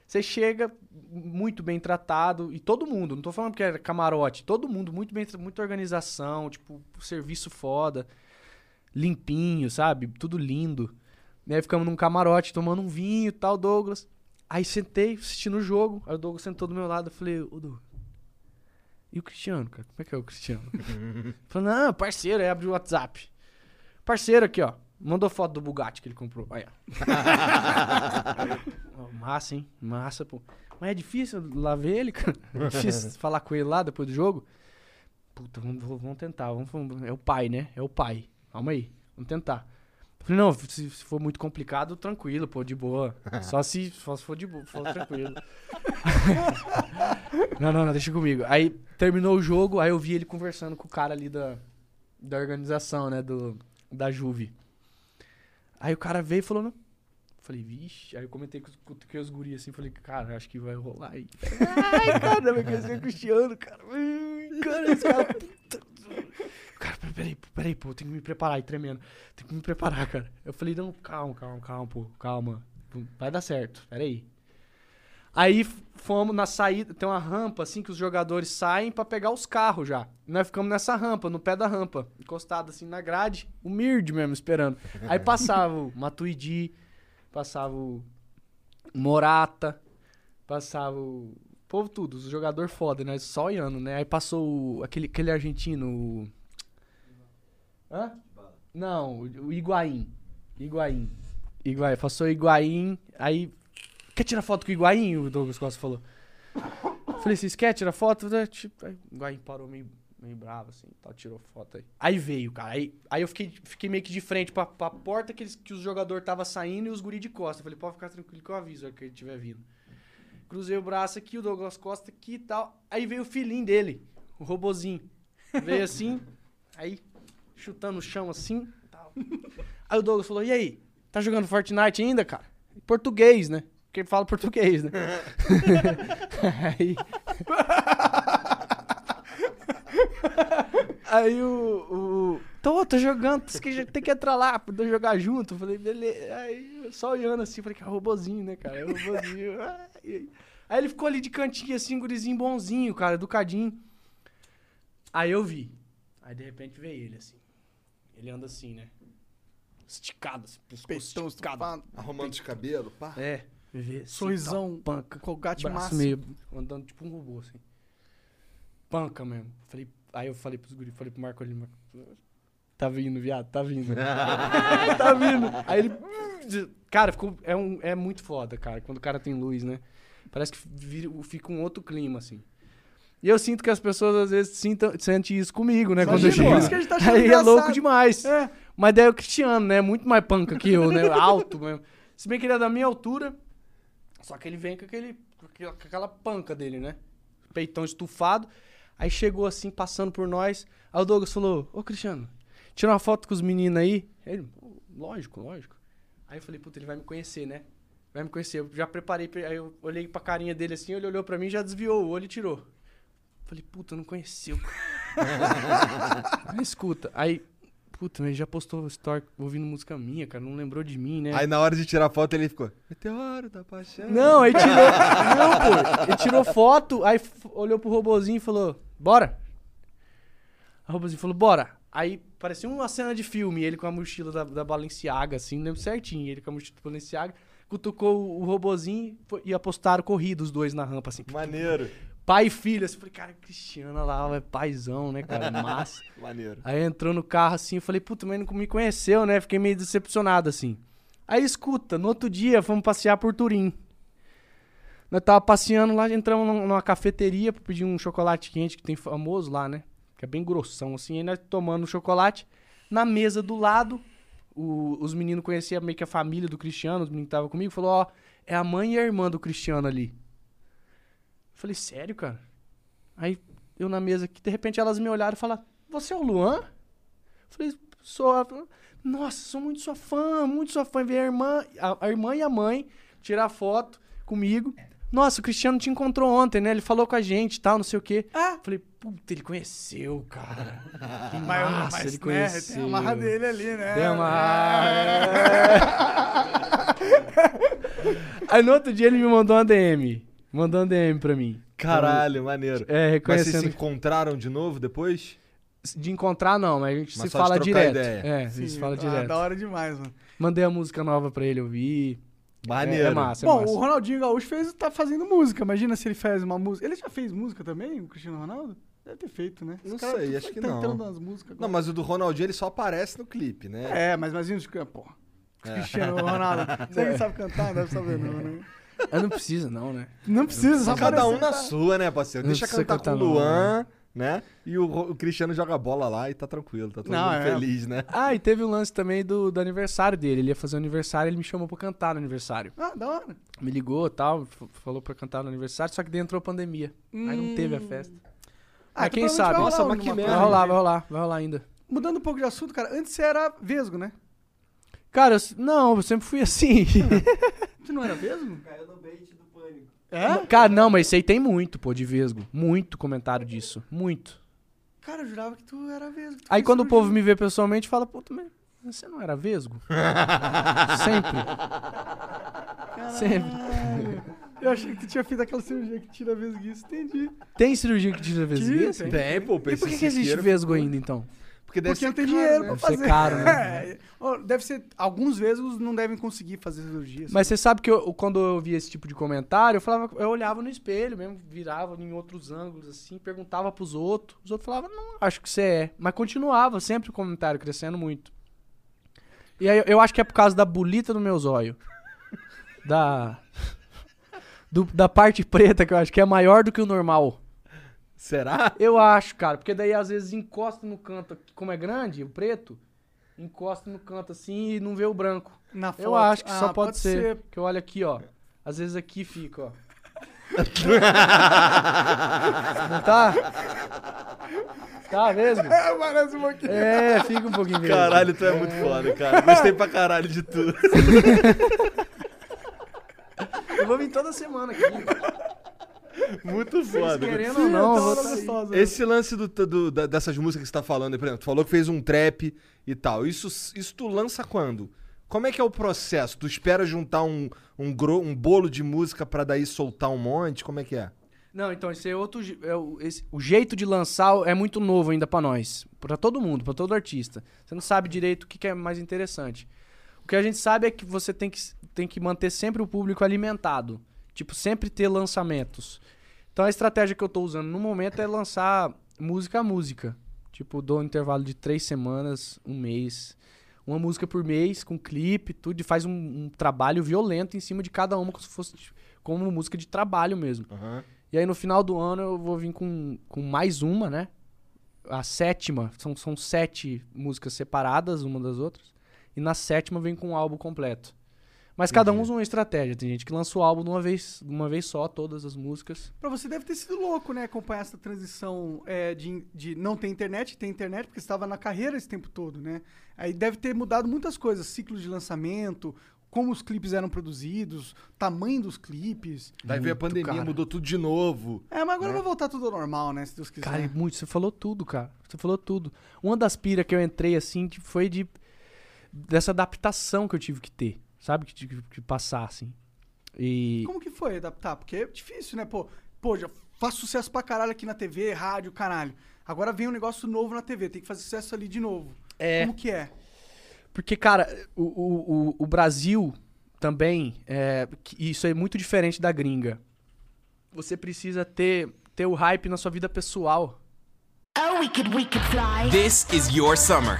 você chega muito bem tratado e todo mundo, não tô falando porque era camarote, todo mundo muito bem, muita organização, tipo, serviço foda, limpinho, sabe? Tudo lindo. E aí ficamos num camarote tomando um vinho e tal, Douglas. Aí sentei, assistindo o jogo. Aí o Douglas sentou do meu lado. Eu falei, ô Douglas, e o Cristiano, cara? Como é que é o Cristiano? <laughs> Falei, não, parceiro. Aí abriu o WhatsApp. Parceiro aqui, ó. Mandou foto do Bugatti que ele comprou. Aí, <laughs> ó. Massa, hein? Massa, pô. Mas é difícil lá ver ele, cara. É difícil <laughs> falar com ele lá depois do jogo. Puta, vamos, vamos tentar. Vamos, vamos- é o pai, né? É o pai. Calma aí. Vamos tentar. Eu falei, não, se, se for muito complicado, tranquilo, pô, de boa. Só se, só se for de boa, for tranquilo. <laughs> não, não, não, deixa comigo. Aí terminou o jogo, aí eu vi ele conversando com o cara ali da, da organização, né, do, da Juve. Aí o cara veio e falou, não. Falei, vixe. Aí eu comentei com, com, com os guris assim, falei, cara, acho que vai rolar aí. Ai, cara, vai conhecer o Cristiano, cara. Cara, esse cara. puta. Cara, peraí, peraí, pô, tem que me preparar aí, tremendo. Tem que me preparar, cara. Eu falei, não, calma, calma, calma, pô, calma. Vai dar certo, peraí. Aí fomos na saída, tem uma rampa assim que os jogadores saem pra pegar os carros já. Nós ficamos nessa rampa, no pé da rampa, encostado assim na grade, o Mird mesmo esperando. Aí passava o Matuidi, passava o Morata, passava o povo tudo, os jogador foda, né? Só olhando, né? Aí passou o, aquele, aquele argentino, o... Hã? Não, o Higuaín. Higuaín. Higuaín. Passou o Higuaín, aí... Quer tirar foto com o Higuaín? O Douglas Costa falou. Falei, vocês querem tirar foto? Tipo, aí o Higuaín parou meio, meio bravo, assim, tal, tirou foto aí. Aí veio, cara. Aí, aí eu fiquei, fiquei meio que de frente pra, pra porta que, eles, que os jogadores estavam saindo e os guri de costa. Falei, pode ficar tranquilo que eu aviso a hora que ele estiver vindo. Cruzei o braço aqui, o Douglas Costa aqui e tal. Aí veio o filhinho dele, o robozinho. Veio assim, aí chutando o chão assim tal. Aí o Douglas falou, e aí, tá jogando Fortnite ainda, cara? Português, né? Porque ele fala português, né? <laughs> aí... <laughs> Aí o. o tô, tô jogando, que tem que entrar lá pra jogar junto. Eu Falei, beleza. Aí só olhando assim, falei, cara, robozinho, né, cara? É robozinho. <laughs> Aí ele ficou ali de cantinho assim, gurizinho bonzinho, cara, educadinho. Aí eu vi. Aí de repente veio ele assim. Ele anda assim, né? Esticado, assim, pescoço Peitão esticado. Arrumando os cabelos, pá. É, vê Sorrisão, panca. colgate máximo. meio andando tipo um robô, assim. Panca mesmo. Falei, aí eu falei pros guri, falei pro Marco ali, Marco, tá vindo, viado, tá vindo. <laughs> <laughs> tá vindo. Aí ele, cara, ficou, é, um, é muito foda, cara, quando o cara tem luz, né? Parece que vira- fica um outro clima, assim. E eu sinto que as pessoas às vezes sintam, sentem isso comigo, né? Quando eu chego. por isso que a gente tá Aí é engraçado. louco demais. É. Mas daí é o Cristiano, né? Muito mais panca que eu, né? Alto mesmo. Se bem que ele é da minha altura, só que ele vem com, aquele, com aquela- panca dele, né? Peitão estufado. Aí chegou assim, passando por nós. Aí o Douglas falou: Ô Cristiano, tira uma foto com os meninos aí. Ele, "Pô, lógico, lógico. Aí eu falei: Puta, ele vai me conhecer, né? Vai me conhecer. Eu já preparei. Aí eu olhei pra carinha dele assim, ele olhou pra mim, já desviou o olho e tirou. Falei: Puta, não conheceu. <laughs> escuta. Aí, puta, mas ele já postou story ouvindo música minha, cara. Não lembrou de mim, né? Aí na hora de tirar foto ele ficou. Meteoro da paixão. Não, aí tirou. <laughs> não, pô. Ele tirou foto, aí olhou pro robozinho e falou: Bora. O robozinho falou: Bora. Aí parecia uma cena de filme, ele com a mochila da, da Balenciaga, assim, lembro certinho. Ele com a mochila da Balenciaga, cutucou o, robozinho e apostaram corrida os dois na rampa, assim. Maneiro. Pai e filho. Assim, eu falei, cara, Cristiano lá, é paizão, né, cara? <laughs> Massa. Maneiro. Aí entrou no carro assim, eu falei, puta, mas não me conheceu, né? Fiquei meio decepcionado assim. Aí escuta, no outro dia fomos passear por Turim. Nós tava passeando lá, entramos num- numa cafeteria pra pedir um chocolate quente que tem famoso lá, né? Que é bem grossão assim. Aí nós tomando o chocolate. Na mesa do lado, o- os meninos conheciam meio que a família do Cristiano, os meninos que estavam comigo, falou, ó, é a mãe e a irmã do Cristiano ali. Falei, sério, cara? Aí eu na mesa aqui, de repente elas me olharam e falaram, você é o Luan? Eu falei, sou. Nossa, sou muito sua fã, muito sua fã. Ver a irmã, a, a irmã e a mãe tirar foto comigo. Nossa, o Cristiano te encontrou ontem, né? Ele falou com a gente e tal, não sei o quê. Ah. Falei, puta, ele conheceu, cara. <laughs> Que Mas, massa, mas, ele né, conheceu. tem a marra dele ali, né? Tem uma <laughs> Aí no outro dia ele me mandou uma DM. Mandou uma DM pra mim. Caralho, maneiro. É, Mas vocês se reconhecendo. encontraram de novo depois? De encontrar, não, mas a gente Mas se fala direto. ideia. É, a Sim, gente se fala ah, direto. Da hora demais, mano. Mandei a música nova pra ele ouvir. Maneiro. É, é massa, é Bom, massa. o Ronaldinho Gaúcho fez, tá fazendo música. Imagina se ele faz uma música. Ele já fez música também, o Cristiano Ronaldo? Deve ter feito, né? Não sei, acho que tá não. nas músicas Não, mas o do Ronaldinho ele só aparece no clipe, né? É, mas imagina pô. Cristiano Ronaldo. <laughs> Você que sabe cantar, deve saber não, né? Ah, não precisa, não, né? Não precisa, só Cada um na sua, né, parceiro? Não Deixa precisa cantar com cantar, o não, Luan, né? E o, o Cristiano joga bola lá e tá tranquilo, tá todo Não, mundo é. feliz, né? Ah, e teve o lance também do, do aniversário dele. Ele ia fazer o aniversário, ele me chamou pra cantar no aniversário. Ah, da hora. Me ligou e tal, falou pra cantar no aniversário, só que daí entrou a pandemia. Aí não teve a festa. Ah, Mas então quem sabe? vai Nossa, rolar mas que merda. Vai rolar, vai rolar, vai rolar ainda. Mudando um pouco de assunto, cara, antes você era vesgo, né? Cara, eu não, eu sempre fui assim. <laughs> Você não era vesgo? Caiu no bait do pânico. É? Cara, não, mas isso aí tem muito, pô, de vesgo. Muito comentário disso. Muito. Cara, eu jurava que tu era vesgo. Aí quando o povo me vê pessoalmente, fala, puta, mas você não era vesgo? <laughs> sempre. Sempre. Eu achei que tu tinha feito aquela cirurgia que tira vesguiice, entendi. Tem cirurgia que tira vesguice? Tem, Tem, pô, E por que, que existe vesgo ainda, então? Porque deve Porque ser não tem caro, dinheiro né? pra Deve ser fazer. caro, né? <laughs> É. Deve ser. Alguns vesgos não devem conseguir fazer cirurgia. Mas você sabe que eu- quando eu via esse tipo de comentário, eu falava, eu olhava no espelho mesmo, virava em outros ângulos, assim, perguntava pros outros. Os outros falavam, não, acho que você é. Mas continuava sempre o comentário crescendo muito. E aí eu- eu acho que é por causa da bolita do meu zóio. Da. <laughs> do- da parte preta, que eu acho que é maior do que o normal. Será? Eu acho, cara, porque daí às vezes encosta no canto, como é grande, o preto, encosta no canto assim e não vê o branco. Na Eu foto. acho que Ah, só pode, pode ser. ser. Que eu olho aqui, ó. Às vezes aqui fica, ó. <laughs> Não tá? Tá mesmo? É, parece um pouquinho. É, fica um pouquinho mesmo. Caralho, tu é muito foda, cara. Gostei pra caralho de tudo. Eu vou vir toda semana aqui. Muito foda. Querendo ou não, aí. gostosa. Esse lance do, do- da- dessas músicas que você tá falando, aí, por exemplo, tu falou que fez um trap e tal. Isso, isso tu lança quando? Como é que é o processo? Tu espera juntar um, um, gro- um bolo de música pra daí soltar um monte? Como é que é? Não, então esse é outro. É o, esse- o jeito de lançar é muito novo ainda pra nós. Pra todo mundo, pra todo artista. Você não sabe direito o que, que é mais interessante. O que a gente sabe é que você tem que, tem que manter sempre o público alimentado. Tipo, sempre ter lançamentos. Então a estratégia que eu tô usando no momento é lançar música a música. Tipo, dou um intervalo de três semanas, um mês. Uma música por mês, com clipe, tudo, e faz um, um trabalho violento em cima de cada uma, como se fosse tipo, como música de trabalho mesmo. E aí no final do ano eu vou vir com, com mais uma, né? A sétima. São, são sete músicas separadas uma das outras. E na sétima vem com um álbum completo. Mas cada um usa uma estratégia. Tem gente que lança o álbum de uma vez, de uma vez só, todas as músicas. Pra você deve ter sido louco, né? Acompanhar essa transição é, de, de não ter internet, ter internet, porque você estava na carreira esse tempo todo, né? Aí deve ter mudado muitas coisas, ciclo de lançamento, como os clipes eram produzidos, tamanho dos clipes. Daí veio a pandemia, cara. mudou tudo de novo. É, mas agora vai voltar tudo ao normal, né? Se Deus quiser. Cara, muito. Você falou tudo, cara. Você falou tudo. Uma das piras que eu entrei, assim, que foi de. dessa adaptação que eu tive que ter. Sabe? Que tive que passar, assim. E. Como que foi adaptar? Porque é difícil, né? Pô, pô, já faço sucesso pra caralho aqui na TV, rádio, caralho. Agora vem um negócio novo na TV, tem que fazer sucesso ali de novo. É. Como que é? Porque, cara, o, o, o, o Brasil também, é, que isso é muito diferente da gringa. Você precisa ter, ter o hype na sua vida pessoal. Oh, we could, we could fly. This is your summer.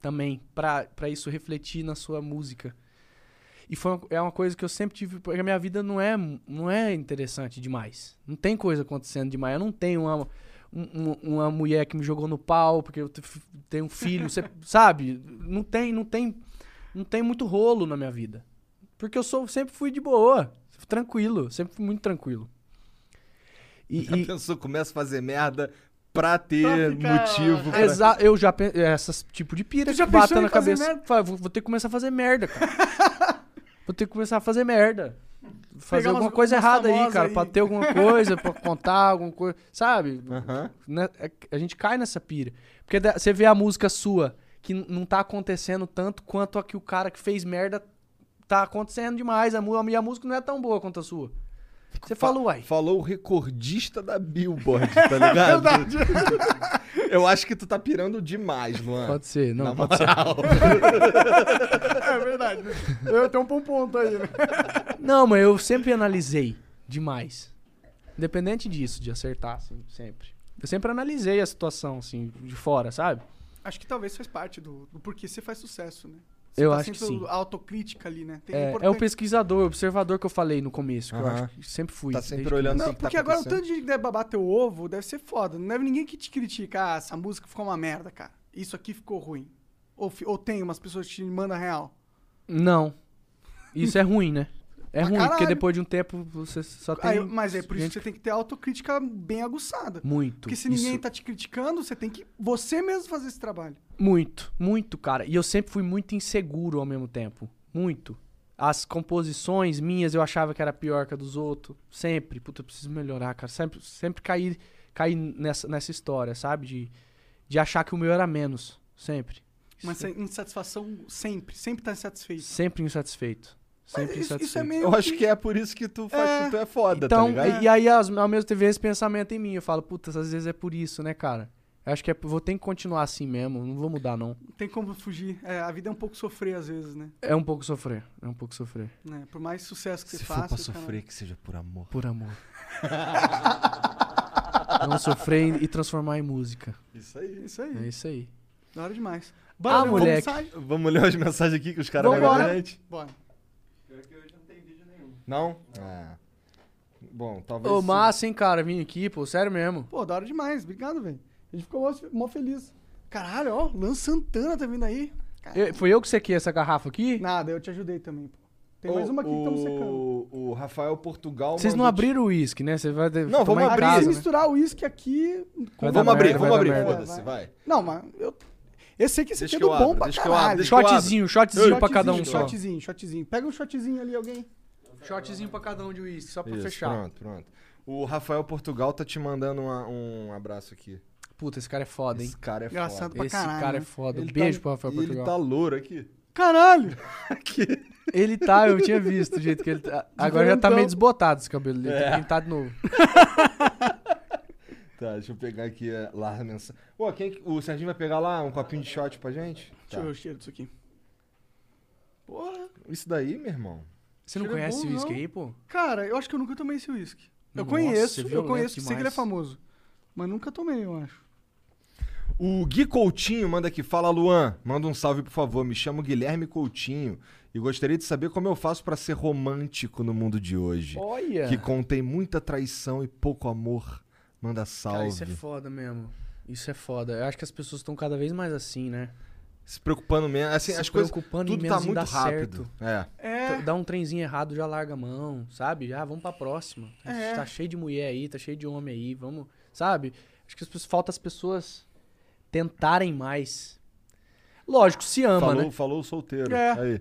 Também, pra pra isso refletir na sua música. E foi uma, é uma coisa que eu sempre tive, porque a minha vida não é, não é interessante demais. Não tem coisa acontecendo demais. Eu não tenho uma, um- um- uma mulher que me jogou no pau porque eu te- tenho um filho, você, <laughs> sabe? Não tem, não tem, não tem muito rolo na minha vida. Porque eu sou, sempre fui de boa, tranquilo, sempre fui muito tranquilo. E, Já e- pensou, começa a fazer merda, pra ter Pra ficar- motivo. Pra... Exa eu já penso. Essas tipo de pira Tu já que bata na cabeça. vou, vou ter que começar a fazer merda, cara. <laughs> vou ter que começar a fazer merda. Fazer Pegar alguma umas- coisa umas errada aí, cara. aí. Pra ter alguma coisa, pra <laughs> contar alguma coisa. Sabe? Né? É- A gente cai nessa pira. Porque você vê a música sua que não tá acontecendo tanto quanto a que o cara que fez merda tá acontecendo demais. A, mu- a minha música não é tão boa quanto a sua. Você Fa- falou, uai. Falou o recordista da Billboard, tá <laughs> ligado? Verdade. <laughs> Eu acho que tu tá pirando demais, Luan. Pode ser, não, Na pode ser. moral. <laughs> É verdade. Eu tenho um ponto aí, né? Não, mas eu sempre analisei demais. Independente disso, de acertar, assim, sempre. Eu sempre analisei a situação, assim, de fora, sabe? Acho que talvez faz parte do, do porquê você faz sucesso, né? Você Eu tá acho que sempre sim. autocrítica ali, né? Tem É, é o pesquisador, o observador que eu falei no começo, que eu Aham. acho que sempre fui. Tá sempre olhando assim. Não, que tá porque agora o tanto de gente que deve babar teu ovo deve ser foda. Não deve ninguém que te critica. Ah, essa música ficou uma merda, cara. Isso aqui ficou ruim. Ou, fi- ou tem umas pessoas que te mandam real. Não. Isso é ruim, né? É ruim, porque caralho. depois de um tempo você só tem. Aí, mas é por isso que você tem que ter autocrítica bem aguçada. Muito. Porque se ninguém isso- tá te criticando, você tem que você mesmo fazer esse trabalho. Muito, muito, cara. E eu sempre fui muito inseguro ao mesmo tempo. Muito. As composições minhas eu achava que era pior que a dos outros. Sempre. Puta, eu preciso melhorar, cara. Sempre, sempre caí, caí nessa, nessa história, sabe? De, de achar que o meu era menos. Sempre. Insa- insatisfação sempre. Sempre tá insatisfeito. Sempre insatisfeito. Sempre isso- isso é meio Eu acho que- que é por isso que tu faz, É. que tu é foda, Então, tá ligado? e aí as- ao mesmo tempo esse pensamento em mim. Eu falo, puta, às vezes é por isso, né, cara? Eu acho que é, vou ter que continuar assim mesmo. Não vou mudar, não. Não tem como fugir. É, a vida é um pouco sofrer às vezes, né? É um pouco sofrer. É um pouco sofrer. Né? Por mais sucesso que Se você for faça. pra o cara- sofrer, que seja por amor. Por amor. <laughs> Não sofrer e transformar em música. Isso aí. Isso aí. É isso aí. Da hora demais. Ah, Bora, ler uma moleque. mensagem? Vamos ler as mensagens aqui que os caras pra gente? Bora. Não? Ah. Bom, talvez. Ô, sim. massa, hein, cara, vim aqui, pô, sério mesmo. Pô, da hora demais. Obrigado, velho. A gente ficou mó, feliz. Caralho, ó, Lan Santana tá vindo aí. Eu- foi eu que sequei essa garrafa aqui? Nada, eu te ajudei também, pô. Tem Ô, mais uma aqui que estamos secando. o, o Rafael Portugal. Vocês não abriram o uísque, né? Você vai ter- Não, tomar vamos em abrir. Casa, se né? misturar o uísque aqui. Dar Vamos abrir, vamos abrir, foda-se, vai. Não, mas eu. Eu sei que esse aqui é do eu bom abro, pra deixa que eu abro, caralho. deixa eu. Shotzinho, shotzinho pra cada um Shotzinho, só. Shotzinho, shotzinho. Pega um shotzinho ali, alguém. Shotzinho pra cada um de uísque, só pra Isso, fechar. Pronto, pronto. O Rafael Portugal tá te mandando uma- um abraço aqui. Puta, esse cara é foda, hein? Esse cara é Engraçado foda. pra Esse caralho. cara é né? foda. Ele Beijo tá, pro Rafael e Ele Portugal. tá louro aqui. Caralho! <laughs> aqui. Ele tá, eu tinha visto o jeito que ele tá. Agora já tá Diferentão. meio desbotado esse cabelo dele. É. Tem que pintar de novo. <laughs> Tá, deixa eu pegar aqui é, lá a mensagem. Pô, quem, que- o Serginho vai pegar lá um copinho de shot pra gente? Deixa Tá. eu ver o cheiro disso aqui. Porra. Isso daí, meu irmão. Você não Cheiro é conhece bom, o uísque não. aí, pô? Cara, eu acho que eu nunca tomei esse uísque. Eu Nossa, conheço, eu violento conheço, sei que ele é demais. famoso. Mas nunca tomei, eu acho. O Gui Coutinho manda aqui, fala Luan, manda um salve por favor, me chamo Guilherme Coutinho e gostaria de saber como eu faço pra ser romântico no mundo de hoje. Olha! Que contém muita traição e pouco amor. Manda salve. Cara, isso é foda mesmo. Isso é foda. Eu acho que as pessoas estão cada vez mais assim, né? Se preocupando mesmo, assim, Se as coisas, preocupando em tudo tá menos em muito rápido. certo. É. É. Dá um trenzinho errado, já larga a mão, sabe? Já vamos pra próxima. É. Tá cheio de mulher aí, tá cheio de homem aí, vamos, sabe? Acho que as pessoas, falta as pessoas tentarem mais. Lógico, se ama, falou, né? falou o solteiro. É. Aí.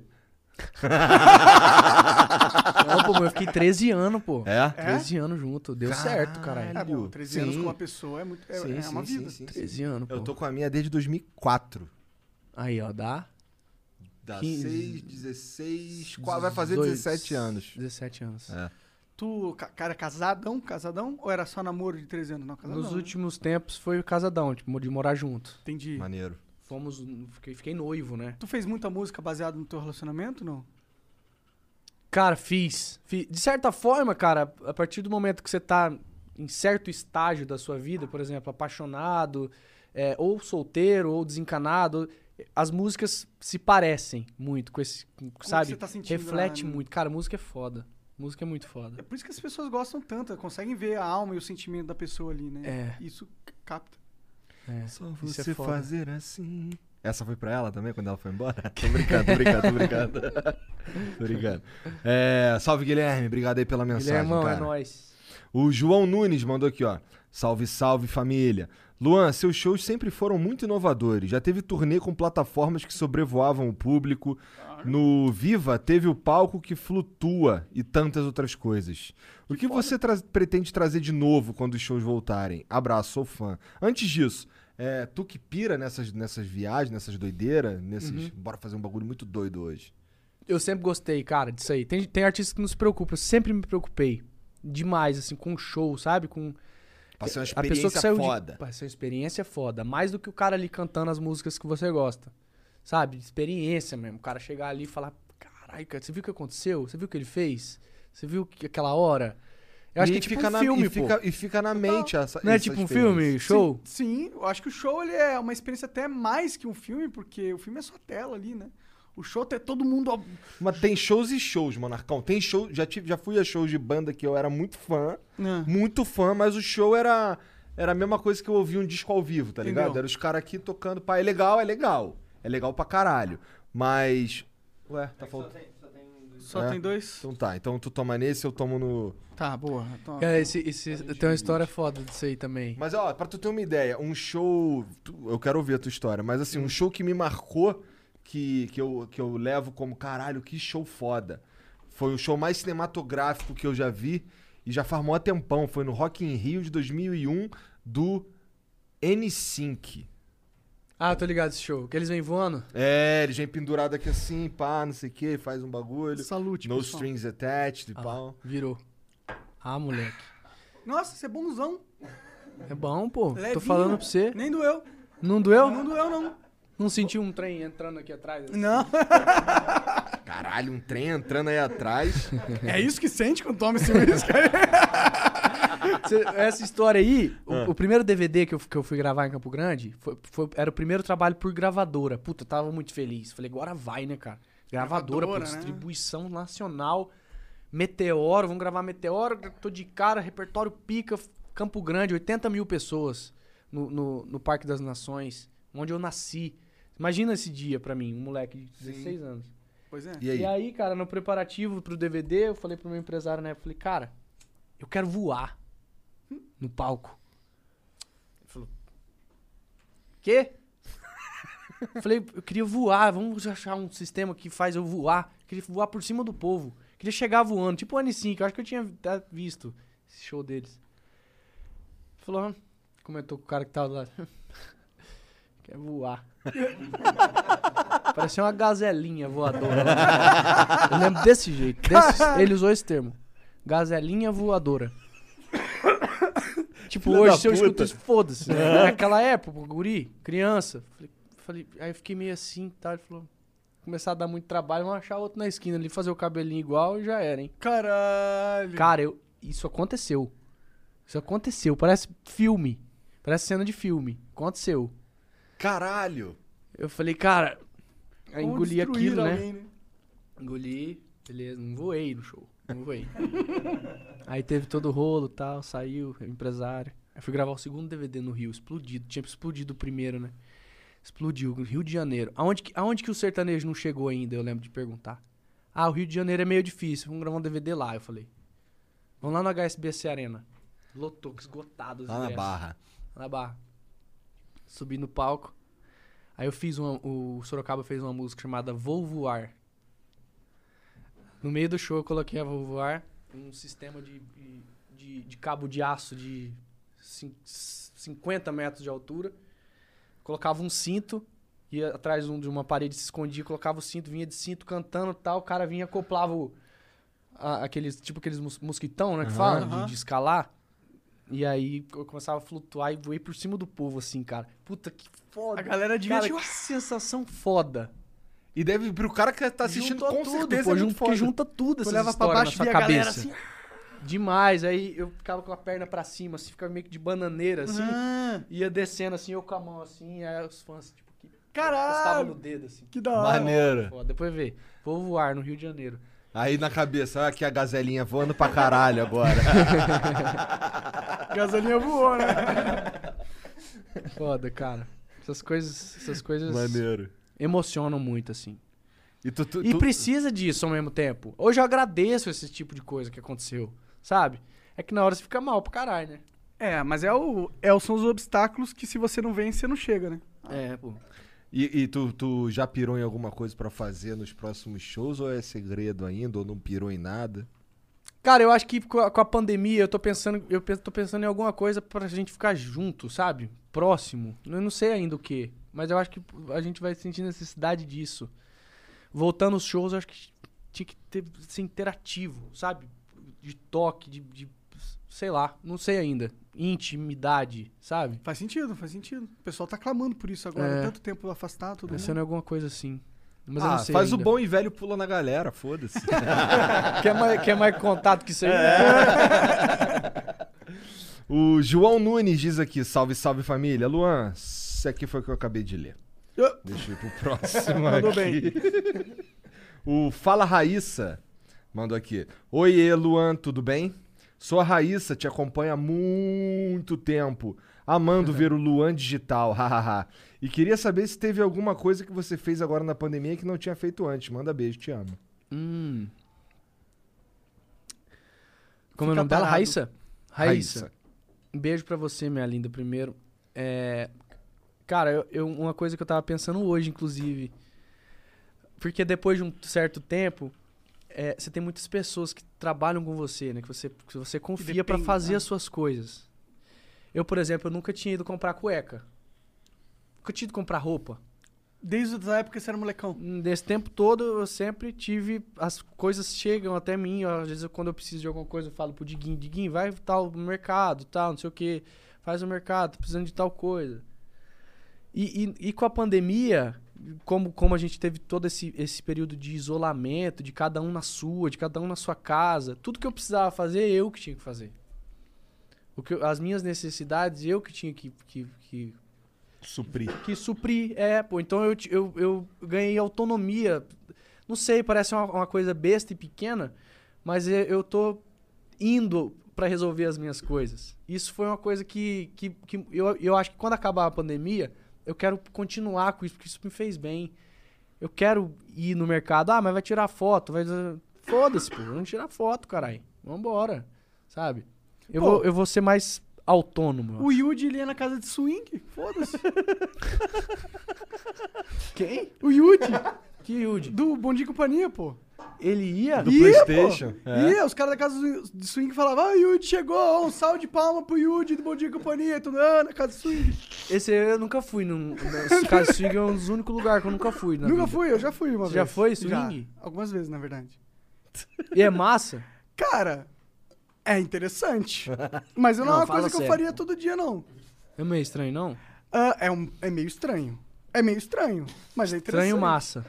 Não, pô, eu fiquei 13 anos, pô. É? 13 anos junto. Deu certo, caralho. É bom, 13 anos Sim. com uma pessoa é, muito, é, Sim, é uma sim, vida. sim, sim. 13 anos, pô. Eu tô com a minha desde 2004. Aí, ó, dá. Dá 15, 6, 16, quase vai fazer 18, 17 anos. 17 anos. É. Tu, ca- cara, casadão, casadão? Ou era só namoro de 13 anos? Não, casadão. Nos né? últimos tempos foi casadão, tipo, de morar junto. Entendi. Maneiro. Fomos, fiquei, fiquei noivo, né? Tu fez muita música baseada no teu relacionamento, não? Cara, fiz, fiz. De certa forma, cara, a partir do momento que você tá em certo estágio da sua vida, por exemplo, apaixonado, é, ou solteiro, ou desencanado, as músicas se parecem muito com esse, com- sabe? você tá sentindo Reflete lá, né? muito. Cara, música é foda. Música é muito É foda. por isso que as pessoas gostam tanto, conseguem ver a alma e o sentimento da pessoa ali, né? É. Isso capta. É, Só é você foda. fazer assim. Essa foi pra ela também, quando ela foi embora? <laughs> tô brincando, tô brincando, tô brincando. <laughs> tô brincando. É, salve, Guilherme. Obrigado aí pela mensagem, Guilhermão, cara. é nóis. O João Nunes mandou aqui, ó. Salve, salve família. Luan, seus shows sempre foram muito inovadores. Já teve turnê com plataformas que sobrevoavam o público. No Viva teve o palco que flutua e tantas outras coisas. O que você tra- pretende trazer de novo quando os shows voltarem? Abraço, sou fã. Antes disso, é, tu que pira nessas, nessas viagens, nessas doideiras, nesses. Uhum. Bora fazer um bagulho muito doido hoje. Eu sempre gostei, cara, disso aí. Tem, tem artistas que não se preocupam. Eu sempre me preocupei. Demais, assim, com show, sabe? Com. Pra ser uma a pessoa que experiência saiu foda. De... Pra ser uma experiência foda. Mais do que o cara ali cantando as músicas que você gosta. Sabe? Experiência mesmo. O cara chegar ali e falar: caralho, cara, você viu o que aconteceu? Você viu o que ele fez? Você viu que aquela hora? Eu acho E que é tipo fica um na- filme, e pô. fica- e fica na mente essa- Não é essa tipo um filme, show? Sim, sim, eu acho que o show ele é uma experiência até mais que um filme, porque o filme é só tela ali, né? O show tem todo mundo. Mas tem shows e shows, Monarcão. Tem show. Já, tive, já fui a shows de banda que eu era muito fã. É. Muito fã, mas o show era. Era a mesma coisa que eu ouvia um disco ao vivo, tá ligado? Entendeu? Era os caras aqui tocando. Pá, é legal, é legal. É legal pra caralho. Mas. Ué, tá faltando. Só tem dois? Então tá, então tu toma nesse, eu tomo no. Tá, boa. Então- Cara, esse, esse, tem uma história foda disso aí também. Mas ó, pra tu ter uma ideia, um show. tu- Eu quero ouvir a tua história, mas assim, um show que me marcou, que, que, eu, que eu levo como caralho, que show foda. Foi o show mais cinematográfico que eu já vi e já faz mó tempão. Foi no Rock in Rio de 2001 do N5. Ah, tô ligado esse show. Que eles vêm voando? É, ele vem pendurado aqui assim, pá, não sei o que, faz um bagulho. Salute, No pessoal. strings attached e Ah, pau. Virou. Ah, moleque. Nossa, você é bonzão. É bom, pô. Tô Levinho. falando pra você. Nem doeu. Não doeu? Não doeu, não. Não sentiu um trem entrando aqui atrás? assim? Não. <laughs> Caralho, um trem entrando aí atrás. É isso que sente quando toma esse uísque. <laughs> Essa história aí, o, Ah. o primeiro DVD que eu, que eu fui gravar em Campo Grande foi, foi- era o primeiro trabalho por gravadora. Puta, eu tava muito feliz. Falei, agora vai, né, cara? Gravadora, pô, Gravadora, né? distribuição nacional. Meteoro, vamos gravar Meteoro. Tô de cara, repertório pica. Campo Grande, 80 mil pessoas no, no, no Parque das Nações, onde eu nasci. Imagina esse dia pra mim, um moleque de 16 anos. Pois é. E aí? E aí, cara, no preparativo pro DVD, eu falei pro meu empresário na época, falei, cara, eu quero voar no palco. Ele falou, quê? Eu falei, eu queria voar, vamos achar um sistema que faz eu voar. Eu queria voar por cima do povo. Eu queria chegar voando, tipo o N5, eu acho que eu tinha até visto esse show deles. Ele falou, comentou com o cara que tava lá. Quer voar. <laughs> Parecia uma gazelinha voadora. Eu lembro desse jeito. desse- <laughs> ele usou esse termo. Gazelinha voadora. tipo, Filho hoje se eu puta. escuto isso, foda-se. né? É. Naquela época, guri, criança. Falei, falei- aí eu fiquei meio assim, tá? Ele falou, começar a dar muito trabalho, vamos achar outro na esquina ali, fazer o cabelinho igual e já era, hein? Caralho. Cara, eu, isso aconteceu. Isso aconteceu. Parece filme. Parece cena de filme. Aconteceu. Caralho! Eu falei, cara. Aí Como engoli aquilo, né? alguém, né? Engoli, beleza, não voei no show. Não voei. <laughs> Aí teve todo o rolo e tal, saiu, empresário. Aí fui gravar o segundo DVD no Rio, explodido. Tinha explodido o primeiro, né? Explodiu, Rio de Janeiro. Aonde que, aonde que o sertanejo não chegou ainda, eu lembro de perguntar. Ah, o Rio de Janeiro é meio difícil, vamos gravar um DVD lá, eu falei. Vamos lá no HSBC Arena. Lotou, esgotado. Lá na ingressos. Barra. Lá na Barra. Subi no palco. Aí eu fiz uma. O Sorocaba fez uma música chamada Vou Voar. No meio do show eu coloquei a Vou Voar, um sistema de, de, de- cabo de aço de cin- 50 metros de altura. Colocava um cinto, ia atrás de um- uma parede, se escondia, colocava o cinto, vinha de cinto cantando e tal. O cara vinha, acoplava o, a- aqueles, tipo aqueles mos- mosquitão, né, que Aham. fala, de, de escalar. E aí eu começava a flutuar e voei por cima do povo, assim, cara. Puta que foda. A galera devia Cara, que sensação foda. E deve, pro cara que tá assistindo, Junta com tudo, certeza pô, é porque foda. junta tudo Tu essas leva pra histórias baixo na e sua via a galera cabeça. assim. Demais. Aí eu ficava com a perna pra cima, assim, ficava meio que de bananeira, assim. Ah. Ia descendo, assim, eu com a mão, assim. Aí os fãs, tipo, que Caralho. encostavam no dedo, assim. Que da hora. Maneiro. Foda. Depois vê. Vou voar no Rio de Janeiro. Aí na cabeça, olha aqui a gazelinha voando pra caralho agora. <laughs> Gasolinha voou, né? Foda, cara. Essas coisas, essas coisas Maneiro. emocionam muito, assim. E, tu, tu- E tu- precisa disso ao mesmo tempo. Hoje eu agradeço esse tipo de coisa que aconteceu, sabe? É que na hora você fica mal pra caralho, né? É, mas é o, é, o- são os obstáculos que se você não vence, você não chega, né? É, pô. E, e tu, tu já pirou em alguma coisa pra fazer nos próximos shows ou é segredo ainda ou não pirou em nada? Cara, eu acho que com a, com a pandemia eu tô pensando, eu tô pensando em alguma coisa pra gente ficar junto, sabe? Próximo. Eu não sei ainda o que, mas eu acho que a gente vai sentir necessidade disso. Voltando aos shows, eu acho que tinha que ter, ser interativo, sabe? De toque, de, de- sei lá, não sei ainda. Intimidade, sabe? Faz sentido, faz sentido. O pessoal tá clamando por isso agora. É. Tanto tempo afastado, todo Pensando em mundo. alguma coisa assim. Mas eu ah, não sei faz ainda. o bom e velho pula na galera, foda-se. <laughs> quer, mais, quer mais contato que isso aí? <laughs> o João Nunes diz aqui, salve, salve família. Luan, isso aqui foi o que eu acabei de ler. Deixa eu ir pro próximo <laughs> Mandou aqui. o Fala Raíssa mandou aqui. Oiê, Luan, tudo bem? Sou a Raíssa, te acompanho há muito tempo. Amando ver o <laughs> Luan digital, <laughs> hahaha. e queria saber se teve alguma coisa que você fez agora na pandemia que não tinha feito antes. Manda beijo, te amo. Hum. Como é o nome dela? Raíssa? Raíssa. Raíssa. Um beijo pra você, minha linda, primeiro. É... Cara, eu, eu- uma coisa que eu tava pensando hoje, inclusive. Porque depois de um certo tempo, é, você tem muitas pessoas que trabalham com você, né? Que você, que você confia depende, fazer né? as suas coisas. Eu, por exemplo, eu nunca tinha ido comprar cueca. Nunca tinha ido comprar roupa. Desde a época que você era molecão. Desse tempo todo, eu sempre tive. As coisas chegam até mim. ó, Às vezes, eu- quando eu preciso de alguma coisa, eu falo pro Diguinho: Diguinho, vai tal mercado, tal, não sei o que. Faz o mercado, tô precisando de tal coisa. E, e, e com a pandemia, como, como a gente teve todo esse, esse período de isolamento, de cada um na sua, de cada um na sua casa, tudo que eu precisava fazer, eu que tinha que fazer. O que eu- as minhas necessidades, eu que tinha que, que, que Suprir. que suprir. É, pô, então eu, eu, eu ganhei autonomia. Não sei, parece uma, uma coisa besta e pequena, mas eu, eu tô indo pra resolver as minhas coisas. Isso foi uma coisa que, que, que eu, eu acho que quando acabar a pandemia, eu quero continuar com isso, porque isso me fez bem. Eu quero ir no mercado, ah, mas vai tirar foto, vai... Foda-se, pô, vamos tirar foto, caralho. Vambora, sabe? Eu, Pô. vou, eu vou ser mais autônomo. O Yuji ele ia na casa de swing. Foda-se. <laughs> Quem? O Yuji. Que Yuji? Do Bom Dia Companhia, pô. Ele ia? Do Ia, PlayStation. Pô. É. Ia, os caras da casa de swing falavam, ah, Yuji chegou, um salve de palma pro Yuji do Bom Dia e Companhia. E tudo, ah, na casa de swing. Esse aí eu nunca fui. Num, esse caso swing é um dos únicos lugares que eu nunca fui. Na Nunca vida. fui, eu já fui uma Você vez. já foi swing? Já. Algumas vezes, na verdade. E é massa? Cara, é interessante. Mas não, Não, é uma coisa que eu faria todo dia, não. É meio estranho, não? Ah, é, um, é meio estranho. É meio estranho, mas é interessante. Estranho massa.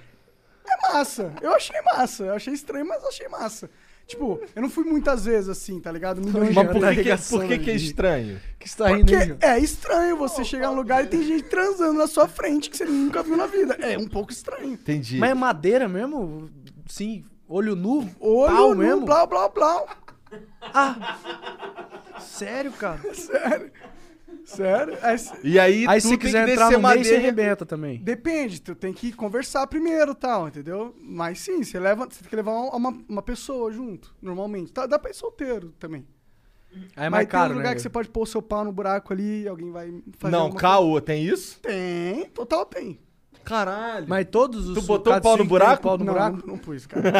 É massa. Eu achei massa. Eu achei estranho, mas achei massa. Tipo, eu não fui muitas vezes assim, tá ligado? Milhões Mas por que, que, arregaçando por que, que é estranho? Que você tá rindo, Porque é estranho você chegar num lugar e tem gente transando na sua frente que você nunca viu na vida. É um pouco estranho. Entendi. Mas é madeira mesmo? Sim, olho nu? Olho Pau nu, mesmo? blá, blá, blá. Sério, cara? <laughs> Sério. Sério. S- E aí, Aí se tem quiser entrar no meio, você arrebenta também. depende, tu tem que conversar primeiro tal, entendeu? Mas sim, você leva. Você tem que levar uma, uma pessoa junto, normalmente. Tá, dá pra ir solteiro também. Aí é Mas mais tem caro, um lugar né? que você pode pôr o seu pau no buraco ali e alguém vai fazer Não, caô, tem isso? coisa. Tem, total tem. Caralho. Mas todos os Tu botou o pau no buraco? pau no não, buraco? não, não pus, cara. <laughs>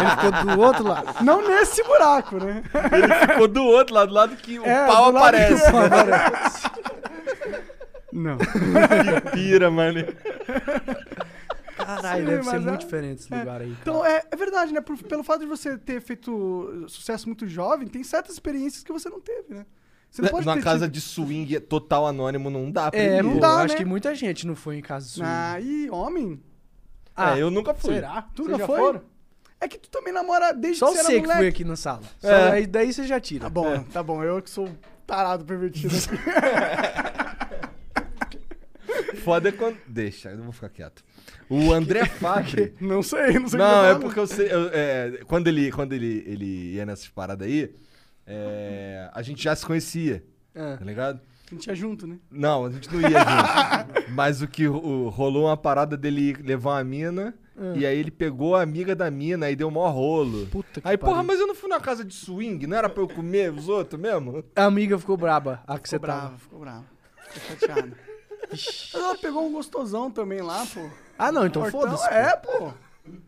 Ele ficou do outro lado. não nesse buraco, né? Ele ficou do outro lado, do lado que o É, pau lado que aparece. o pau aparece. Não. <laughs> que pira, mano. Caralho, Sim, deve ser mas muito é- diferente esse lugar aí. cara. Então, é, é verdade, né? Por- pelo fato de você ter feito sucesso muito jovem, tem certas experiências que você não teve, né? Você não pode Na ter casa tido- de swing total anônimo não dá pra É, ir. não pô, dá, acho né? que muita gente não foi em casa de swing. Ah, e homem? É, eu nunca fui. Será? Tu Vocês nunca já foi? foram? É que tu também namora desde Só que você você era que moleque. foi aqui na sala. Só É. aí, daí você já tira. Tá bom, tá bom. Eu que sou tarado pervertido. <laughs> Foda é quando. Deixa, eu não vou ficar quieto. O André Fabri. <laughs> não sei, não sei o que Não, é falo. porque eu sei. eu- é, quando ele, quando ele, ele ia nessas paradas aí, é, a gente já se conhecia, Ah. tá ligado? A gente ia junto, né? Não, a gente não ia junto. <laughs> Mas o que o- rolou uma parada dele levar uma mina E aí ele pegou a amiga da mina e deu mó rolo. Puta que Aí, porra, pariu. mas eu não fui na casa de swing, não era pra eu comer os outros mesmo? A amiga ficou braba, a que você Ficou brava, tava. ficou brava. Ficou chateada. <laughs> Mas ela pegou um gostosão também lá, pô. Ah, não, então foda-se. É, pô.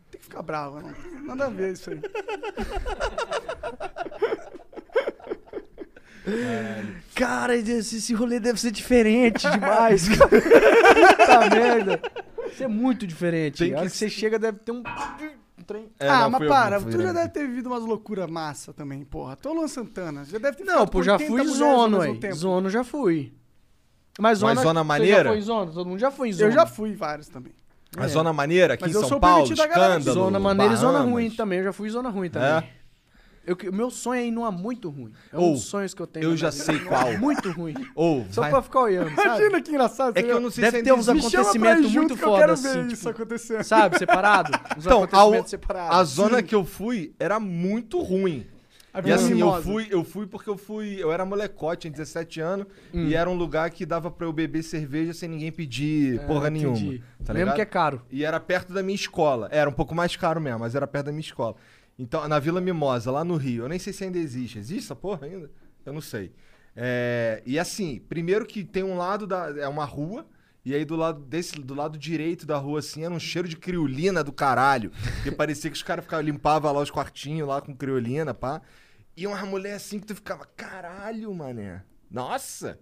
Tem que ficar brava, né? Nada a ver isso aí. <laughs> Cara, esse, esse rolê deve ser diferente demais. <laughs> cara. Puta merda. Isso é muito diferente. Tem a hora que que você chega deve ter um... um trem. É, ah, não, mas fui eu, para, fui tu eu. já deve ter vivido umas loucuras massa também, porra. Tu é Luan Santana, já deve ter Não, ficado pô, com já 80 fui mulheres zono, mesmo aí. tempo. Zono já fui. Mas zona, zona Você maneira? já foi em zona? Todo mundo já foi em zona. Eu já fui vários também. A Zona Maneira aqui Mas em eu São sou Paulo, permitido da galera. escândalo, Zona maneira e zona Bahamas. ruim também. Eu já fui em zona ruim também. É? Eu, o meu sonho é ir numa muito ruim. É um Ou, dos sonhos que eu tenho. eu já vida. sei qual. Muito ruim. Ou, Só vai- pra ficar olhando, sabe? Imagina que engraçado. É que eu não sei Deve se ter uns acontecimentos muito que eu quero fodas, ver assim, isso tipo, acontecer. Sabe, separado? Os Então, a, acontecimentos separados. a zona que eu fui era muito ruim. A E assim, eu fui, eu fui porque eu fui. Eu era molecote, tinha 17 anos, Hum. e era um lugar que dava pra eu beber cerveja sem ninguém pedir porra nenhuma. É. Tá Mesmo que é caro. E era perto da minha escola. Era um pouco mais caro mesmo, mas era perto da minha escola. Então, na Vila Mimosa, lá no Rio. Eu nem sei se ainda existe. Existe essa porra ainda? Eu não sei. É, e assim, primeiro que tem um lado da. É uma rua. E aí do lado desse, do lado direito da rua, assim, era um cheiro de criolina do caralho. Porque <laughs> parecia que os caras ficavam, limpavam lá os quartinhos lá com criolina, pá. E uma mulher assim que tu ficava, caralho, mané. Nossa!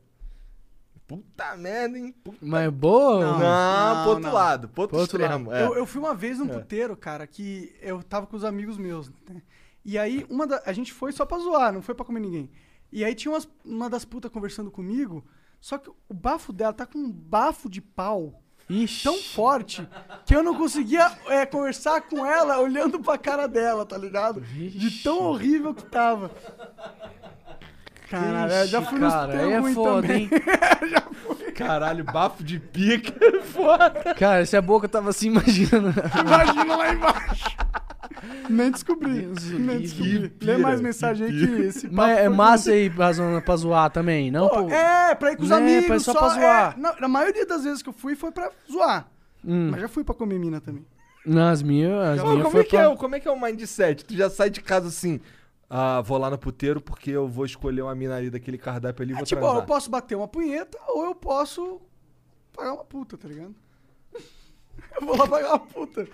Puta merda, hein? Puta... Mas é boa? Não, não, pro outro não. lado, pro outro, Pro outro extremo. é. Eu, eu fui uma vez num puteiro, cara, que eu tava com os amigos meus. Né? E aí, uma da, a gente foi só pra zoar, não foi pra comer ninguém. E aí tinha umas- uma das putas conversando comigo, só que o bafo dela tá com um bafo de pau Ixi. tão forte que eu não conseguia é, conversar com ela olhando pra cara dela, tá ligado? De tão horrível que tava. Caralho, eu já Ixi, fui nos cara, aí é ruim foda, também. hein? <laughs> Caralho, bafo de pica <laughs> é foda. Cara, se a boca tava assim, <laughs> imaginando. Imagina lá embaixo. Nem descobri. Deus nem descobri. Lê pira, mais mensagem aí que esse papo Mas é massa aí pra, zona, pra zoar também, não? Pô, pô? é, pra ir com os Né, amigos. pra- só só pra zoar. é, na, na maioria das vezes que eu fui foi pra zoar. Hum. Mas já fui pra comer mina também. Não, as minhas, as Ô, minhas como, é que pra... é, como é que é o mindset? Tu já sai de casa assim, ah, vou lá no puteiro porque eu vou escolher uma mina ali daquele cardápio ali e É vou tipo, ó, transar. eu posso bater uma punheta ou eu posso pagar uma puta, tá ligado? <laughs> eu vou lá pagar uma puta.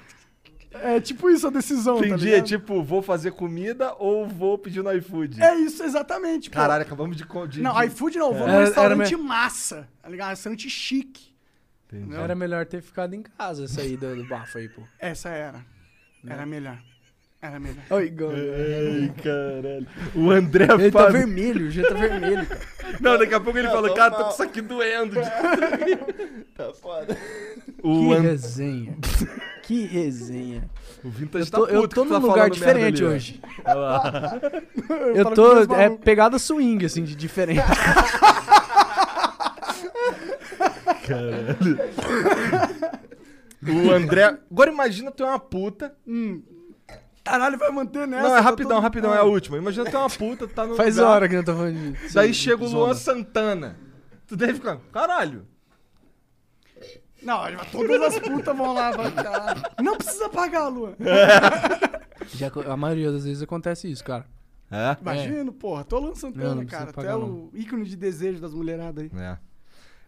É tipo isso a decisão, tá Entendi, é ligado? tipo, vou fazer comida ou vou pedir no iFood. É isso, exatamente. pô. Caralho, acabamos de... de Não, de... iFood não, eu vou É. num restaurante era massa, tá ligado? Restaurante chique. Entendi. Era melhor ter ficado em casa essa aí do, do bafo aí, pô. Essa era. Era melhor. Era melhor. Ai, caralho. O André Ele tá Fábio... vermelho, já tá vermelho, cara. Não, daqui a pouco ele Não, falou, tô cara, tô com isso aqui doendo. <laughs> Tá foda. O, Que An- resenha. Que resenha. o Vintage Eu tô, tá eu puto tô que tu num tá lugar falando merda diferente ali, ó. hoje. Olha lá. <laughs> Eu falo tô. É malucos. pegada swing, assim, de diferente. O André... Agora imagina tu é uma puta... Caralho, vai manter nessa. Não, é tá rapidão, todo- rapidão, é a última. Imagina tu é uma puta, tu tá no Faz lugar... hora que eu tô falando de. Daí chega o. Luan Santana. Tu deve ficar, caralho. Não, todas as putas vão lá, vai, caralho. Não precisa pagar, Luan. Já co- a maioria das vezes acontece isso, cara. É? Imagina, porra. Tô Luan Santana, Não, não cara. Tu pagar, é não. o ícone de desejo das mulheradas aí. É.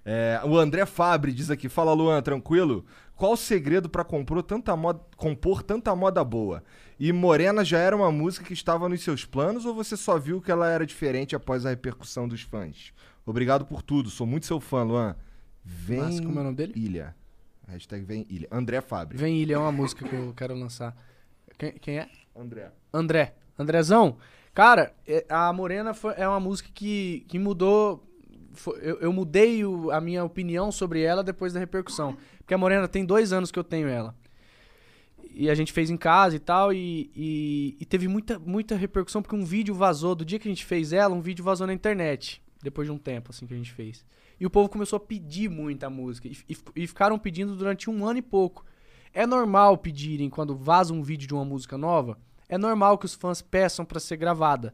É, o André Fabre diz aqui: Fala Luan, tranquilo? Qual o segredo pra compor tanta moda, compor tanta moda boa? E Morena já era uma música que estava nos seus planos ou você só viu que ela era diferente após a repercussão dos fãs? Obrigado por tudo, sou muito seu fã, Luan. Vem Massa, como é o nome dele? Ilha. Hashtag vem Ilha. André Fabre. Vem Ilha é uma música que eu quero lançar. Quem, quem é? André. André. Andrezão. Cara, é- a Morena foi- é uma música que, que mudou. foi- eu, eu mudei o- a minha opinião sobre ela depois da repercussão. Porque a Morena tem dois anos que eu tenho ela. E a gente fez em casa e tal, e, e- e teve muita, muita repercussão, porque um vídeo vazou, do dia que a gente fez ela, um vídeo vazou na internet. Depois de um tempo, assim, que a gente fez. E o povo começou a pedir muito a música. E, e- e ficaram pedindo durante um ano e pouco. É normal pedirem, quando vaza um vídeo de uma música nova, é normal que os fãs peçam pra ser gravada.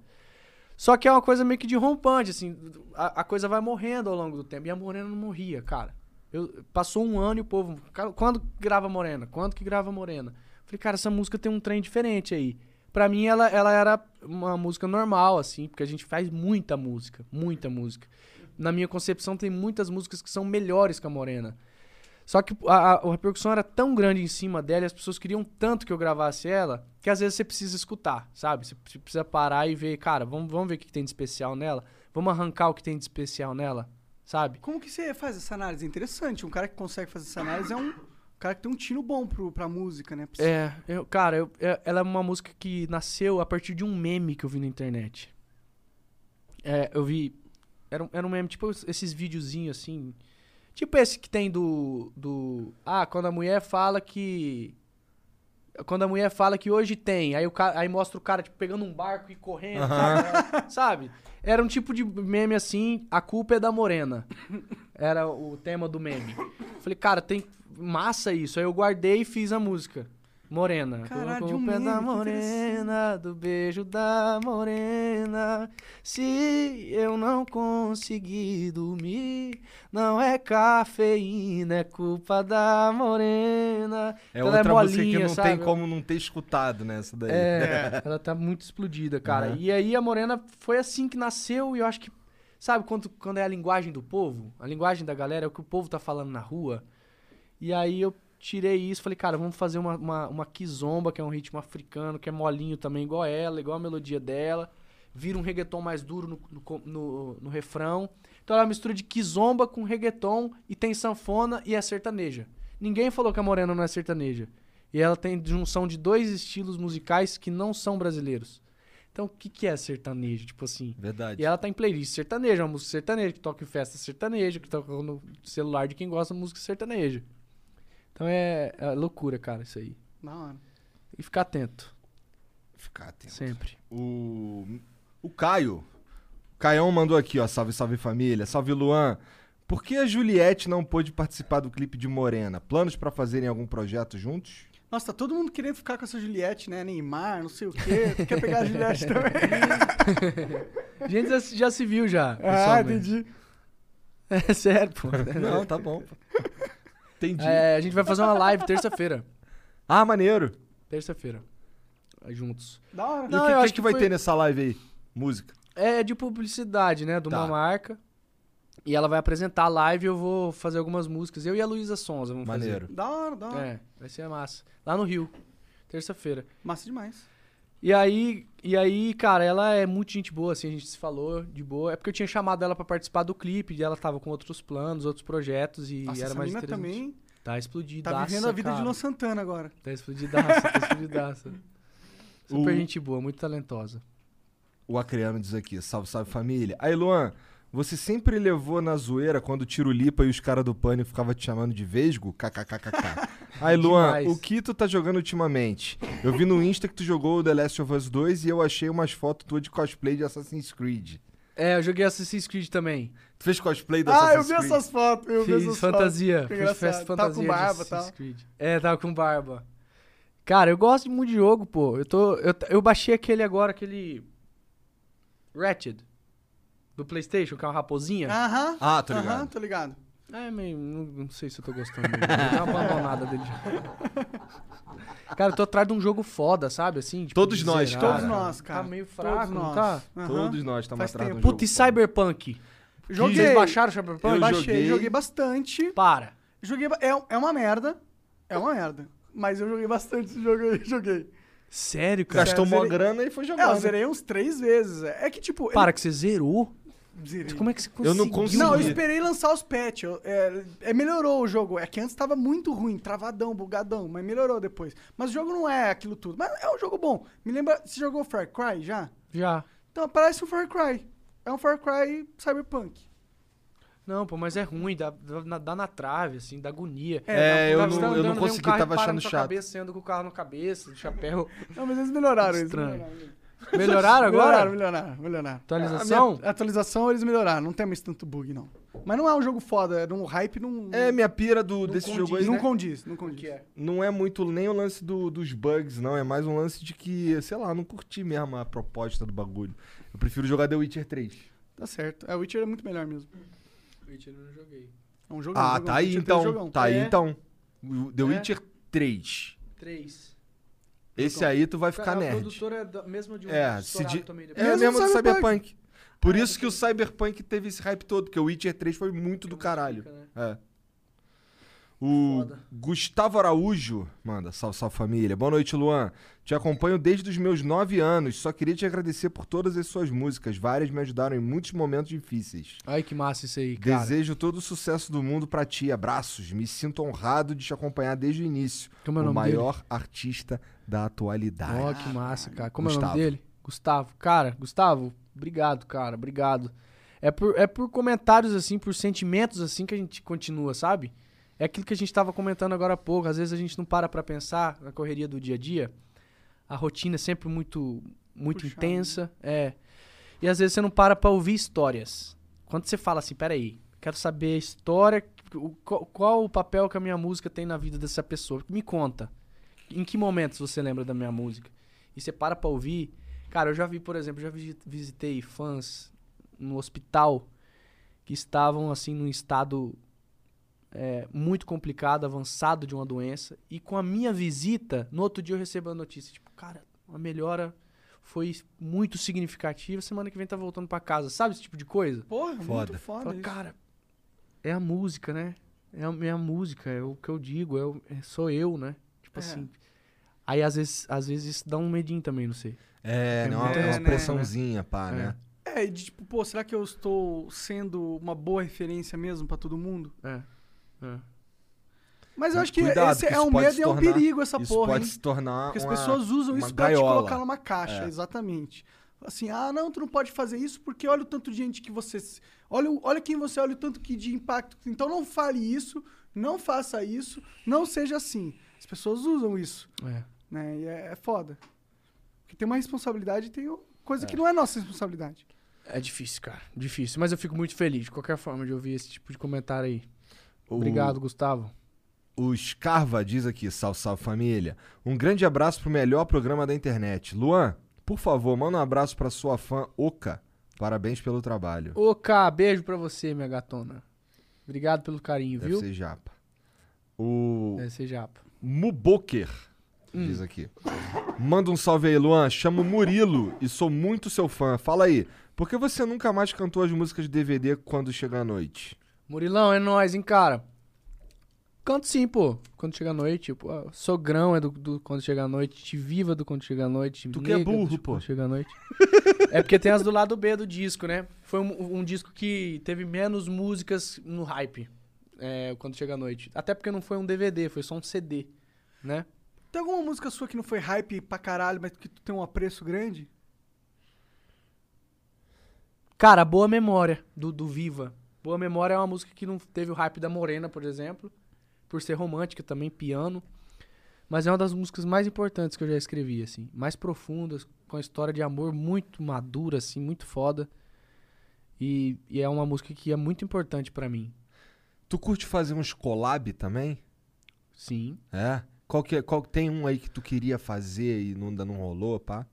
Só que é uma coisa meio que de rompante, assim, a, a coisa vai morrendo ao longo do tempo. E a Morena não morria, cara. Eu, passou um ano e o povo. "Cara, Quando grava Morena? Quando que grava Morena? Falei, cara, essa música tem um trem diferente aí. Pra mim, ela, ela era uma música normal, assim, porque a gente faz muita música, muita música. Na minha concepção, tem muitas músicas que são melhores que a Morena. Só que a, a, a repercussão era tão grande em cima dela e as pessoas queriam tanto que eu gravasse ela, que às vezes você precisa escutar, sabe? Você precisa parar e ver, cara, vamos, vamos ver o que que tem de especial nela? Vamos arrancar o que tem de especial nela, sabe? Como que você faz essa análise? É interessante. Um cara que consegue fazer essa análise é um cara que tem um tino bom pro, pra música, né? É, eu, cara, eu- é- ela é uma música que nasceu a partir de um meme que eu vi na internet. É, eu vi. Era um, era um meme, tipo esses videozinhos assim. Tipo esse que tem do. do ah, quando a mulher fala que. Quando a mulher fala que hoje tem, aí, o cara, aí mostra o cara tipo, pegando um barco e correndo, sabe? sabe? Era um tipo de meme assim, a culpa é da morena. <laughs> Era o tema do meme. Falei, cara, tem massa isso. Aí eu guardei e fiz a música. Morena. Caralho, um o pé da morena, do beijo da morena. Se eu não conseguir dormir, não é cafeína, é culpa da morena. É Então outra ela música que não sabe? tem como não ter escutado, né? Essa daí. É, <laughs> ela tá muito explodida, cara. Aham. E aí a Morena foi assim que nasceu e eu acho que. Sabe quando, quando é a linguagem do povo? A linguagem da galera é o que o povo tá falando na rua. E aí eu tirei isso falei, cara, vamos fazer uma, uma, uma kizomba, que é um ritmo africano, que é molinho também, igual ela, igual a melodia dela. Vira um reggaeton mais duro no, no, no, no refrão. Então ela é uma mistura de kizomba com reggaeton e tem sanfona e é sertaneja. Ninguém falou que a Morena não é sertaneja. E ela tem junção de dois estilos musicais que não são brasileiros. Então, o que, que é sertanejo? Tipo assim. Verdade. E ela tá em playlist sertaneja, uma música sertaneja, que toca em festa sertaneja, que toca no celular de quem gosta de música sertaneja. Então é, é loucura, cara, isso aí. Da hora. E ficar atento. Ficar atento. Sempre. O, o Caio. O Caião mandou aqui, ó. Salve, salve família. Salve, Luan. Por que a Juliette não pôde participar do clipe de Morena? Planos pra fazerem algum projeto juntos? Nossa, tá todo mundo querendo ficar com essa Juliette, né? Neymar, não sei o quê. Tu quer pegar a Juliette <laughs> também? A gente já, se- já se viu já. ah, entendi. É sério, pô. Não, tá bom. Entendi. É, a gente vai fazer uma live terça-feira. Ah, maneiro. Terça-feira. Juntos. Da hora. E Não, o que, eu que acho que que vai foi- ter nessa live aí? Música. É de publicidade, né? De uma Tá. marca. E ela vai apresentar a live e eu vou fazer algumas músicas. Eu e a Luísa Sonza vamos Maneiro. Da hora, da fazer. hora. É, vai ser massa. Lá no Rio. Terça-feira. Massa demais. E aí, e aí, cara, ela é muito gente boa, assim, a gente se falou de boa. É porque eu tinha chamado ela pra participar do clipe, e ela tava com outros planos, outros projetos, e Nossa, era mais mina interessante. também Tá explodidaça, tá vivendo a vida de cara. Luan Santana agora. Tá explodidaça, tá explodidaça. <laughs> Super O- gente boa, muito talentosa. O Acreano diz aqui, salve, salve família. Aí, Luan, você sempre levou na zoeira quando o Tiro Lipa e os caras do Pânico ficavam te chamando de Vesgo? KKKKK. <laughs> Aí, Luan, Demais. o que tu tá jogando ultimamente? Eu vi no Insta que tu jogou o The Last of Us 2 e eu achei umas fotos tuas de cosplay de Assassin's Creed. É, eu joguei Assassin's Creed também. Tu fez cosplay do Ah, eu Assassin's vi Creed? essas fotos. Eu vi Fiz essas fantasia, fotos. Fiz festa engraçado. fantasia Tava com de barba e Assassin's tal. Creed. É, tava com barba. Cara, eu gosto muito de jogo, pô. Eu, tô, eu, eu baixei aquele agora, aquele... Ratchet. Do Playstation, que é uma raposinha. Aham. Ah, tô Aham, ligado. tô ligado. É, meio, não, não sei se eu tô gostando dele. Dá uma abandonada dele já. <laughs> Cara, eu tô atrás de um jogo foda, sabe? Assim, tipo, Todos de nós, zerar. cara. Todos nós, cara. Tá meio Todos fraco, não nós. tá? Aham. Todos nós estamos Faz atrás de um Puta, e jogo. Cyberpunk? Joguei. Vocês baixaram o Cyberpunk? Eu Baixei, joguei. joguei bastante. Para. Joguei. ba- É, é uma merda. É uma merda. Mas eu joguei bastante esse jogo aí. <laughs> Joguei. Sério, cara? Gastou Zerei- mó grana e foi É, jogar. eu né? zerei uns três vezes. É que, tipo. Para, que você zerou? Zerei. Como é que você Eu conseguiu? não consegui. Não, eu esperei lançar os patches. Eu- É, é, melhorou o jogo. É que antes tava muito ruim, travadão, bugadão, mas melhorou depois. Mas o jogo não é aquilo tudo. Mas é um jogo bom. Me lembra. Você jogou Far Cry já? Já. Então, parece um Far Cry. É um Far Cry Cyberpunk. Não, pô, mas é ruim, dá, dá, dá na trave, assim, dá agonia. É, eu não- tá eu não andando, vem um consegui, carro e tava achando chato. cabeça, você anda com o carro na cabeça, de chapéu. Não, mas eles melhoraram isso. Estranho. Melhoraram, Melhoraram agora? Melhoraram, melhoraram, melhoraram. Atualização? A minha atualização eles melhoraram. Não tem mais tanto bug, não. Mas não é um jogo foda. É um hype, não... É, minha pira do, desse condiz, jogo aí não né? condiz, não condiz. que é? não é muito nem o lance do- dos bugs, não. É mais um lance de que, sei lá, não curti mesmo a proposta do bagulho. Eu prefiro jogar The Witcher 3. Tá certo. É, o Witcher é muito melhor mesmo. Witcher eu não joguei. É um jogão. Ah, jogão, tá aí Witcher então. 3. Tá aí É. então. The É. Witcher 3. Três. Esse aí tu vai ficar a nerd. produtora é da mesma de um É, di- também é depois. Mesmo mesmo do Cyberpunk. Cyberpunk. Por isso que o Cyberpunk teve esse hype todo, porque o Witcher 3 foi muito do caralho. né? É. O Foda. Gustavo Araújo manda, salve, salve família. Boa noite, Luan. Te acompanho desde os meus nove anos. Só queria te agradecer por todas as suas músicas. Várias me ajudaram em muitos momentos difíceis. Ai, que massa isso aí, cara. Desejo todo o sucesso do mundo pra ti. Abraços. Me sinto honrado de te acompanhar desde o início. Como é o o maior artista da atualidade. Ó, que massa, cara. Como é o Gustavo. nome dele? Gustavo. Cara, Gustavo, obrigado, cara. Obrigado. É por, é por comentários, assim, por sentimentos, assim, que a gente continua, sabe? É aquilo que a gente tava comentando agora há pouco. Às vezes a gente não para pra pensar na correria do dia a dia. A rotina é sempre muito, muito Puxado, intensa. É. E às vezes você não para pra ouvir histórias. Quando você fala assim, peraí, quero saber a história, o- qual, qual o papel que a minha música tem na vida dessa pessoa. Me conta. Em que momentos você lembra da minha música? E você para pra ouvir. Cara, eu já vi, por exemplo, já visi- visitei fãs no hospital que estavam, assim, num estado é, muito complicado, avançado de uma doença. E com a minha visita, no outro dia eu recebo a notícia, tipo, cara, a melhora foi muito significativa, semana que vem tá voltando pra casa. Sabe esse tipo de coisa? Porra, Foda. muito foda Fala, isso. cara, é a música, né? É a minha música, é o que eu digo, é o- é- sou eu, né? Tipo É. assim. Aí às vezes, às vezes isso dá um medinho também, não sei. É, É né, uma, muito- uma é, né, pressãozinha, pá, É. né? É, e de tipo, pô, será que eu estou sendo uma boa referência mesmo pra todo mundo? É. é. Mas eu acho que Cuidado, esse que é um medo e é um perigo essa Isso porra, pode hein? se tornar Porque as uma- pessoas usam isso pra te gaiola. colocar numa caixa, É. exatamente. Assim, ah, não, tu não pode fazer isso porque olha o tanto de gente que você. Olha, olha quem você é, olha o tanto que de impacto. Então não fale isso, não faça isso, não seja assim. As pessoas usam isso, É. né? E é, é foda. Porque tem uma responsabilidade e tem coisa que não é nossa responsabilidade. É difícil, cara. Difícil. Mas eu fico muito feliz, de qualquer forma, de ouvir esse tipo de comentário aí. O- Obrigado, Gustavo. O Scarva diz aqui, salve, salve família. Um grande abraço pro melhor programa da internet. Luan, por favor, manda um abraço pra sua fã Oka. Parabéns pelo trabalho. Cá, beijo pra você, minha gatona. Obrigado pelo carinho, Deve viu? ser japa. O Deve ser japa. Muboker diz aqui. Manda um salve aí, Luan. Chamo Murilo e sou muito seu fã. Fala aí, por que você nunca mais cantou as músicas de DVD quando chega a noite? Murilão, é nóis, hein, cara? Canto sim, pô. Quando chega a noite, tipo, Sogrão é do, do Quando Chega a Noite, Te Viva do Quando Chega a Noite. Tu que é do burro, pô. Quando Chega a Noite. é porque tem as do lado B do disco, né? Foi um, um disco que teve menos músicas no hype, é, Quando Chega a Noite. Até porque não foi um DVD, foi só um CD, né? Tem alguma música sua que não foi hype pra caralho, mas que tu tem um apreço grande? Cara, Boa Memória, do, do Viva. Boa Memória é uma música que não teve o hype da Morena, por exemplo, por ser romântica também, piano. Mas é uma das músicas mais importantes que eu já escrevi, assim. Mais profundas, com a história de amor muito madura, assim, muito foda. E, e é uma música que é muito importante pra mim. Tu curte fazer uns collab também? Sim. É? Qual que é, qual, tem um aí que tu queria fazer e não, ainda não rolou, pá?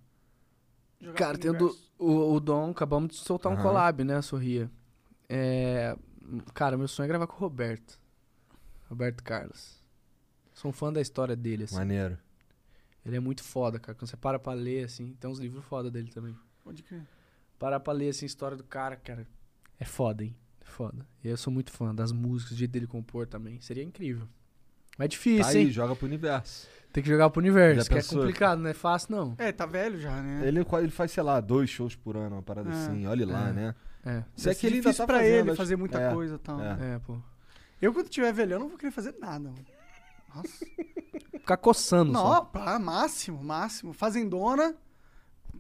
Jogar Cara, tem o, o, o Dom, acabamos de soltar um Aham. collab, né, Sorria. É, cara, meu sonho é gravar com o Roberto. Roberto Carlos. Sou um fã da história dele, assim. Maneiro. Ele é muito foda, cara. Quando você para pra ler, assim, tem uns livros foda dele também. Pode crer. Parar pra ler, assim, a história do cara, cara, é foda, hein? É foda. E eu sou muito fã das músicas, do jeito dele compor também. Seria incrível. Mas é difícil, Tá aí, hein? joga pro universo. Tem que jogar pro universo, que é complicado, não é fácil, não. É, tá velho já, né? Ele, ele faz, sei lá, dois shows por ano, uma parada É. assim. Olha lá, É. né? É, Se é Vai que ele difícil tá pra fazendo, ele acho- fazer muita é. coisa e tal. É. é, pô. Eu, quando tiver velho, eu não vou querer fazer nada. mano. Nossa. Ficar coçando só. Não, pá, máximo, máximo. Fazendona,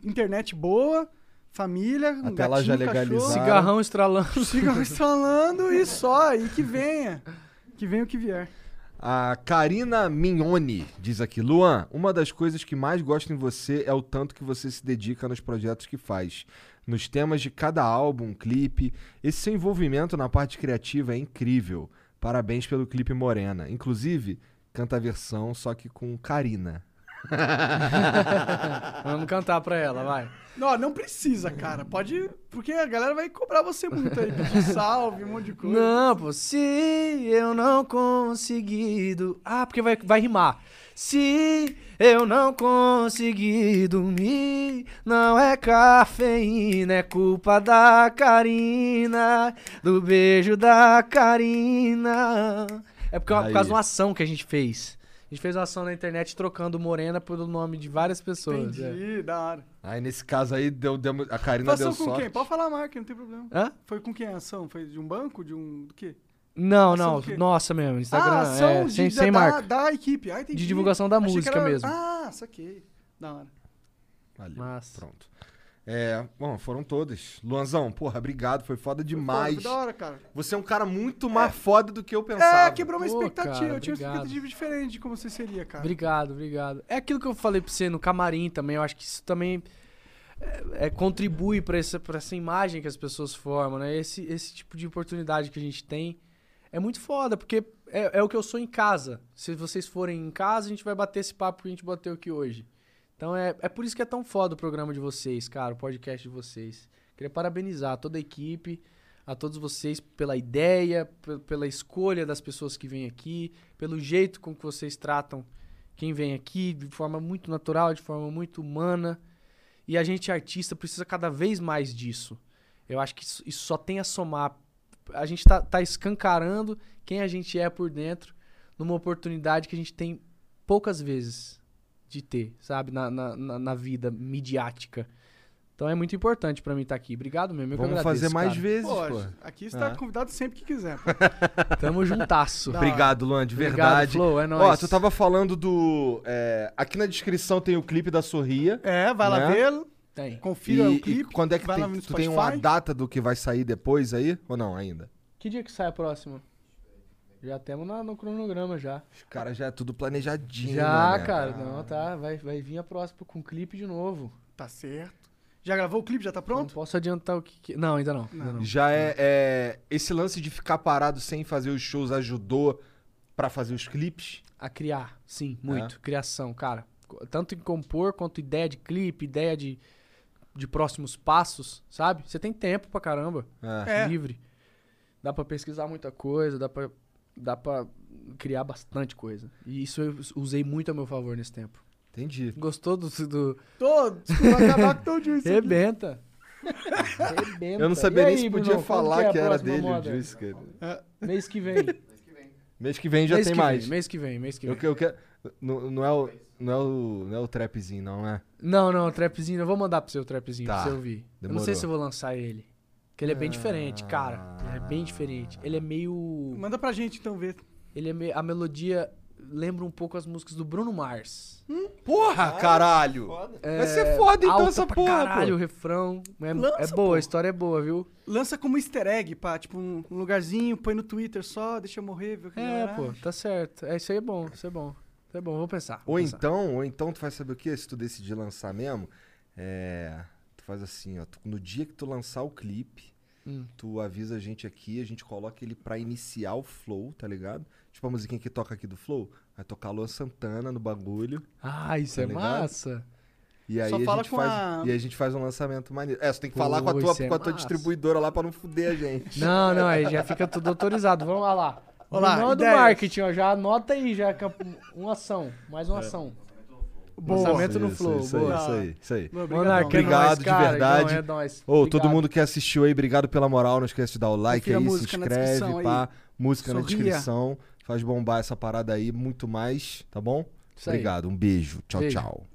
internet boa, família, um Até lá já gatinho, cachorro, legalizaram. Cigarrão estralando. cigarro estralando e só, e que venha. Que venha o que vier. A Karina Mignoni diz aqui: Luan, uma das coisas que mais gosto em você é o tanto que você se dedica nos projetos que faz. Nos temas de cada álbum, clipe. Esse seu envolvimento na parte criativa é incrível. Parabéns pelo clipe Morena. Inclusive, canta a versão, só que com Karina. <laughs> Vamos cantar pra ela, vai. Não, não precisa, cara. Pode. Porque a galera vai cobrar você muito aí. Pedir salve, um monte de coisa. Não, pô, se eu não conseguir. do- Ah, porque vai, vai rimar. Se eu não conseguir dormir, não é cafeína, é culpa da Karina, do beijo da Karina. É porque é por causa de uma ação que a gente fez. A gente fez uma ação na internet trocando Morena pelo nome de várias pessoas. é. Entendi, da hora. Aí nesse caso aí, deu, deu- a Karina Ação deu com sorte. quem? Pode falar a marca, não tem problema. Hã? Foi com quem a ação? Foi de um banco? De um. Do quê? Não, Ação não, nossa mesmo, Instagram, ah, ação é, de- sem, da, sem marca. Da, da equipe. Ah, entendi. De divulgação da Achei música era- mesmo. Ah, saquei. Da hora. Valeu. Massa. Pronto. É, bom, foram todas. Luanzão, porra, obrigado, foi foda demais. Foi da hora, cara. Você é um cara muito mais foda do que eu pensava. É, quebrou minha Pô, expectativa. cara, eu tinha uma expectativa diferente de como você seria, cara. Obrigado, obrigado. É aquilo que eu falei pra você no camarim também. Eu acho que isso também é, é, contribui pra essa, pra essa imagem que as pessoas formam, né? Esse, esse tipo de oportunidade que a gente tem é muito foda, porque é, é o que eu sou em casa. Se vocês forem em casa, a gente vai bater esse papo que a gente bateu aqui hoje. Então é, é por isso que é tão foda o programa de vocês, cara, o podcast de vocês. Queria parabenizar toda a equipe, a todos vocês pela ideia, pe- pela escolha das pessoas que vêm aqui, pelo jeito com que vocês tratam quem vem aqui de forma muito natural, de forma muito humana. E a gente, artista, precisa cada vez mais disso. Eu acho que isso, só tem a somar. A gente tá, tá escancarando quem a gente é por dentro numa oportunidade que a gente tem poucas vezes de ter, sabe? Na, na, na- na vida midiática. Então é muito importante pra mim estar aqui. Obrigado mesmo. eu Vamos agradeço, fazer mais cara. vezes, Pô, pô. aqui você tá É. convidado sempre que quiser. pô. <laughs> Tamo juntasso. Obrigado, Luan, de Obrigado, verdade. Flow, é Ó, nóis. tu tava falando do. é, aqui na descrição tem o clipe da Sorria. É, vai lá Né? vê-lo. Tem. Confira E, o e clipe. quando é que lá tem, tu tem uma Spotify. data do que vai sair depois aí? Ou não, ainda? Que dia que sai a próxima? Já temos na- no cronograma já. Os caras já é tudo planejadinho. Já, né? cara. Não, tá. Vai, vai vir a próxima com clipe de novo. Tá certo. Já gravou o clipe? Já tá Não pronto? posso adiantar o que. que- Não, ainda não. Ainda não. Já é, é- Esse lance de ficar parado sem fazer os shows ajudou pra fazer os clipes? A criar, sim, muito. Criação, cara. Tanto em compor quanto ideia de clipe, ideia de, de próximos passos, sabe? Você tem tempo pra caramba. É. É. Livre. Dá pra pesquisar muita coisa, dá pra, dá pra criar bastante coisa. E isso eu usei muito a meu favor nesse tempo. Entendi. Gostou do. do... Todos. Vai acabar com todo aqui. Rebenta. Rebenta. Eu não sabia E nem aí, se podia falar é a que, era dele o moda? Juice, cara. Mês que vem. Mês que vem já mês tem que mais. Vem, mês que vem, mês que vem. Eu, que- eu quero. Não, não é o. Não é o. Não é o trapzinho, não é? Não, não, o trapzinho. Eu vou mandar pro seu trapzinho Tá, pra você ouvir. Eu não demorou. sei se eu vou lançar ele. Porque ele é bem diferente, cara. Ele é bem Ah. diferente. Ele é meio. Manda pra gente então ver. Ele é meio. A melodia lembra um pouco as músicas do Bruno Mars. Porra, caralho! É, Vai ser foda então alta essa pra porra, caralho, o pô. refrão. É, Lança, é boa, pô. a história é boa, viu? Lança como easter egg, pá. Tipo, um, lugarzinho, põe no Twitter só, deixa eu morrer, ver o que a É, pô, acha. tá certo. É, isso aí é bom, isso é bom. Isso é bom, vou pensar. vou Ou pensar. então, ou então tu vai saber o que? Se tu decidir lançar mesmo, é. Tu faz assim, ó. tu- no dia que tu lançar o clipe, Hum. tu avisa a gente aqui, a gente coloca ele pra iniciar o flow, tá ligado? Tipo a musiquinha que toca aqui do flow. Vai tocar Luan Santana no bagulho. Ah, isso Tá é ligado? massa. E aí, Só a fala gente faz, a- e a gente faz um lançamento maneiro. É, você tem que Pô, falar com a tua, é com a tua distribuidora lá pra não fuder a gente. <laughs> Não, não, aí já fica tudo autorizado. Vamos lá lá. Olá, Brunão do marketing, ó. Já anota aí, já. é Uma ação. Mais uma ação. Boa. Lançamento no Isso, Flow. Isso aí, boa. isso aí, isso aí. Boa, Monark, obrigadão. é nóis, Obrigado de verdade. Não, é nóis. Ô, todo Obrigado. mundo que assistiu aí, obrigado pela moral. Não esquece de dar o like Confira aí, se na inscreve, descrição aí. pá. Música na Sorria. descrição. Faz bombar essa parada aí, muito mais, tá bom? Isso aí. Obrigado, um beijo. Tchau, Beijo. tchau.